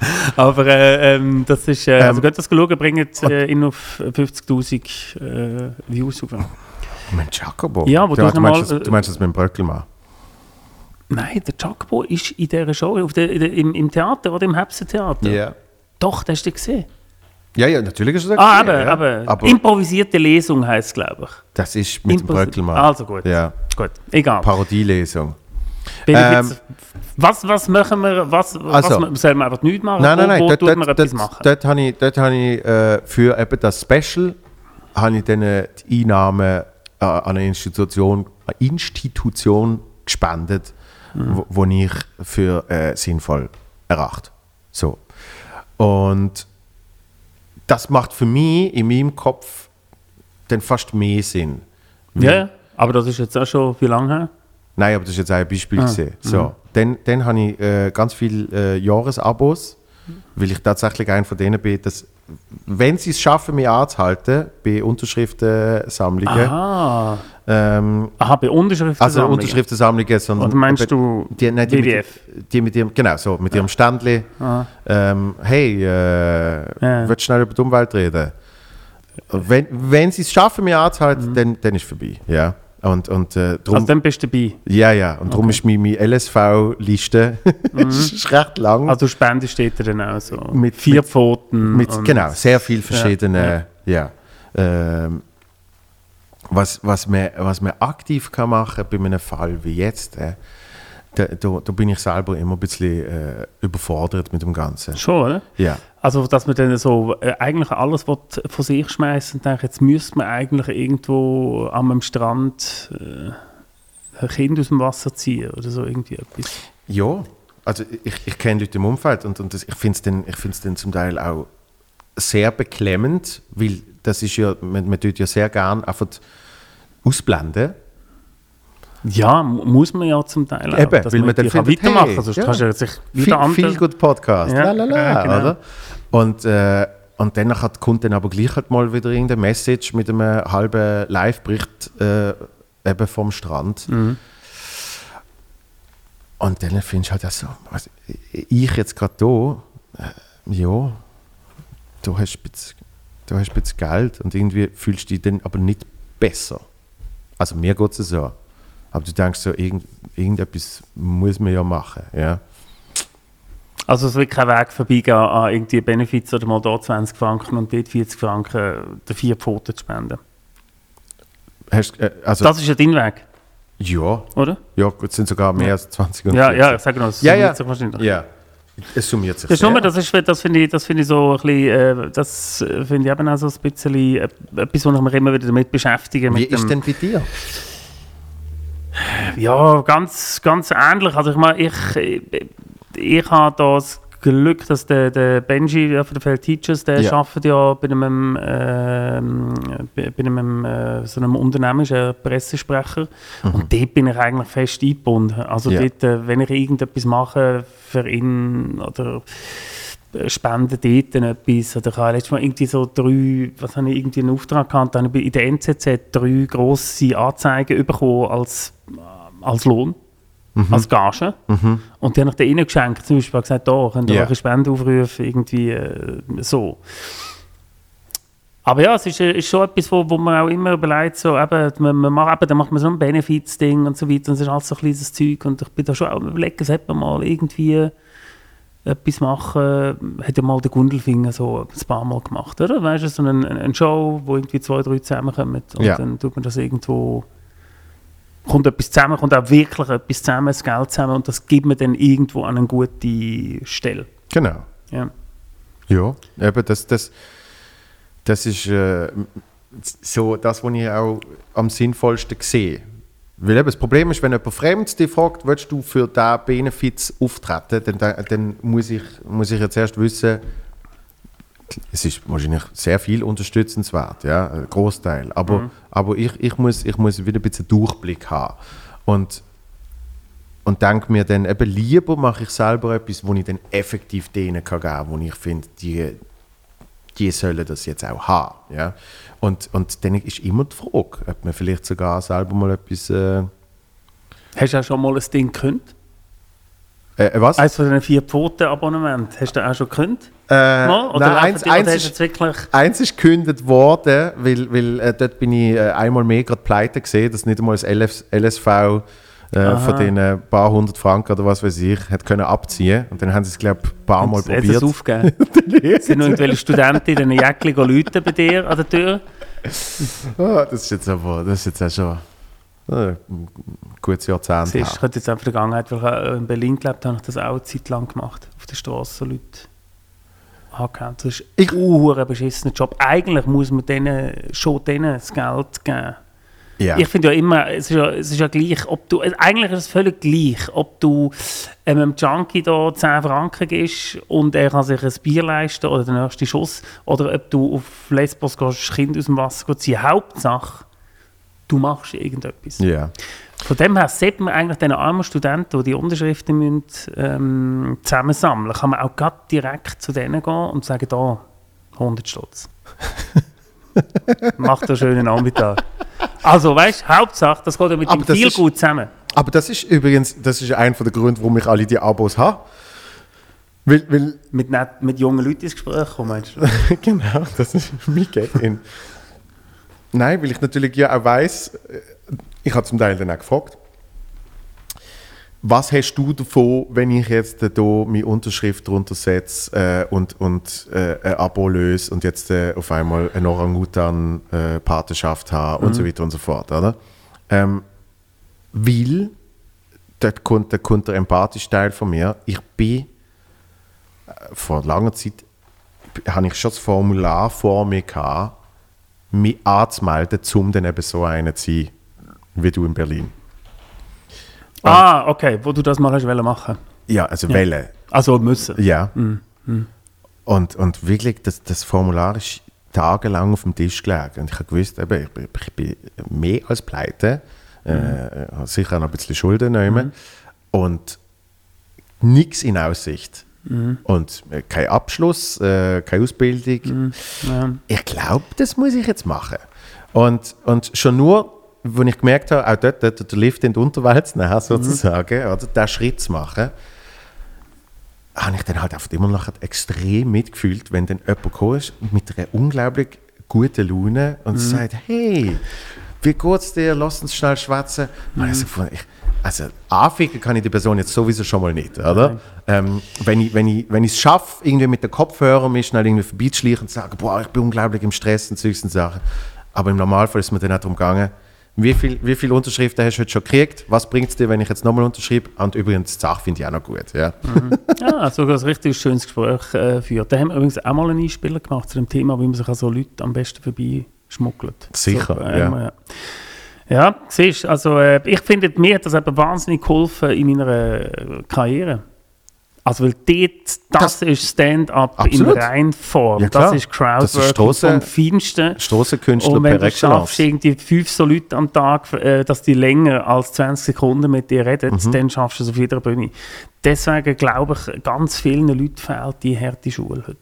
Aber äh, ähm, das ist, äh, also Ähm, geht das schauen, bringt äh, ihn auf 50'000 äh, Views auf. Mensch, Jacobo. Ja, wo du, du du, meinst, mal, das, du meinst das mit dem Bröckelmann? Nein, der Jacobo ist in dieser Show, auf der, der, im, im Theater oder im Hepsentheater. Ja. Doch, das hast du gesehen. Ja, ja, natürlich ist es das. Ah, gesehen, aber, ja. aber, aber improvisierte Lesung heisst es, glaube ich. das ist mit dem Improvis- Bröckelmann. Also gut. Ja, Gut, egal. Parodielesung. Benefits. was, was machen wir, was, Also- was sollen wir einfach nichts machen? Nein, nein, wo, nein, wo dort, tut man dort, etwas dort, machen? dort habe ich, dort habe ich äh, für eben das Special habe ich dann die Einnahmen äh, an eine Institution, eine Institution gespendet, Mhm. wo, wo ich für äh, sinnvoll erachte. So. Und das macht für mich in meinem Kopf dann fast mehr Sinn. ja, ja, aber das ist jetzt auch schon wie lange her? Nein, aber das ist jetzt ein Beispiel. Ah, gewesen. So, dann, dann habe ich äh, ganz viele äh, Jahresabos, weil ich tatsächlich einer von denen bin, dass, wenn sie es schaffen, mich anzuhalten, bei Unterschriftensammlungen, Aha, ähm, Aha bei Unterschriften. also Unterschriftensammlungen, sondern Oder meinst du die, nein, die, WWF? Mit, die mit ihrem, genau, so, mit ihrem Ständli, Ah. ähm, hey, äh, Ja. willst du schnell über die Umwelt reden? Wenn, wenn sie es schaffen, mich anzuhalten, dann, dann ist es vorbei. Ja. Und, und äh, darum, Also dann bist du dabei. ja, ja. Und darum ist meine, meine LSV-Liste ist recht lang. Also Spende steht da dann auch so. Mit- vier mit- Pfoten. mit, genau, sehr viel verschiedene, ja. Ähm, was, was, man, was man aktiv kann machen bei einem Fall wie jetzt, äh, da, da, da bin ich selber immer ein bisschen äh, überfordert mit dem Ganzen. Schon, oder? Ja. Also, dass man dann so äh, eigentlich alles will von sich schmeißen und denkt, jetzt müsste man eigentlich irgendwo an einem Strand äh, ein Kind aus dem Wasser ziehen oder so irgendwie etwas. Ja, also ich, ich kenne Leute im Umfeld und, und das, ich finde es dann, ich find's dann zum Teil auch sehr beklemmend, weil das ist ja, man, man tut ja sehr gern einfach ausblenden Ja, mu- muss man ja zum Teil auch, Eben, dass weil man kann findet, weitermachen hey, sonst ja. kannst du sich Viel, wieder anders... viel gut Podcast. Ja, Lalala, ja, genau. oder? Und, äh, und dann hat- kommt dann aber gleich halt mal wieder irgendeine Message mit einem halben Live-Bericht äh, eben vom Strand. Mhm. Und dann findest du halt so, was, ich jetzt gerade da, äh, ja, du hast bisschen, du hast bisschen Geld und irgendwie fühlst du dich dann aber nicht besser. Also mir geht es so. Aber du denkst so, irgend, irgendetwas muss man ja machen. Ja. Also es wird kein Weg vorbeigehen an irgendwie Benefits oder mal da 20 Franken und dort 40 Franken der vier Pfoten zu spenden. Hast, äh, also, Das ist ja dein Weg, ja, oder? ja, gut, es sind sogar mehr Ja. als 20 und Ja, 40. ja, ich sage noch, es Ja, summiert ja. sich wahrscheinlich. Ja, es summiert sich Das, nur, das, ist, das finde ich, das finde ich so ein bisschen, äh, das finde ich eben auch so ein bisschen äh, etwas, wo ich mich immer wieder damit beschäftige. Wie ist dem, denn bei dir? Ja, ganz, ganz ähnlich. Also ich meine, ich, ich, ich habe das Glück, dass der, der Benji von den Feld Teachers, der Ja. arbeitet ja bei einem, ähm, bei, einem äh, so einem Unternehmen, ist ein Pressesprecher. Und dort bin ich eigentlich fest eingebunden. Also Mhm. Ja. dort, äh, wenn ich irgendetwas mache für ihn oder äh, spende dort etwas. Oder ich habe letztes Mal irgendwie so drei, was habe ich, irgendwie einen Auftrag gehabt, dann habe ich in der NZZ drei grosse Anzeigen bekommen als, äh, als Lohn, als Gage. Und die habe ich dann ihnen geschenkt. Zum Beispiel gesagt, da könnt ihr Ja. eure Spendenaufrufe irgendwie äh, so. Aber ja, es ist, äh, ist schon etwas, wo, wo man auch immer überlegt, so, eben, man, man macht, eben, dann macht man so ein Benefits-Ding und so weiter, und es ist alles so ein kleines Zeug und ich bin da schon auch am überlegen, sollte man mal irgendwie etwas machen, hat ja mal der Gundelfinger so ein paar Mal gemacht, oder? Weißt du, so eine, eine Show, wo irgendwie zwei, drei zusammenkommen und Ja. dann tut man das irgendwo, kommt etwas zusammen, kommt auch wirklich etwas zusammen, das Geld zusammen und das gibt man dann irgendwo an eine gute Stelle. Genau. Ja. Ja, eben das, das, das ist äh, so das, was ich auch am sinnvollsten sehe. Weil eben das Problem ist, wenn jemand Fremdes dich fragt, willst du für diesen Benefits auftreten, dann, dann, muss, ich, muss ich jetzt erst wissen, es ist wahrscheinlich sehr viel unterstützenswert, ja, ein Großteil. Aber, aber ich, ich, muss, ich muss wieder ein bisschen Durchblick haben. Und, und denke mir dann eben lieber mache ich selber etwas, wo ich dann effektiv denen kann geben kann, wo ich finde, die, die sollen das jetzt auch haben. Ja? Und, und dann ist immer die Frage, ob man vielleicht sogar selber mal etwas. Äh, Hast du auch schon mal ein Ding gekündigt? äh, was? Eines von den vier Pfoten-Abonnementen, hast du auch schon gekündigt? Äh, Mal? Oder nein, eins, die- eins, ist, jetzt wirklich... eins ist gekündigt worden, weil, weil äh, dort bin ich äh, einmal mehr gerade pleite gesehen, dass nicht einmal das LF, LSV äh, von den äh, paar hundert Franken oder was weiß ich, hat können abziehen. Und dann haben sie es, glaube ich, ein paar Mal Hat es probiert. aufgegeben? Sind irgendwelche Studenten in den Jäckchen läuten bei dir an der Tür? Ah, das ist jetzt aber, das ist jetzt auch schon äh, ein gutes Jahrzehnt Siehst, ich könnte jetzt einfach in der Vergangenheit, weil ich auch in Berlin gelebt habe, habe ich das auch eine Zeit lang gemacht. Auf der Straße Leute angehauen. Das ist Ich- ein beschissener Job. Eigentlich muss man denen schon denen das Geld geben. Ja. Ich finde ja immer, es ist ja, es ist ja gleich, ob du, also eigentlich ist es völlig gleich, ob du ähm, einem Junkie da 10 Franken gibst und er kann sich ein Bier leisten oder den nächsten Schuss, oder ob du auf Lesbos gehst, Kind aus dem Wasser ziehen. Hauptsache, du machst irgendetwas. ja. Von dem her sollte man eigentlich den armen Studenten, die die Unterschriften müssen, ähm, zusammensammeln, kann man auch gerade direkt zu denen gehen und sagen, da, 100 Stutz. Macht einen schönen Nachmittag. Also, weißt du, Hauptsache, das geht ja mit Aber dem ist- gut zusammen. Aber das ist übrigens, das ist einer der Gründe, warum ich alle die Abos habe. Weil, weil Mit, net, mit jungen Leuten ins Gespräch kommen, meinst du? genau, das ist mein Gag-In. Nein, weil ich natürlich ja auch weiss, äh, ich habe zum Teil dann auch gefragt, was hast du davon, wenn ich jetzt hier meine Unterschrift drunter setze äh, und, und äh, ein Abo löse und jetzt äh, auf einmal eine Orang-Utan-Patenschaft habe und so weiter und so fort, oder? Ähm, weil, dort kommt, da kommt der empathische Teil von mir, ich bin äh, vor langer Zeit habe ich schon das Formular vor mir gehabt, mich anzumelden, um dann eben so einer zu sein, wie du in Berlin. Ah, okay, wo du das mal hast wollen machen. Ja, also Welle. Also müssen. Ja. Und, und wirklich, das, das Formular ist tagelang auf dem Tisch gelegen. Und ich habe gewusst, eben, ich, bin- ich bin mehr als pleite. äh, sicher auch noch ein bisschen Schulden nehmen und nichts in Aussicht. Und äh, kein Abschluss, äh, keine Ausbildung. Ja. Ich glaube, das muss ich jetzt machen. Und, und schon nur, wo ich gemerkt habe, auch dort, dort der Lift in die Unterwelt zu nehmen, sozusagen, oder, den Schritt zu machen, habe ich dann halt einfach immer noch extrem mitgefühlt, wenn dann jemand gekommen ist mit einer unglaublich guten Laune und sagt, hey, wie geht's dir, lass uns schnell schwätzen. Und ich so gefunden, ich, also anficken kann ich die Person jetzt sowieso schon mal nicht, oder? Ähm, wenn ich wenn ich wenn ich es schaffe, irgendwie mit den Kopfhörern mich schnell irgendwie vorbeizuschleichen und zu sagen, boah, ich bin unglaublich im Stress und solchen Sachen. Aber im Normalfall ist mir dann auch darum gegangen, wie viel, wie viele Unterschriften hast du heute schon gekriegt? Was bringt es dir, wenn ich jetzt nochmal unterschreibe? Und übrigens, die Sache finde ich auch noch gut. Ja. Ja, sogar ein richtig schönes Gespräch äh, führt. Da haben wir übrigens auch mal einen Einspieler gemacht zu dem Thema, wie man sich an so Leute am besten vorbeischmuggelt. Sicher, So, äh, ja. ja. Ja, siehst du, also äh, ich finde, mir hat das eben wahnsinnig geholfen in meiner äh, Karriere. Also, weil dort, das, ist Stand-up in. Reinform. Ja, das ist Das Strasse- vom Feinsten. Strassenkünstler Und wenn du schaffst, irgendwie fünf so Leute am Tag, äh, dass die länger als 20 Sekunden mit dir reden, Mhm. dann schaffst du es auf jeder Bühne. Deswegen glaube ich, ganz vielen Leuten fehlt die harte Schule heute.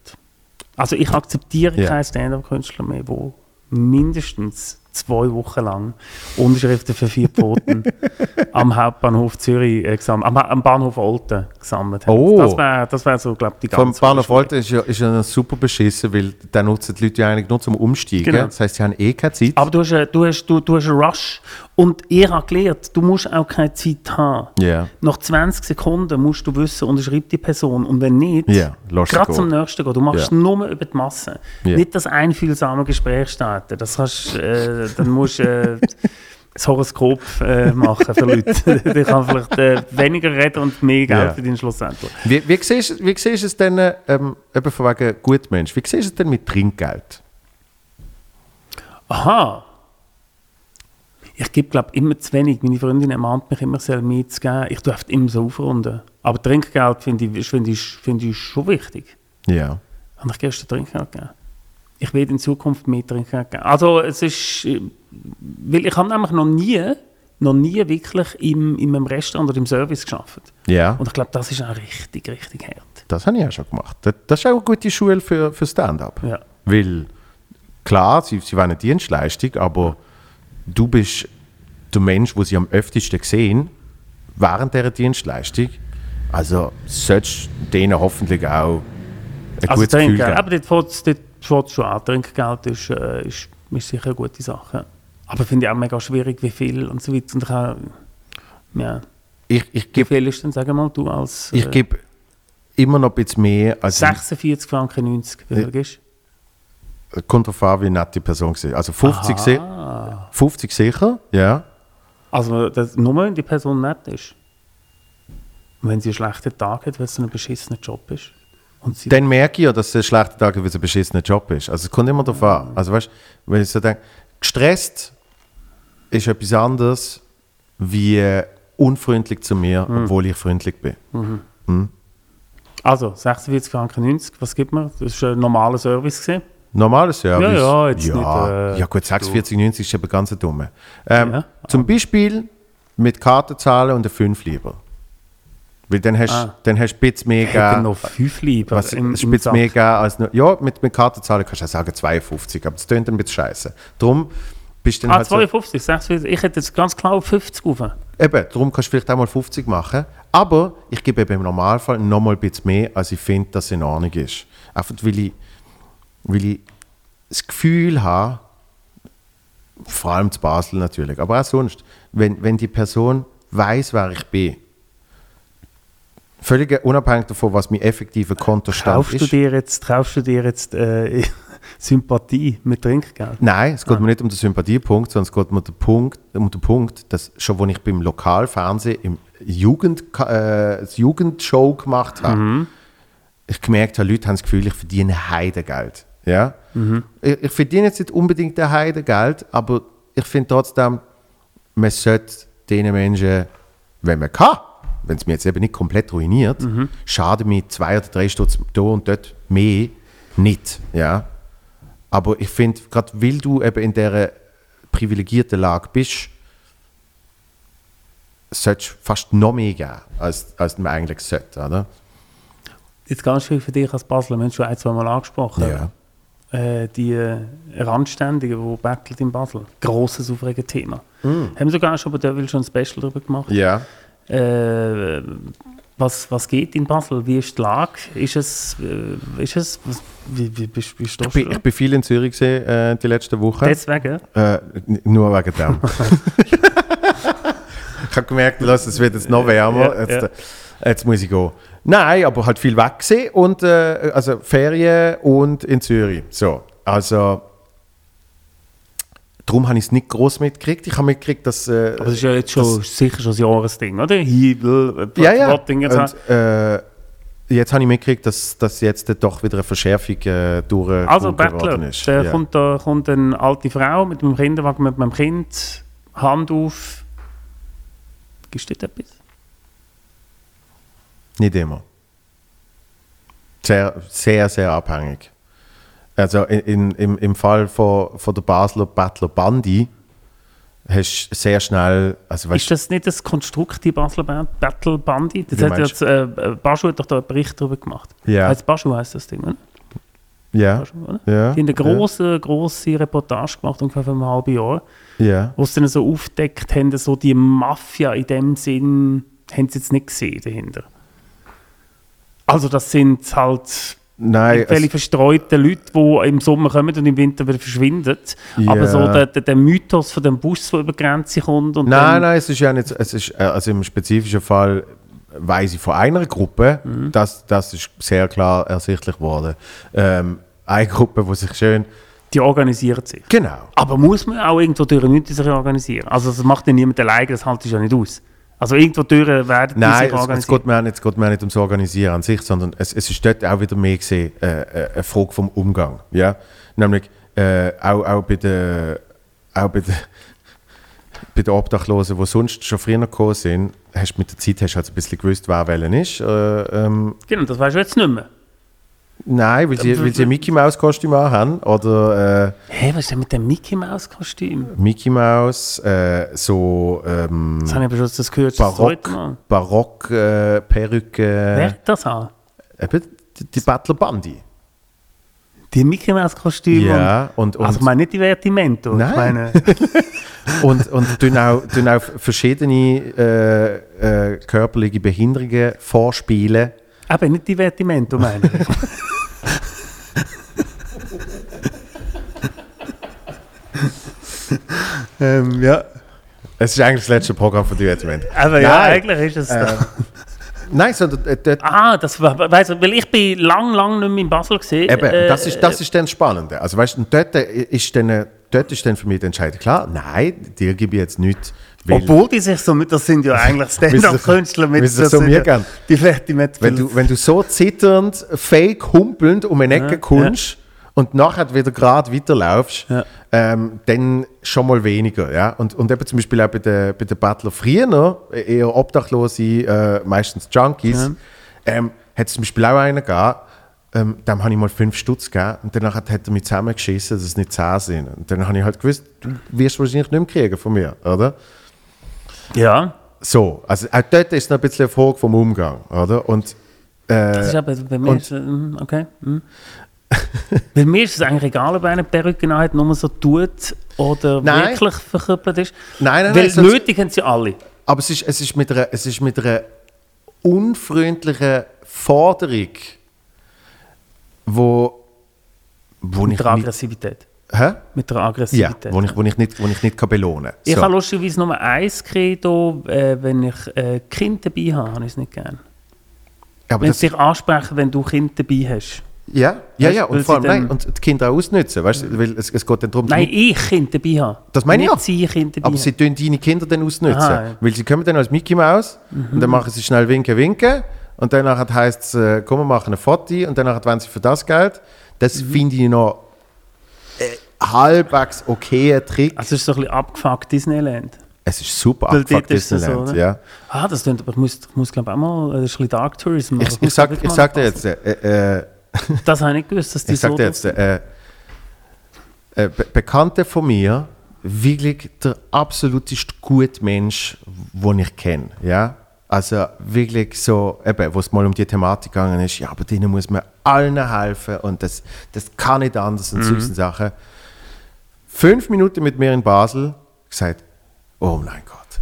Also ich akzeptiere Ja. keinen Stand-up-Künstler mehr, der mindestens zwei Wochen lang Unterschriften für vier Pfoten am Hauptbahnhof Zürich äh, gesammelt, am, am Bahnhof Olten gesammelt hat. Oh. Das wäre das wär so, glaube ich, die Vom ganze Bahnhof Olten ist ja, ist ja super beschissen, weil da nutzen die Leute ja eigentlich nur zum Umsteigen. Genau. Das heißt, sie haben eh keine Zeit. Aber du hast, äh, du, hast, du, du hast einen Rush. Und ich habe gelernt, du musst auch keine Zeit haben. Ja. Nach 20 Sekunden musst du wissen, unterschreibt die Person. Und wenn nicht, sie gerade zum nächsten gehen. Du machst Ja. nur über die Masse. Ja. Nicht das einfühlsame Gespräch starten. Das kannst, äh, dann musst du äh, das Horoskop äh, machen für Leute. Die kann vielleicht äh, weniger reden und mehr Geld Ja. verdienen schlussendlich. Wie, wie, siehst, wie siehst du es denn, ähm, eben von wegen Gutmensch, wie siehst du es denn mit Trinkgeld? Aha. Ich gebe, glaube immer zu wenig. Meine Freundin ermahnt mich immer, sehr mehr zu geben. Ich darf immer so aufrunden. Aber Trinkgeld finde ich, finde ich, finde ich schon wichtig. Ja. Habe ich gestern Trinkgeld gegeben? Ich werde in Zukunft mehr Trinkgeld geben. Also es ist... Weil ich habe nämlich noch nie, noch nie wirklich im, in einem Restaurant oder im Service geschafft. Ja, Und ich glaube, das ist auch richtig, richtig hart. das habe ich auch schon gemacht. Das, das ist auch eine gute Schule für, für Stand-up. Ja. Weil, klar, sie, sie wollen eine Dienstleistung, aber du bist der Mensch, den sie am öftesten sehen, während dieser Dienstleistung. Also solltest du denen hoffentlich auch ein Also gutes Gefühl Trinkgeld, geben. aber dort fängt es schon an. Trinkgeld ist, äh, ist, ist sicher eine gute Sache. Aber finde ich auch mega schwierig, wie viel und so weiter. Und ich auch, ja, Ich, ich wie gebe viel ist denn, sag mal, du als ich äh, geb immer noch ein bisschen mehr als 46 Franken 90, wie viel gibst kommt darauf an, wie nett die Person war. Also 50, si Ah. 50 sicher, ja. Also das, nur wenn die Person nett ist. Und wenn sie einen schlechten Tag hat, weil es ein beschissener Job ist. Dann merke ich ja, dass es ein schlechter Tag ist, weil es ein beschissener Job ist. Also es kommt immer darauf an. Also weißt du, wenn ich so denke, gestresst ist etwas anderes wie unfreundlich zu mir, Hm. obwohl ich freundlich bin. also 46 Franken 90, was gibt man? Das war ein normaler Service. Gewesen. Normales Service. Ja, ja, jetzt ja, nicht, äh, ja gut, 46,90 ist aber ganz dumm. Ähm, Ja. Zum Beispiel mit Karte zahlen und eine 5 lieber. Weil dann hast Ah. dann hast du ein bisschen mehr gegeben. noch fünf lieber Was, im, im mehr gegeben als nur, Ja, mit, mit Karte zahlen kannst du auch sagen 52, aber das tönt ein bisschen scheiße. Darum bist du dann Ah, halt so, 52, 46. Ich hätte jetzt ganz klar auf 50 rauf. Eben, darum kannst du vielleicht auch mal 50 machen. Aber ich gebe eben im Normalfall noch mal ein bisschen mehr, als ich finde, dass es in Ordnung ist. Einfach weil ich, weil ich das Gefühl habe, vor allem zu Basel natürlich, aber auch sonst, wenn, wenn die Person weiß, wer ich bin, völlig unabhängig davon, was mein effektiver Kontostand Kaufst du dir jetzt, kaufst du dir jetzt äh, Sympathie mit Trinkgeld? Nein, es geht mir nicht um den Sympathiepunkt, sondern es geht mir um den Punkt, um den Punkt dass schon als ich beim Lokalfernsehen im Jugend, äh, Jugendshow gemacht habe, ich gemerkt habe, Leute haben das Gefühl, ich verdiene Heidegeld. Ja? Ich, ich verdiene jetzt nicht unbedingt ein Heidegeld, aber ich finde trotzdem, man sollte diesen Menschen, wenn man kann, wenn es mir jetzt eben nicht komplett ruiniert, schaden mir zwei oder drei Stutz da und dort mehr nicht. Ja? Aber ich finde, gerade weil du eben in dieser privilegierten Lage bist, sollte fast noch mehr geben, als, als man eigentlich sollte, oder? Jetzt ganz schön für dich als Basler, wir haben schon ein, zwei Mal angesprochen. Äh, die Randständigen, die battlen in Basel. Grosses, aufregendes Thema. Haben wir sogar schon bei Devil schon ein Special darüber gemacht. Ja. Äh, was, was geht in Basel? Wie ist die Lage? Ist es, äh, ist es was, wie, wie, bist, Ich bin, du ich da? bin viel in Zürich gewesen, äh, die letzten Wochen. Deswegen? Äh, nur wegen dem. ich habe gemerkt, lass, es wird jetzt noch wärmer. Ja, jetzt, ja. äh, jetzt muss ich gehen. Nein, aber halt viel weg gewesen und äh, also Ferien und in Zürich. So, also darum habe ich es nicht groß mitgekriegt. Ich habe mitgekriegt, dass äh, Aber das ist ja jetzt schon sicher schon ein Jahresding, oder? Hiebel, äh, ja, ja. Und, äh, jetzt habe ich mitgekriegt, dass, dass jetzt doch wieder eine Verschärfung äh, durch Also Bettler, ist. da Ja. kommt, da kommt eine alte Frau mit einem Kinderwagen, mit meinem Kind, Hand auf. Gibst du dort etwas? Nicht immer. Sehr, sehr, sehr abhängig. Also in, in, im, im Fall von, von der Basler Battler Bandi hast du sehr schnell, also Ist weißt, das nicht das Konstrukt, die Basler Ba- Battle Bandit? Das hat jetzt, äh, Baschu hat doch da einen Bericht darüber gemacht. Ja. Heißt Baschu heißt das Ding, oder? ja, Baschu, oder? ja, Die haben eine grosse, grosse Reportage gemacht, ungefähr vor einem halben Jahr, ja. wo sie dann so aufdeckt haben, so die Mafia in dem Sinn, haben sie jetzt nicht gesehen dahinter. Also das sind halt Nein, es, verstreute Leute, die im Sommer kommen und im Winter wieder verschwinden. Ja. Aber so der, der, der Mythos von dem Bus, der über die Grenze kommt und nein, nein, es ist ja nicht, es ist, äh, also im spezifischen Fall weiß ich von einer Gruppe, Mhm. das, das ist sehr klar ersichtlich geworden. Ähm, eine Gruppe, die sich schön, die organisieren sich. genau, Aber muss man auch irgendwo durch Leute sich organisieren? Also das macht ja niemand alleine, das haltet ja nicht aus. Also irgendwo durch werden die Nein, sich es, es, geht mir auch nicht, es geht mir auch nicht ums Organisieren an sich, sondern es, es ist dort auch wieder mehr gesehen, äh, äh, eine Frage vom Umgang. Ja? Nämlich äh, auch, auch bei den auch bei den, bei den Obdachlosen, die sonst schon früher gekommen sind, hast du mit der Zeit hast du halt ein bisschen gewusst, wer welchen ist. Äh, ähm, Genau, das weißt du jetzt nicht mehr. Nein, weil sie, weil sie ein Mickey Mouse Kostüm haben oder äh, Hä, was ist denn mit dem Mickey Maus Kostüm? Mickey Mouse, äh, so ähm, Das habe ich aber schon das gehört, das Barock, Mal. Barock äh, Perücke, Wer hat das an? eben die, die Battler Bandi. Die Mickey Maus Kostüme? Ja, und, Und, also ich meine nicht die Vertimento. Ich Nein. meine, und, und tun auch, tun auch verschiedene äh, äh, körperliche Behinderungen vorspielen. eben nicht die Vertimento, meine ich. Ähm, ja. Es ist eigentlich das letzte Programm von Divertiment. Aber ja, Nein. eigentlich ist es Äh, doch. Nein, sondern äh, dort, Ah, das weißt du, weil ich bin lang, lang nicht mehr in Basel gesehen. eben, Äh, das, ist, das ist dann das Spannende. Also weißt du, dort, äh, ist dann, äh, dort ist dann für mich die Entscheidung klar, nein, dir gebe ich jetzt nichts. weil- Obwohl die sich so mit, das sind ja eigentlich Stand-up-Künstler mit das so mir ja gern. Die Vertimento. Wenn du, wenn du so zitternd, fake, humpelnd um eine Ecke Ja, kommst und nachher wieder gerade weiterlaufst, Ja. ähm, dann schon mal weniger. Ja? Und, und eben zum Beispiel auch bei den bei der Battler früher, äh, eher Obdachlose, äh, meistens Junkies, ähm, hat es zum Beispiel auch einen gegeben, ähm, dem habe ich mal fünf Stutz gegeben und danach hat er mich zusammengeschissen, dass es nicht zehn sind. Und dann habe ich halt gewusst, du wirst wahrscheinlich nicht mehr kriegen von mir, oder? ja, So, also auch dort ist noch ein bisschen eine Frage vom Umgang, oder? Und das ist aber bei mir und- mm, okay. mm. bei mir ist es eigentlich egal, ob einer die Perücke hat, nur so tut oder Nein. wirklich verkrüppelt ist. Nein, nein, Weil nein, nötig haben sie alle. Aber es ist, es ist, mit, einer, es ist mit einer unfreundlichen Forderung, wo, wo Mit der Aggressivität. hä? Mit der Ja, Aggressivität. wo ich, wo ich nicht, wo ich nicht kann belohnen kann. Ich habe lustigerweise nur eins Credo, äh, wenn ich äh, Kind dabei habe, habe ich es nicht gern. aber Wenn sie dich ansprechen, wenn du Kind dabei hast. Ja, ja, ja, und vor allem, nein, und die Kinder auch ausnutzen, weißt du, weil es, es geht dann darum, Nein, ich Kind dabei habe. Das meine ich ja. sie Kind dabei aber sie tun deine Kinder dann ausnutzen, Aha, ja. Mhm. weil sie kommen dann als Mickey Mouse und dann machen sie schnell winken, winken und danach heißt es, äh, komm, wir machen ein Foto und danach wollen sie für das Geld. Das Mhm. finde ich noch äh, halbwegs okayer Trick. Also es ist so ein bisschen abgefuckt Disneyland. Es ist super abgefuckt es so, Disneyland, oder? ja. Ah, das klingt, aber ich muss, ich muss glaube auch mal, das ist ein bisschen Dark Tourism. Ich, ich, muss sag, ich sag dir jetzt, äh, äh, Das habe ich nicht gewusst, dass die ich so dir jetzt, äh, äh, Be Bekannte von mir wirklich der absoluteste gute Mensch, den ich kenne. Ja? Also wirklich so, eben, wo es mal um die Thematik gegangen ist, ja, aber denen muss man allen helfen und das, das kann nicht anders und solche Sachen. Fünf Minuten mit mir in Basel gesagt, oh mein Gott,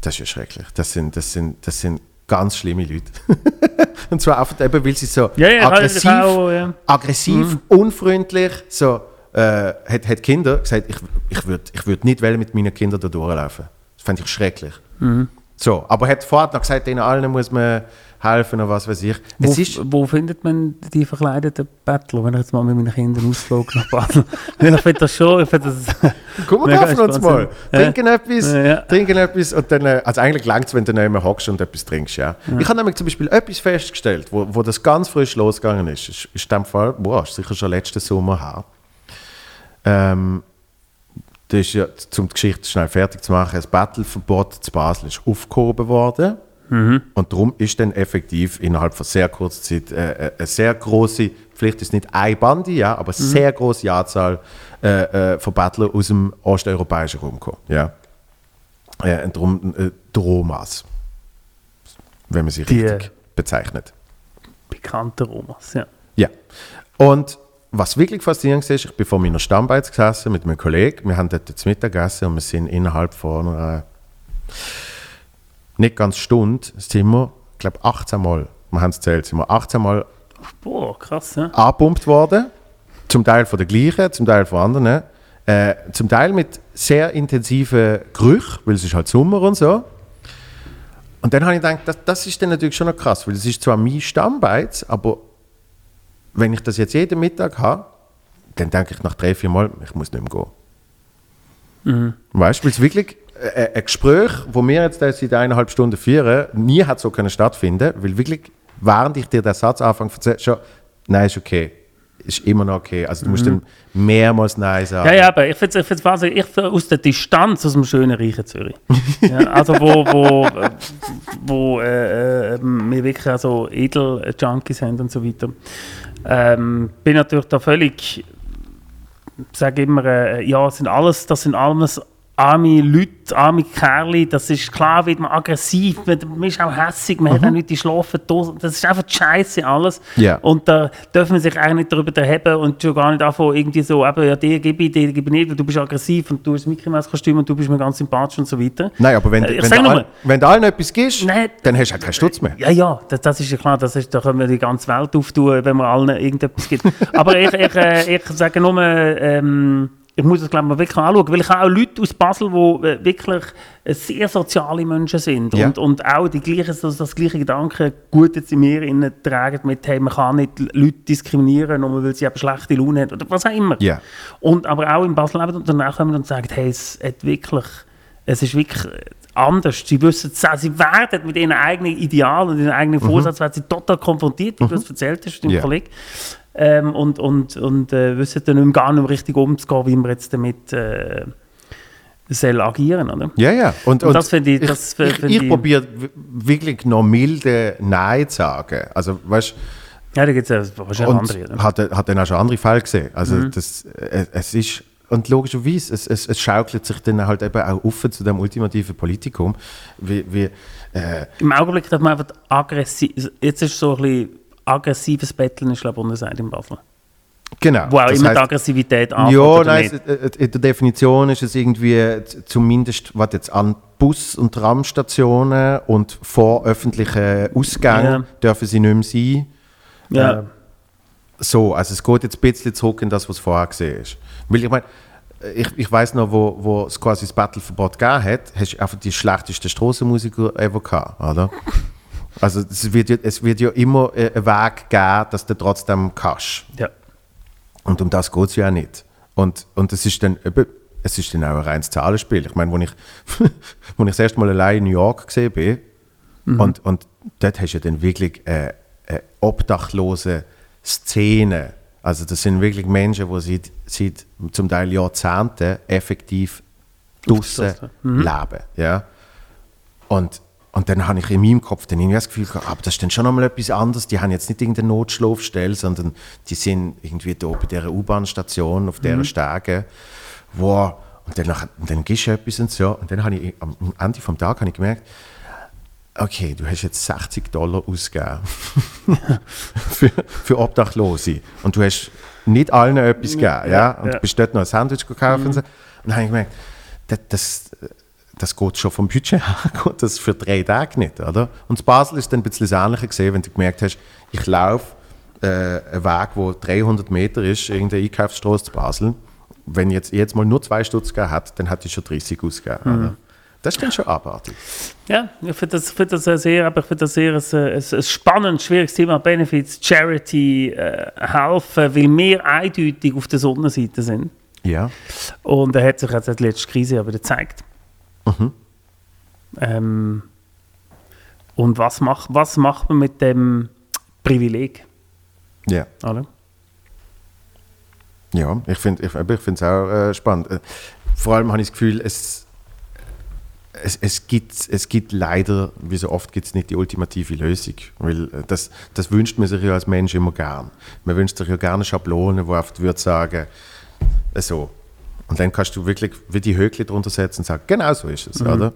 das ist ja schrecklich. Das sind, das sind, das sind ganz schlimme Leute. und zwar einfach eben, weil sie so Ja, ja, aggressiv, auch, ja. aggressiv unfreundlich, so, äh, hat, hat Kinder gesagt, ich, ich würde ich würd nicht wollen mit meinen Kindern da durchlaufen. Das fände ich schrecklich. Mhm. So, aber hat vorher noch gesagt, denen allen muss man helfen oder was weiß ich. Wo, ist, wo findet man die verkleideten Bettler, wenn ich jetzt mal mit meinen Kindern ausflog nach Basel? Ich finde das schon, ich finde das... komm, wir treffen uns mal. Ja. Trinken etwas, Ja, ja. trinken etwas und dann, äh, also eigentlich langt es, wenn du nicht mehr hockst und etwas trinkst, ja. Ich habe nämlich zum Beispiel etwas festgestellt, wo, wo das ganz frisch losgegangen ist. Ist, ist in dem Fall, boah, ist sicher schon letzten Sommer her. Ähm, das ist ja, um die Geschichte schnell fertig zu machen, das Battleverbot zu Basel ist aufgehoben worden. Und darum ist dann effektiv innerhalb von sehr kurzer Zeit äh, äh, eine sehr große, vielleicht ist es nicht eine Bande, ja, aber eine sehr große Anzahl äh, äh, von Battlern aus dem osteuropäischen Raum gekommen. Ja. Äh, und darum äh, Dromas, wenn man sie Die, richtig bezeichnet. Bekannte Romas, ja. Ja. Und was wirklich faszinierend ist, ich bin vor meiner Stammbeiz gesessen mit meinem Kollegen. Wir haben dort zu Mittag gegessen und wir sind innerhalb von einer nicht ganz Stunde, sind wir, ich glaube 18 Mal, wir haben es zählt, sind wir 18 Mal Boah, krass, ja. angepumpt worden. Zum Teil von der gleichen, zum Teil von anderen. Äh, zum Teil mit sehr intensiven Gerüchen, weil es ist halt Sommer und so. Und dann habe ich gedacht, das, das ist dann natürlich schon noch krass, weil es ist zwar mein Stammbeiz, aber wenn ich das jetzt jeden Mittag habe, dann denke ich nach drei, vier Mal, ich muss nicht mehr gehen. Weißt du, weil es wirklich ein Gespräch, wo wir jetzt seit eineinhalb Stunden führen, nie hat so können stattfinden, weil wirklich, während ich dir den Satz anfange zu erzählen, schon, nein, ist okay, ist immer noch okay. Also du musst dann mehrmals nein sagen. Ja, ja, aber ich finde es wahnsinnig- ich find aus der Distanz aus dem schönen reichen Zürich. ja, also wo, wo, äh, wo äh, äh, wir wirklich auch so Edel-Junkies haben und so weiter. Ähm, bin natürlich da völlig, sage immer, äh, ja, sind alles, das sind alles arme Leute, arme Kerle, das ist klar, wird man aggressiv, man, man ist auch hässig, man hat auch nicht die schlafen das ist einfach scheiße alles. Ja. Und da dürfen wir sich eigentlich nicht darüber erheben und schon gar nicht anfangen, irgendwie so, eben, ja, dir gebe ich, dir gebe ich nicht, weil du bist aggressiv und du hast Mickey Mouse Kostüm und du bist mir ganz sympathisch und so weiter. Nein, aber wenn, Äh, wenn, du all, wenn du allen etwas gibst, Nein. dann hast du auch keinen Stutz mehr. Ja, ja, das, das ist ja klar, das ist, da können wir die ganze Welt auftun, wenn wir allen irgendetwas gibt. Aber ich, ich, äh, ich sage nur, ähm, ich muss das glaube ich mal wirklich anschauen, weil ich habe auch Leute aus Basel, die äh, wirklich äh, sehr soziale Menschen sind Ja. und, und auch die gleichen, das, das gleiche Gedanken gut jetzt in mir innen tragen mit, hey, man kann nicht Leute diskriminieren, nur weil sie eben schlechte Laune haben oder was auch immer. Ja. Und aber auch in Basel leben und danach kommen und sagen, hey, es hat wirklich, es ist wirklich anders. Sie wissen, es sie werden mit ihren eigenen Idealen und ihren eigenen Vorsätzen werden sie total konfrontiert, wie du es erzählt hast, dein Ja. Kollege. Ähm, und und, und äh, wissen dann nicht mehr, gar nicht mehr richtig umzugehen, wie man jetzt damit äh, soll agieren oder? Ja, ja. Und, Und das finde ich- das ich, ich, ich- probiere wirklich noch milde Nein zu sagen. Also, weißt Ja, da gibt es ja wahrscheinlich andere. Oder? hat, hat dann auch schon andere Fälle gesehen. Also, Mhm. das, äh, es ist, und logischerweise, es, es, es schaukelt sich dann halt eben auch auf zu dem ultimativen Politikum. Wie, wie, äh, Im Augenblick darf man einfach aggressiv, jetzt ist so ein bisschen aggressives Betteln, ist glaube ich untersagt in Basel. genau. Wo auch Das immer heisst- die Aggressivität anfängt Ja, nein, es- äh, in der Definition ist es irgendwie z- zumindest was jetzt an Bus- und Tramstationen und vor öffentlichen Ausgängen Ja. dürfen sie nicht mehr sein. Ja. Äh, so, also es geht jetzt ein bisschen zurück in das, was vorher gesehen ist. Weil ich meine, ich, ich weiß noch, wo, wo es quasi das Battleverbot gegeben hat, hast du einfach die schlechtesten Strassenmusiker ever gehabt, oder? Also es wird, ja, es wird ja immer äh, einen Weg geben, dass du trotzdem kannst. ja. Und um das geht es ja auch nicht. Und, und es ist dann eben, es ist dann auch ein reines Zahlenspiel. Ich meine, als ich, als ich das erste Mal allein in New York gesehen bin, und, und dort hast du ja dann wirklich eine, eine obdachlose Szene. Also das sind wirklich Menschen, die seit, seit zum Teil Jahrzehnten effektiv draußen Aufgeschlossen. leben. Ja? Und, und dann habe ich in meinem Kopf dann irgendwie das Gefühl gehabt, aber das ist dann schon nochmal etwas anderes. Die haben jetzt nicht irgendeine Notschlafstelle, sondern die sind irgendwie da bei dieser U-Bahn-Station, auf Mhm. dieser Stege, wo, Und dann, und dann gehst du etwas und so. Und dann habe ich am Ende vom Tag habe ich gemerkt, okay, du hast jetzt 60 Dollar ausgegeben für, für Obdachlose. Und du hast nicht allen etwas gegeben. Ja, Und ja. du bist dort noch ein Sandwich gekauft und so. Und dann habe ich gemerkt, das, das, das geht schon vom Budget her, geht das für drei Tage nicht, oder? Und in Basel ist dann ein bisschen das Ähnliche gesehen, wenn du gemerkt hast, ich laufe äh, einen Weg, der 300 Meter ist, irgendeine Einkaufsstraße zu Basel. Wenn jetzt jetzt mal nur zwei Stutz hat, dann hätte ich schon 30 ausgegeben. Oder? Das ist dann schon abartig. Ja, ich finde das, find das sehr, aber ich finde das sehr ein, ein, ein spannendes, schwieriges Thema. Benefits, Charity, äh, helfen, weil wir eindeutig auf der Sonnenseite sind. Ja. Und er hat sich jetzt die letzte Krise aber gezeigt. Ähm, und was, macht was macht man mit dem Privileg? Ja. Oder? Ja, ich finde ich, aber ich es auch äh, spannend. Äh, vor allem habe ich das Gefühl, es, es, es, gibt, es gibt leider, wie so oft, gibt es nicht die ultimative Lösung. Weil äh, das, das wünscht man sich ja als Mensch immer gern. Man wünscht sich ja gerne Schablonen, wo oft würde sagen, äh, so. Und dann kannst du wirklich wie die Höckli drunter setzen und sagen, genau so ist es, oder?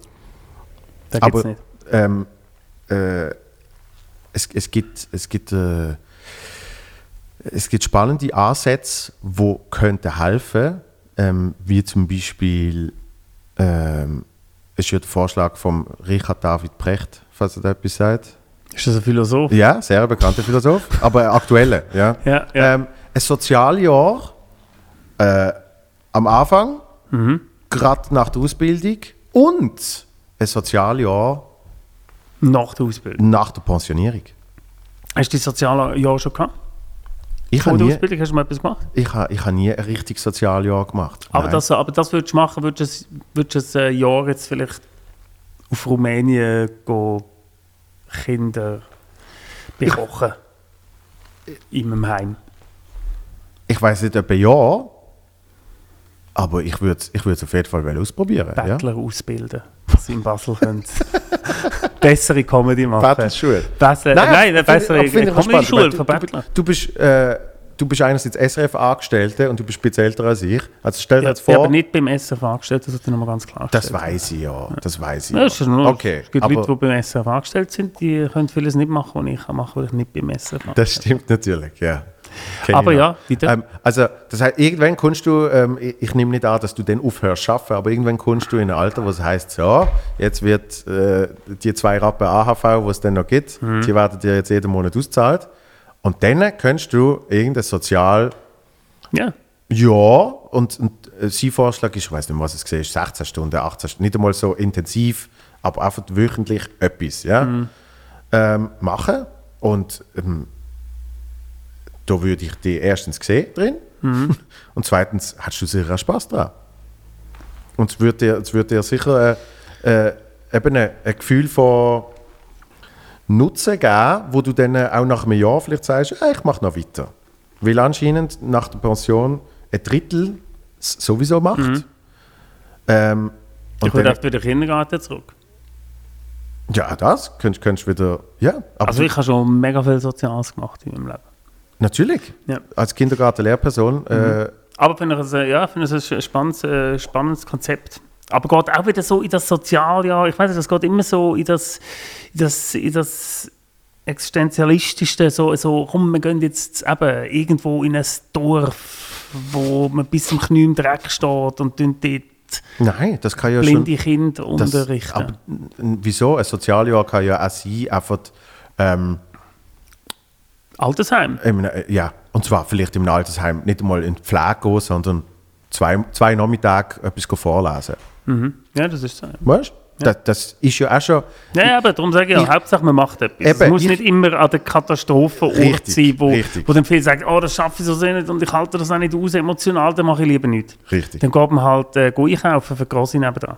Da Aber nicht. ähm, äh, es, es gibt, es gibt, äh, es gibt spannende Ansätze, wo könnte helfen, ähm, wie zum Beispiel ähm, ist ja der Vorschlag von Richard David Precht, falls er da etwas sagt. Ist das ein Philosoph? Ja, sehr bekannter Philosoph, aber aktueller. Ja. Ja, ja. Ähm, ein Sozialjahr äh, am Anfang, Mhm. gerade nach der Ausbildung und ein Sozialjahr Nach der Ausbildung. nach der Pensionierung. Hast du die soziale Jahr schon gehabt? Ich Vor habe der nie, Ausbildung hast du mal etwas gemacht? ich habe, ich habe nie ein richtiges Sozialjahr gemacht. Aber Nein. das, aber das würdest du machen, würdest du ein- würdest ein Jahr jetzt vielleicht auf Rumänien gehen, Kinder bekochen? In einem Heim. ich weiß nicht, ob ein Jahr, aber ich würde es ich würd's auf jeden Fall ausprobieren. Ja? Bettler ausbilden, dass sie in Basel können. bessere Comedy machen. Bettlerschule. Besser, nein, eine finde- bessere Comedy-Schule für du, Bettler. du, du bist, äh, du bist einerseits SRF-Angestellte und du bist ein bisschen älter als ich. Also stell dir Ja, jetzt ich bin vor, aber nicht beim SRF angestellt, das sollte ich nochmal ganz klar das stellen. weiß ich ja, das weiß ich Ja, das ist nur, Okay, es gibt aber Leute, die beim SRF angestellt sind, die können vieles nicht machen, was ich kann machen, weil ich nicht beim SRF das stimmt natürlich, ja. Kenn Aber ja, bitte. Ähm, also, das heißt, irgendwann kommst du, ähm, ich, ich nehme nicht an, dass du dann aufhörst zu arbeiten, aber irgendwann kommst du in ein Alter, wo es heißt, so, jetzt wird äh, die zwei Rappen AHV, die es dann noch gibt, Mhm. die werden dir jetzt jeden Monat ausgezahlt. Und dann kannst du irgendein Sozial, Ja, ja, und, und äh, sein Vorschlag ist, ich weiß nicht mehr, was es war, 16 Stunden, 18 Stunden, nicht einmal so intensiv, aber einfach wöchentlich etwas, ja, ähm, machen. Und ähm, da würde ich die erstens sehen drin und zweitens hast du sicher auch Spaß dran. Und es wird dir, es wird dir sicher äh, äh, eben ein, ein Gefühl von Nutzen geben, wo du dann auch nach einem Jahr vielleicht sagst, ah, ich mache noch weiter. Weil anscheinend nach der Pension ein Drittel es sowieso macht. Ähm, ich und würde einfach wieder Kindergarten zurück. ja, das könntest du wieder, ja, Also ich habe schon mega viel Soziales gemacht in meinem Leben. Natürlich, Ja. als Kindergarten-Lehrperson, äh, Aber finde ich, es, äh, ja, finde es ein spannendes, äh, spannendes Konzept. Aber geht auch wieder so in das Sozialjahr, ich weiß nicht, es geht immer so in das, in das, in das Existenzialistischste, so, so, komm, wir gehen jetzt eben irgendwo in ein Dorf, wo man bis zum Knie im Dreck steht und dort nein, das kann ja schon... blinde Kinder Das, unterrichten. aber n- wieso? Ein Sozialjahr kann ja auch sein, einfach, ähm, Altersheim. in einem, äh, ja, und zwar vielleicht im Altersheim nicht einmal in die Pflege gehen, sondern zwei, zwei Nachmittage etwas vorlesen. Mhm. Ja, das ist so. ja. Weißt du? Das, das ist ja auch schon. Ja, ja, aber darum sage ich ja, Ich- Hauptsache man macht etwas. es Eben, muss ich- nicht immer an der Katastrophenort Richtig, sein, wo, richtig. wo dann viele sagen, oh, das schaffe ich so nicht und ich halte das auch nicht aus, emotional, dann mache ich lieber nichts. Richtig. Dann geht man halt äh, go einkaufen für Grosse nebenan.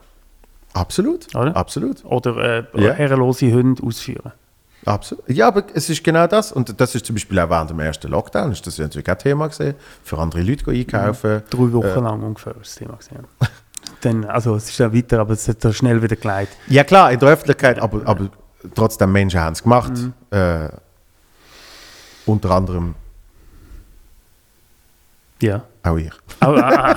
Absolut. Oder? Absolut. Oder äh, Ja. herrenlose Hunde ausführen. Absolut. Ja, aber es ist genau das. Und das ist zum Beispiel auch während dem ersten Lockdown, ist das ja natürlich auch Thema gesehen, für andere Leute einkaufen. Drei Wochen lang ungefähr das Thema. Gewesen. ja. dann, also es ist ja weiter, aber es hat da schnell wieder geleitet. Ja klar, in der Öffentlichkeit, aber, aber trotzdem Menschen haben es gemacht. Äh, unter anderem Ja. auch ich. Aber,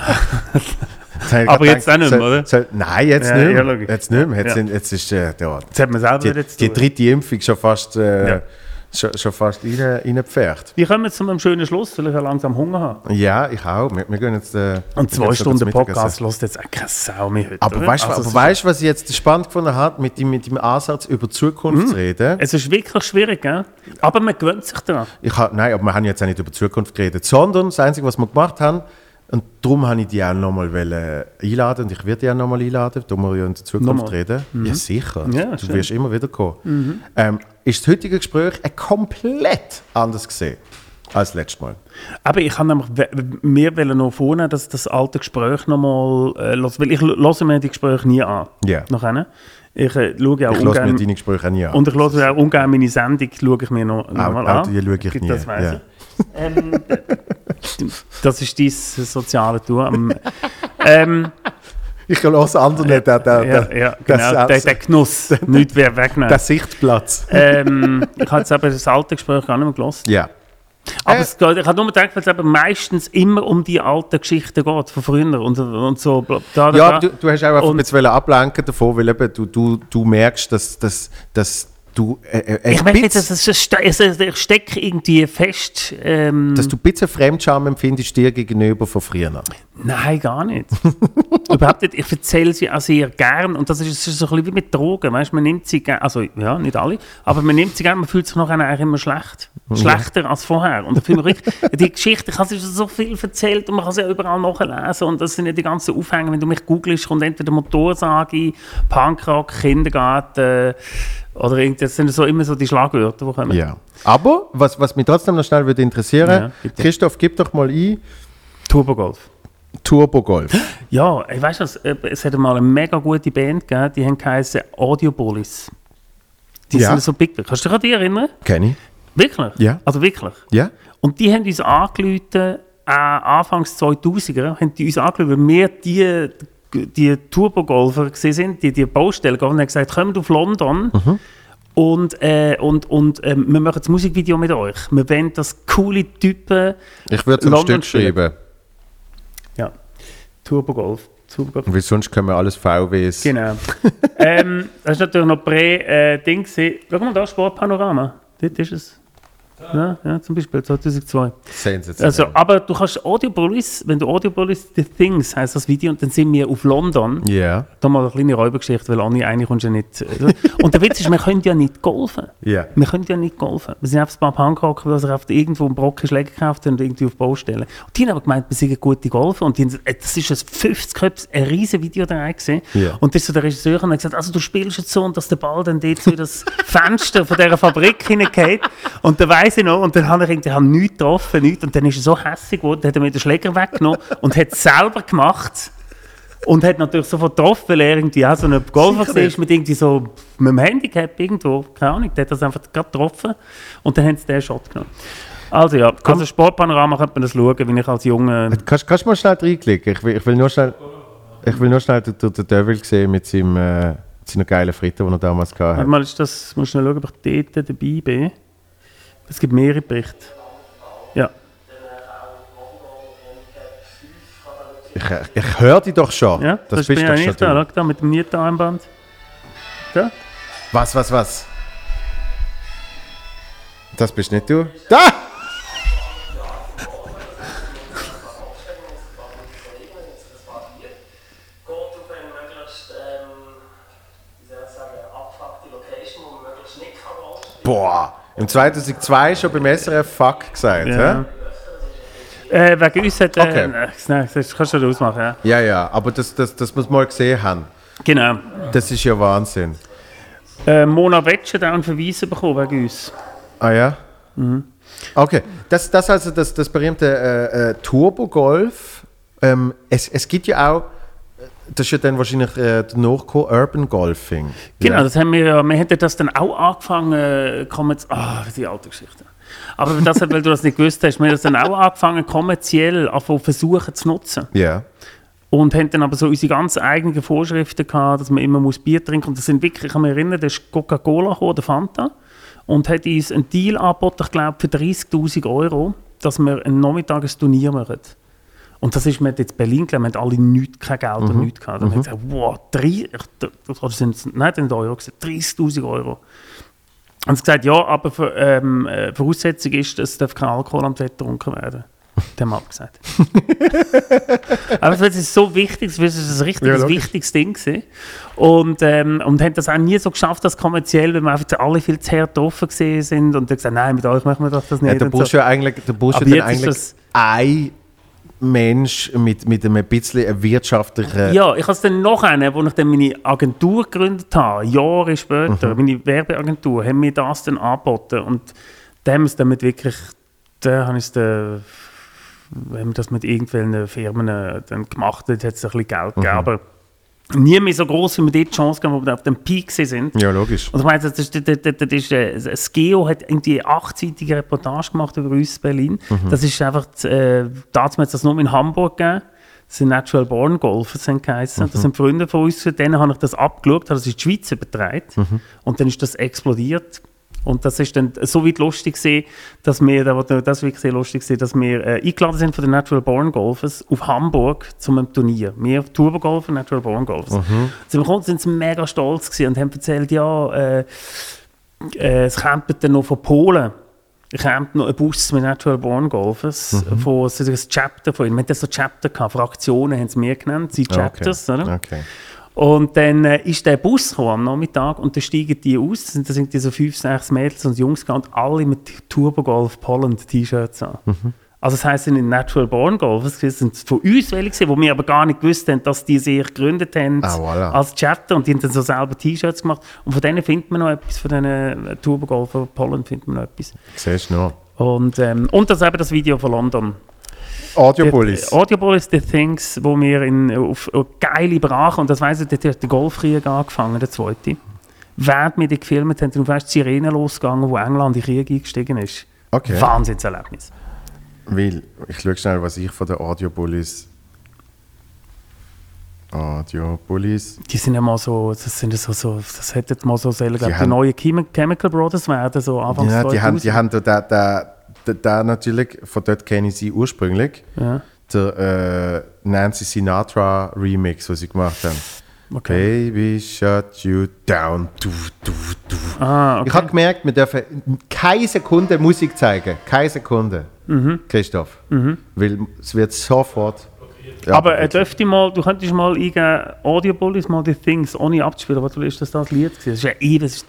Aber gerade jetzt auch nicht mehr, oder? soll- nein, jetzt Ja, nicht ja, mehr. logisch. jetzt nicht mehr. Jetzt, Ja. jetzt ist äh, ja, Jetzt hat man selber die, zu die dritte Impfung schon fast, äh, Ja. schon, schon fast rein, reingepfercht. Wie kommen wir zu einem schönen Schluss, weil ich ja langsam Hunger habe? Ja, ich auch. Wir, wir gehen jetzt... Äh, Und wir zwei jetzt Stunden. Podcast lässt jetzt auch keine Sau mehr heute. Aber weißt du, Also, weißt, was ich jetzt spannend gefunden habe, mit dem, mit dem Ansatz über Zukunft Mhm. zu reden? Es ist wirklich schwierig, gell? aber man gewöhnt sich daran. Ich ha, nein, aber wir haben jetzt auch nicht über Zukunft geredet, sondern das Einzige, was wir gemacht haben, und darum habe ich die auch nochmal einladen und ich werde die auch nochmal einladen, da wir ja in der Zukunft Nochmal. reden. Ja, sicher. Ja, du wirst immer wieder kommen. Ähm, ist das heutige Gespräch ein komplett anders gesehen als letztes Mal. Aber ich habe nämlich mir wollen noch vornehmen, dass das alte Gespräch nochmal äh, weil ich höre mir die Gespräche nie an. Ja. Nachher. Ich äh, schaue auch Ich lasse mir ungern, deine Gespräche nie an. und ich höre auch ungern meine Sendung, schaue ich mir noch, noch Auch- mal auch an. die schaue ich nie, Das weiss ja. ich. Ähm, das ist dein soziale Tour. Ähm, ich lasse anderen nicht den, den, ja, ja, genau, der, der Genuss, nicht wer wegnehmen. den Sichtplatz. ähm, ich habe jetzt aber das alte Gespräch gar nicht mehr gelassen. Ja. Aber Äh. es ich habe nur gedacht, weil es eben meistens immer um die alten Geschichten geht, von früher und, und so. Da, da, Ja, da. du, du hast auch einfach ein Und- ablenken davon, weil eben du, du, du merkst, dass, dass, dass du äh, äh, ich jetzt, bisschen- dass es, es, es, ich stecke irgendwie fest. Ähm, dass du ein bisschen Fremdscham empfindest dir gegenüber von früher. nein, gar nicht. Überhaupt nicht. Ich erzähle sie auch sehr gern. Und das ist, ist so ein bisschen wie mit Drogen. Weißt? Man nimmt sie gerne, also ja, nicht alle, aber man nimmt sie gerne, man fühlt sich nachher eigentlich immer schlecht. Schlechter als vorher. Und ich finde wirklich, die Geschichte, ich habe sie so viel erzählt und man kann sie ja überall nachlesen. Und das sind ja die ganzen Aufhänge. Wenn du mich googelst, kommt entweder Motorsage, Punkrock, Kindergarten oder das sind so immer so die Schlagwörter, die kommen. Ja. Aber, was, was mich trotzdem noch schnell würde interessieren, Ja. Christoph, gib doch mal ein Turbogolf. Turbo Golf. Ja, ich weiß was, äh, es hat mal eine mega gute Band gegeben, die haben geheißen Audiopolis. Die Ja. sind so big. Kannst du dich an die erinnern? Kenn ich. Wirklich? Ja. Also wirklich. Ja? Und die haben uns angerufen, äh, Anfangs 2000er, haben die uns angerufen, weil wir die, die Turbogolfer sind, die, die Baustelle gegangen und haben gesagt, kommt auf London und, äh, und, und ähm, wir machen das Musikvideo mit euch. Wir wollen das coole Typen Ich würde es ein Stück spielen. schreiben, Ja, Turbogolf. Turbogolf. weil sonst können wir alles VWs. Genau. ähm, das ist natürlich noch Prä-Ding. gewesen. Schau mal da, Sportpanorama. Dort ist es. Ja, ja, zum Beispiel 2002. Sensationell. Also, aber du kannst Audiopolis, wenn du Audiopolis The Things heißt das Video, und dann sind wir auf London. Ja. Da mal eine kleine Räubergeschichte, weil Anni, eigentlich kommst du ja nicht. äh, Und der Witz ist, wir können ja nicht golfen. Ja. Wir können ja nicht golfen. Wir sind einfach ein paar Punkrocker, die sich auf irgendwo einen Brocken Schläger gekauft und irgendwie auf die Baustelle. Und die haben aber gemeint, wir sind gute Golfer. Und die, haben- äh, das ist ein 50 Köpfe, ein riesen Video da gesehen. Ja. Und das ist so der Regisseur und hat gesagt, also du spielst jetzt so, und dass der Ball dann dort so in das Fenster von dieser Fabrik hineingeht. Und dann weiss ich noch, und dann habe ich irgendwie habe nichts getroffen, nichts. Und dann ist er so hässlich geworden, dann hat er mir den Schläger weggenommen und hat es selber gemacht. Und hat natürlich sofort getroffen, weil er irgendwie auch so einen Golfer war mit irgendwie so mit einem Handicap irgendwo, keine Ahnung, der hat das einfach gerade getroffen und dann haben sie den Shot genommen. Also ja, also Sportpanorama könnte man das schauen, wenn ich als Junge... Kannst, kannst du mal schnell reinklicken? Ich will, ich will nur schnell, ich will nur schnell den, den, Devil sehen mit seinem, äh, mit seiner geilen Fritte, die er damals Warte hatte. mal, ist das, muss schnell schauen, ob ich dort dabei bin. Es gibt mehrere Berichte. Ja. Ich, ich höre dich doch schon. Ja, das, das, bist bin doch ja schon nicht da. Schau da mit dem Nietenarmband. Da. Was, was, was? Das bist nicht du? Da! Geht auf eine möglichst, ähm, wie soll ich sagen, abgefuckte Location, wo man möglichst nicht kann Boah! Im 2002 schon beim SRF Fuck gesagt, Ja. hä? Äh, wegen uns hat... Äh, Okay. Nein, das kannst du ausmachen, ja. Ja, ja, aber das, das, das muss man mal gesehen haben. Genau. Das ist ja Wahnsinn. Äh, Mona Wetsch hat auch einen Verweis bekommen wegen uns. Ah ja? Mhm. Okay, das, das also das, das berühmte äh, äh, Turbo-Golf. Ähm, es, es gibt ja auch, äh, das ist ja dann wahrscheinlich äh, danach gekommen, Urban Golfing. Genau, Ja. das haben wir ja, wir hätten das dann auch angefangen, äh, kommerz- ah, die alte Geschichte. Aber das, weil du das nicht gewusst hast, wir haben das dann auch angefangen, kommerziell anfangen versuchen zu nutzen. Ja. Und haben dann aber so unsere ganz eigenen Vorschriften gehabt, dass man immer muss Bier trinken muss. Und das sind wirklich, ich kann mich erinnern, da ist Coca-Cola gekommen, der Fanta, und hat uns einen Deal angeboten, ich glaube, für 30'000 Euro, dass wir ein Nachmittag ein Turnier machen. Und das ist mir jetzt in Berlin gelernt, wir haben alle nichts, kein Geld und nichts gehabt. Und mhm. ich gesagt, wow, drei, oder sind es nicht in Euro, 30'000 Euro. Und sie gesagt, ja, aber für, ähm, äh, Voraussetzung ist, dass es kein Alkohol am Set getrunken werden haben abgesagt. aber es ist so wichtig, es ist ein richtig ja, wichtiges Ding gewesen. Und, ähm, und haben das auch nie so geschafft, das kommerziell, weil wir einfach alle viel zu hart offen gesehen sind und dann gesagt, nein, mit euch machen wir doch das nicht. Ja, der Busch so. ja eigentlich, der Busch dann eigentlich ein Mensch mit, mit einem bisschen wirtschaftlichen... Ja, ich habe es dann noch einen, wo ich dann meine Agentur gegründet habe, Jahre später, mhm. meine Werbeagentur, haben mir das dann angeboten und dann es damit wirklich, da habe ich es dann, haben wir das mit irgendwelchen Firmen dann gemacht, hat es ein bisschen Geld gegeben, mhm. Nie mehr so groß, wie wir dort die Chance gegeben wo wir auf dem Peak sind. Ja, logisch. Und ich meine, das ist, das, das, das ist, äh, das Geo hat irgendwie eine achtseitige Reportage gemacht über uns in Berlin. Mhm. Das ist einfach, äh, damals hat es das nur in Hamburg gegeben. Das sind Natural Born Golfers, haben geheißen. Mhm. Das sind Freunde von uns, denen habe ich das abgeschaut, habe das in die Schweiz übertragen. Mhm. Und dann ist das explodiert. Und das ist dann so weit lustig gewesen, dass wir, das wirklich sehr lustig gewesen, dass wir äh, eingeladen sind von den Natural Born Golfers auf Hamburg zu einem Turnier. Wir Turbo Golfer, Natural Born Golfers. Mhm. Sind wir sind sie mega stolz gewesen und haben erzählt, ja, äh, äh, es kommt dann noch von Polen kommt noch ein Bus mit Natural Born Golfers, mhm. von, so ein Chapter von ihnen. Wir hatten so Chapter gehabt, Fraktionen haben sie mir genannt, sie Chapters, okay. oder? Okay. Und dann äh, ist der Bus gekommen am Nachmittag und dann steigen die aus. Das sind die so fünf, sechs Mädels und Jungs und alle mit Turbo Golf Poland T-Shirts an. Mhm. Also das heisst, in Natural Born Golf, das sind von uns welche wo wir aber gar nicht gewusst haben, dass die sich gegründet haben ah, voilà. als Chapter und die haben dann so selber T-Shirts gemacht. Und von denen findet man noch etwas, von diesen äh, Turbo Golf Poland findet man noch etwas. Siehst du noch. Und, ähm, und das eben das Video von London. Audiobullis. Audiobullis, The Things, wo wir in, auf, auf geile Brachen, und das weiss ich, dort hat der Golfkrieg angefangen, der zweite. Während wir die gefilmt haben, dann ist die Sirene losgegangen, wo England in den Krieg eingestiegen ist. Okay. Wahnsinnserlebnis. Weil, ich schaue schnell, was ich von den Audiobullis Audiobullis. Die sind ja mal so, das sind so, so das hätte mal so sollen, die, die neuen Chemical Brothers werden, so Anfangs Ja, die haben, die haben da, da, da natürlich, von dort kenne ich sie ursprünglich. Ja. Der äh, Nancy Sinatra Remix, was sie gemacht haben. Okay. Baby, shut you down. Du, du, du. Ah, okay. Ich habe gemerkt, wir dürfen keine Sekunde Musik zeigen. Keine Sekunde. Mhm. Christoph. Mhm. Weil es wird sofort. Ja, aber er dürfte mal, du könntest mal eingeben, Audio Bullies, mal die Things, ohne abzuspielen. Was ist das das Lied? Das ist ja eh, das ist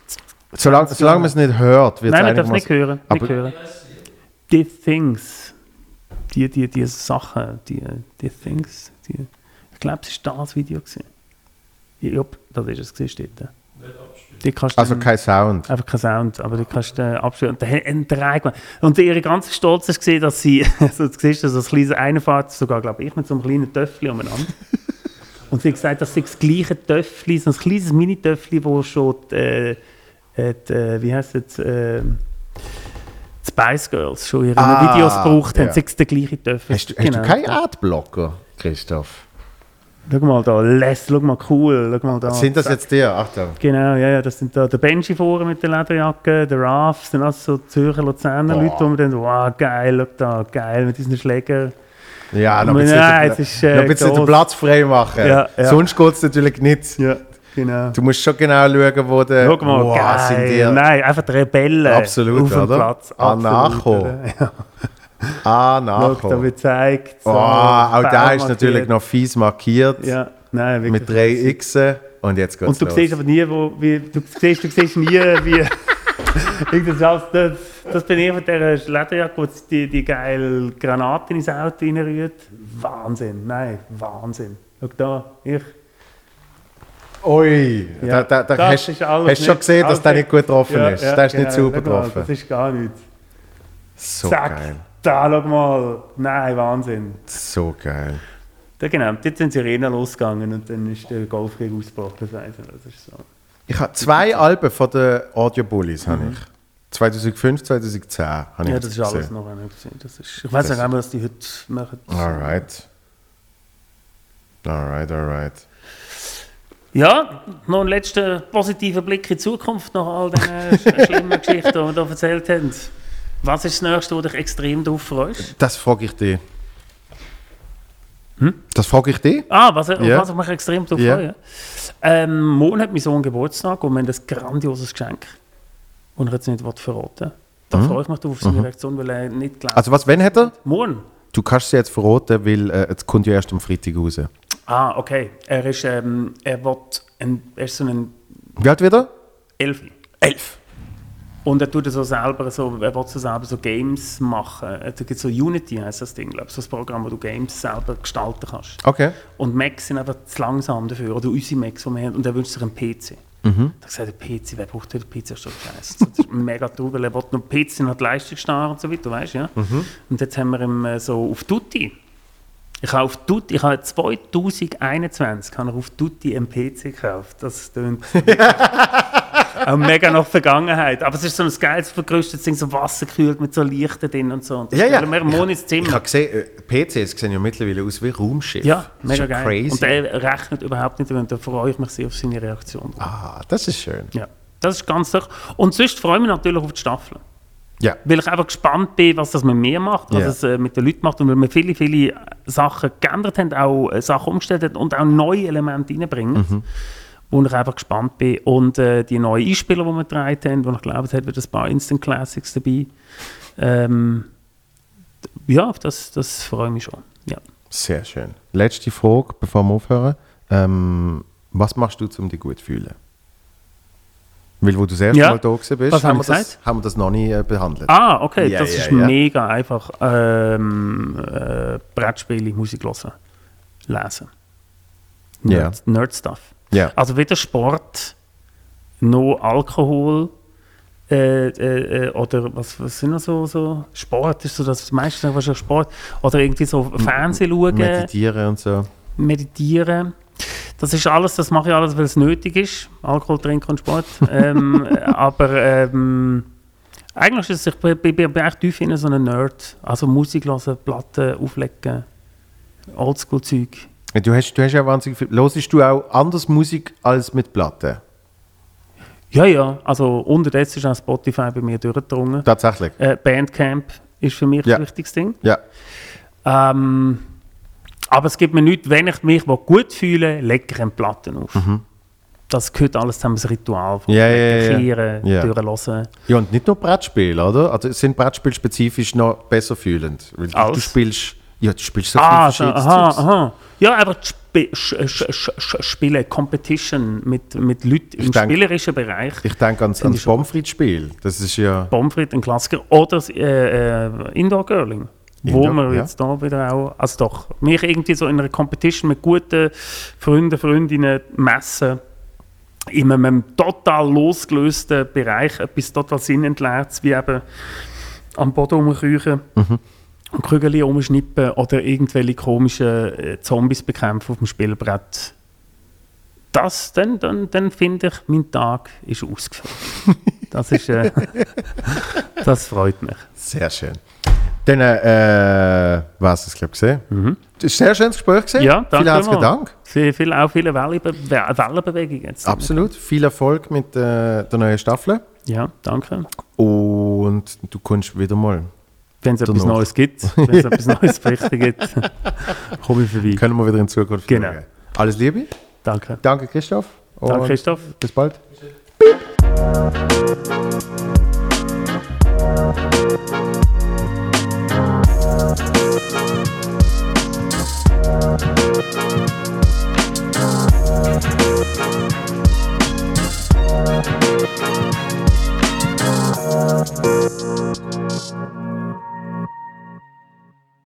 Solange, solange man es nicht hört, wird es Nein, man darf es nicht hören. Nicht hören die Things, die, die, die Sachen, die, die Things, die, ich glaube, es war das Video. Gewesen. Ja, das ist es, gewesen, steht da. also kein Sound. Einfach kein Sound, aber du kannst den abspielen. Und, der, und ihre ganze Stolz ist gesehen, dass sie, also du siehst, dass das kleine eine fährt, sogar glaube ich, mit so einem kleinen Töffel umeinander. und sie hat gesagt, das ist das gleiche Töffel, so ein kleines Mini-Töffel, wo schon, die, äh, die, äh, wie heißt es, äh, Spice Girls schon ihre ah, Videos gebraucht haben, ja. sie den gleichen dürfen. Hast, du, hast genau. du keinen Adblocker, Christoph? Schau mal da, Les, schau mal cool, schau mal da. Sind das jetzt die? Achtung. Genau, ja, ja, das sind da der Benji vorne mit der Lederjacke, der Raf, das sind alles so Zürcher, Luzerner Leute, wo man dann, wow, geil, schau da, geil, mit diesen Schlägern. Ja, noch ein bisschen, den, ist, äh, noch ein bisschen den Platz frei machen. Ja, ja. Sonst geht es natürlich nicht. Ja. Genau. Du musst schon genau schauen, wo der. Schau mal, wow, geil. Sind die, Nein, einfach die Rebellen. Absolut, auf dem oder? Platz. Anarcho. Ja. Anarcho. Schau, da wird gezeigt. So, oh, auch da ist natürlich noch fies markiert. Ja, nein, wirklich. Mit drei Xen. Und jetzt geht's Und du los. siehst aber nie, wo, wie, du siehst, du siehst nie, wie, das, das, das bin ich von dieser Lederjacke, wo die, die geile Granate ins Auto reinrührt. Wahnsinn, nein, Wahnsinn. Schau da, ich Ui, ja, da, da, da hast, du schon gesehen, dass der nicht gut getroffen ja, ist. Ja, der ist genau, nicht super getroffen. Das ist gar nichts. So Zack, geil. Da, schau mal. Nein, Wahnsinn. So geil. Da, genau, dort sind sie Arena losgegangen und dann ist der Golfkrieg ausgebrochen. Das ist so. Ich habe zwei Alben von den Audio Bullies. Mhm. ich. 2005, 2010 habe ich Ja, das ist alles noch einer gesehen. Das ist, ich weiß nicht, was die heute machen. Alright. Alright, alright. Ja, noch ein letzter positiver Blick in die Zukunft nach all diesen schlimmen Geschichten, die wir hier erzählt haben. Was ist das Nächste, wo dich extrem darauf freust? Das frage ich dich. Das frage ich dich. Ah, was, Ja. was ich mich extrem darauf Ja. freue. Ähm, morgen hat mein Sohn Geburtstag und wir haben ein grandioses Geschenk, das er jetzt nicht will verraten. Da freue ich mich drauf auf seine Reaktion, weil er nicht glaubt. Mhm. Also was, wenn hat er? morgen? Du kannst sie jetzt verraten, weil äh, es kommt ja erst am Freitag raus. Ah, okay. Er ist, ähm, er will ein, er ist so ein Wie alt wieder? Elfi. Elf. Und er tut so selber so, er will so selber so Games machen. Da gibt es so Unity, heißt das Ding, glaube ich. So ein Programm, wo du Games selber gestalten kannst. Okay. Und Macs sind einfach zu langsam dafür. Oder unsere Macs, die wir haben. Und er wünscht sich einen PC. Mhm. Da gesagt, der PC, wer braucht denn den PC? Das ist mega traurig, weil er will noch PC noch die Leistungsstarre und so weiter, weißt du, ja? Mhm. Und jetzt haben wir ihm äh, so auf Tutti. Ich habe auf Tutti, ich habe 2021 habe ich auf Tutti einen PC gekauft. Das tönt auch mega nach Vergangenheit. Aber es ist so ein geiles, vergrößertes Ding, so wasserkühlt mit so Lichten drin und so. Und das Ja, ja. im Mond ins Ich Zimmer. habe gesehen, äh, PCs sehen ja mittlerweile aus wie Raumschiff. Ja, Das mega geil. Crazy. Und er rechnet überhaupt nicht damit. Da freue ich mich sehr auf seine Reaktion. ah, das ist schön. Ja, das ist ganz toll. Und sonst freue ich mich natürlich auf die Staffel. Ja. Weil ich einfach gespannt bin, was das mit mir macht, was Ja. es äh, mit den Leuten macht und weil wir viele, viele Sachen geändert haben, auch äh, Sachen umgestellt haben und auch neue Elemente reinbringen. Mhm. Wo ich einfach gespannt bin. Und äh, die neuen Einspieler, die wir getragen haben, wo ich glaube, es hat wieder ein paar Instant Classics dabei. Ähm, ja, das, das freue ich mich schon. Ja. Sehr schön. Letzte Frage, bevor wir aufhören. Ähm, was machst du, um dich gut zu fühlen? Weil, wo du das erste Ja. Mal da bist, Was haben, wir das, haben wir das noch nie äh, behandelt. Ah, okay, Ja, das ja, ist ja. mega einfach. Ähm, äh, Brettspiele, Musik hören, lesen. Nerd, Nerd-Stuff. Also weder Sport, noch Alkohol äh, äh, äh, oder was, was sind noch so, so Sport ist so das meiste was ist Sport oder irgendwie so Fernsehen schauen, Meditieren und so. meditieren. Das ist alles, das mache ich alles, weil es nötig ist. Alkohol trinken und Sport. ähm, aber ähm, eigentlich ist es, ich bin, bin, bin echt tief in so einem Nerd. Also Musik hören, Platten auflegen, Oldschool-Zeug. Du hast, du hast ja wahnsinnig viel. Hörst du auch anders Musik als mit Platten? Ja, ja, also unterdessen ist auch Spotify bei mir durchgedrungen. Tatsächlich. Äh, Bandcamp ist für mich Ja. ein wichtiges Ding. Ja. Ähm, aber es gibt mir nichts, wenn ich mich gut fühle, lege ich eine Platten auf. Das gehört alles zusammen, das Ritual von Mhm. Ja, ja, ja, ja. Kehren, Ja. und nicht nur Brettspiele, oder? Also sind Brettspiele spezifisch noch besser fühlend? Weil du, du spielst, ja, du spielst so Ah, viel verschiedenes aha, aha. Ja, die Sp Sch Spiele, Competition mit, mit Leuten im denk- spielerischen Bereich. Ich denke ans, Finde ans ich schon. Pommes-Frites-Spiel. Das ist ja... Pomfrit, ein Klassiker. Oder das äh, äh, Indoor Girling. Wo wir ja. jetzt da wieder auch, also doch, mich irgendwie so in einer Competition mit guten Freunden, Freundinnen messen, in einem total losgelösten Bereich etwas total sinnentleertes, wie eben am Boden rumkriechen Mhm. und Kügel umschnippen oder irgendwelche komischen äh, Zombies bekämpfen auf dem Spielbrett. Das, dann, dann, dann finde ich, mein Tag ist ausgefüllt. Das ist, äh, das freut mich. Sehr schön. Dann, äh, was es, glaube ich, gesehen. Das ist ein sehr schönes Gespräch gewesen. Mhm. Ja, danke Vielen herzlichen. Dank. Sehr viel, auch viele Wellenbe We- Wellenbewegungen. Absolut. Viel Erfolg mit äh, der neuen Staffel. Ja, danke. Und du kommst wieder mal. Wenn es etwas Danach. Neues gibt, wenn es etwas Neues berichten gibt, komme ich vorbei. Können wir wieder in Zukunft Genau. schauen. Alles Liebe. Danke. Danke, Christoph. Danke, Christoph. Bis bald. Thank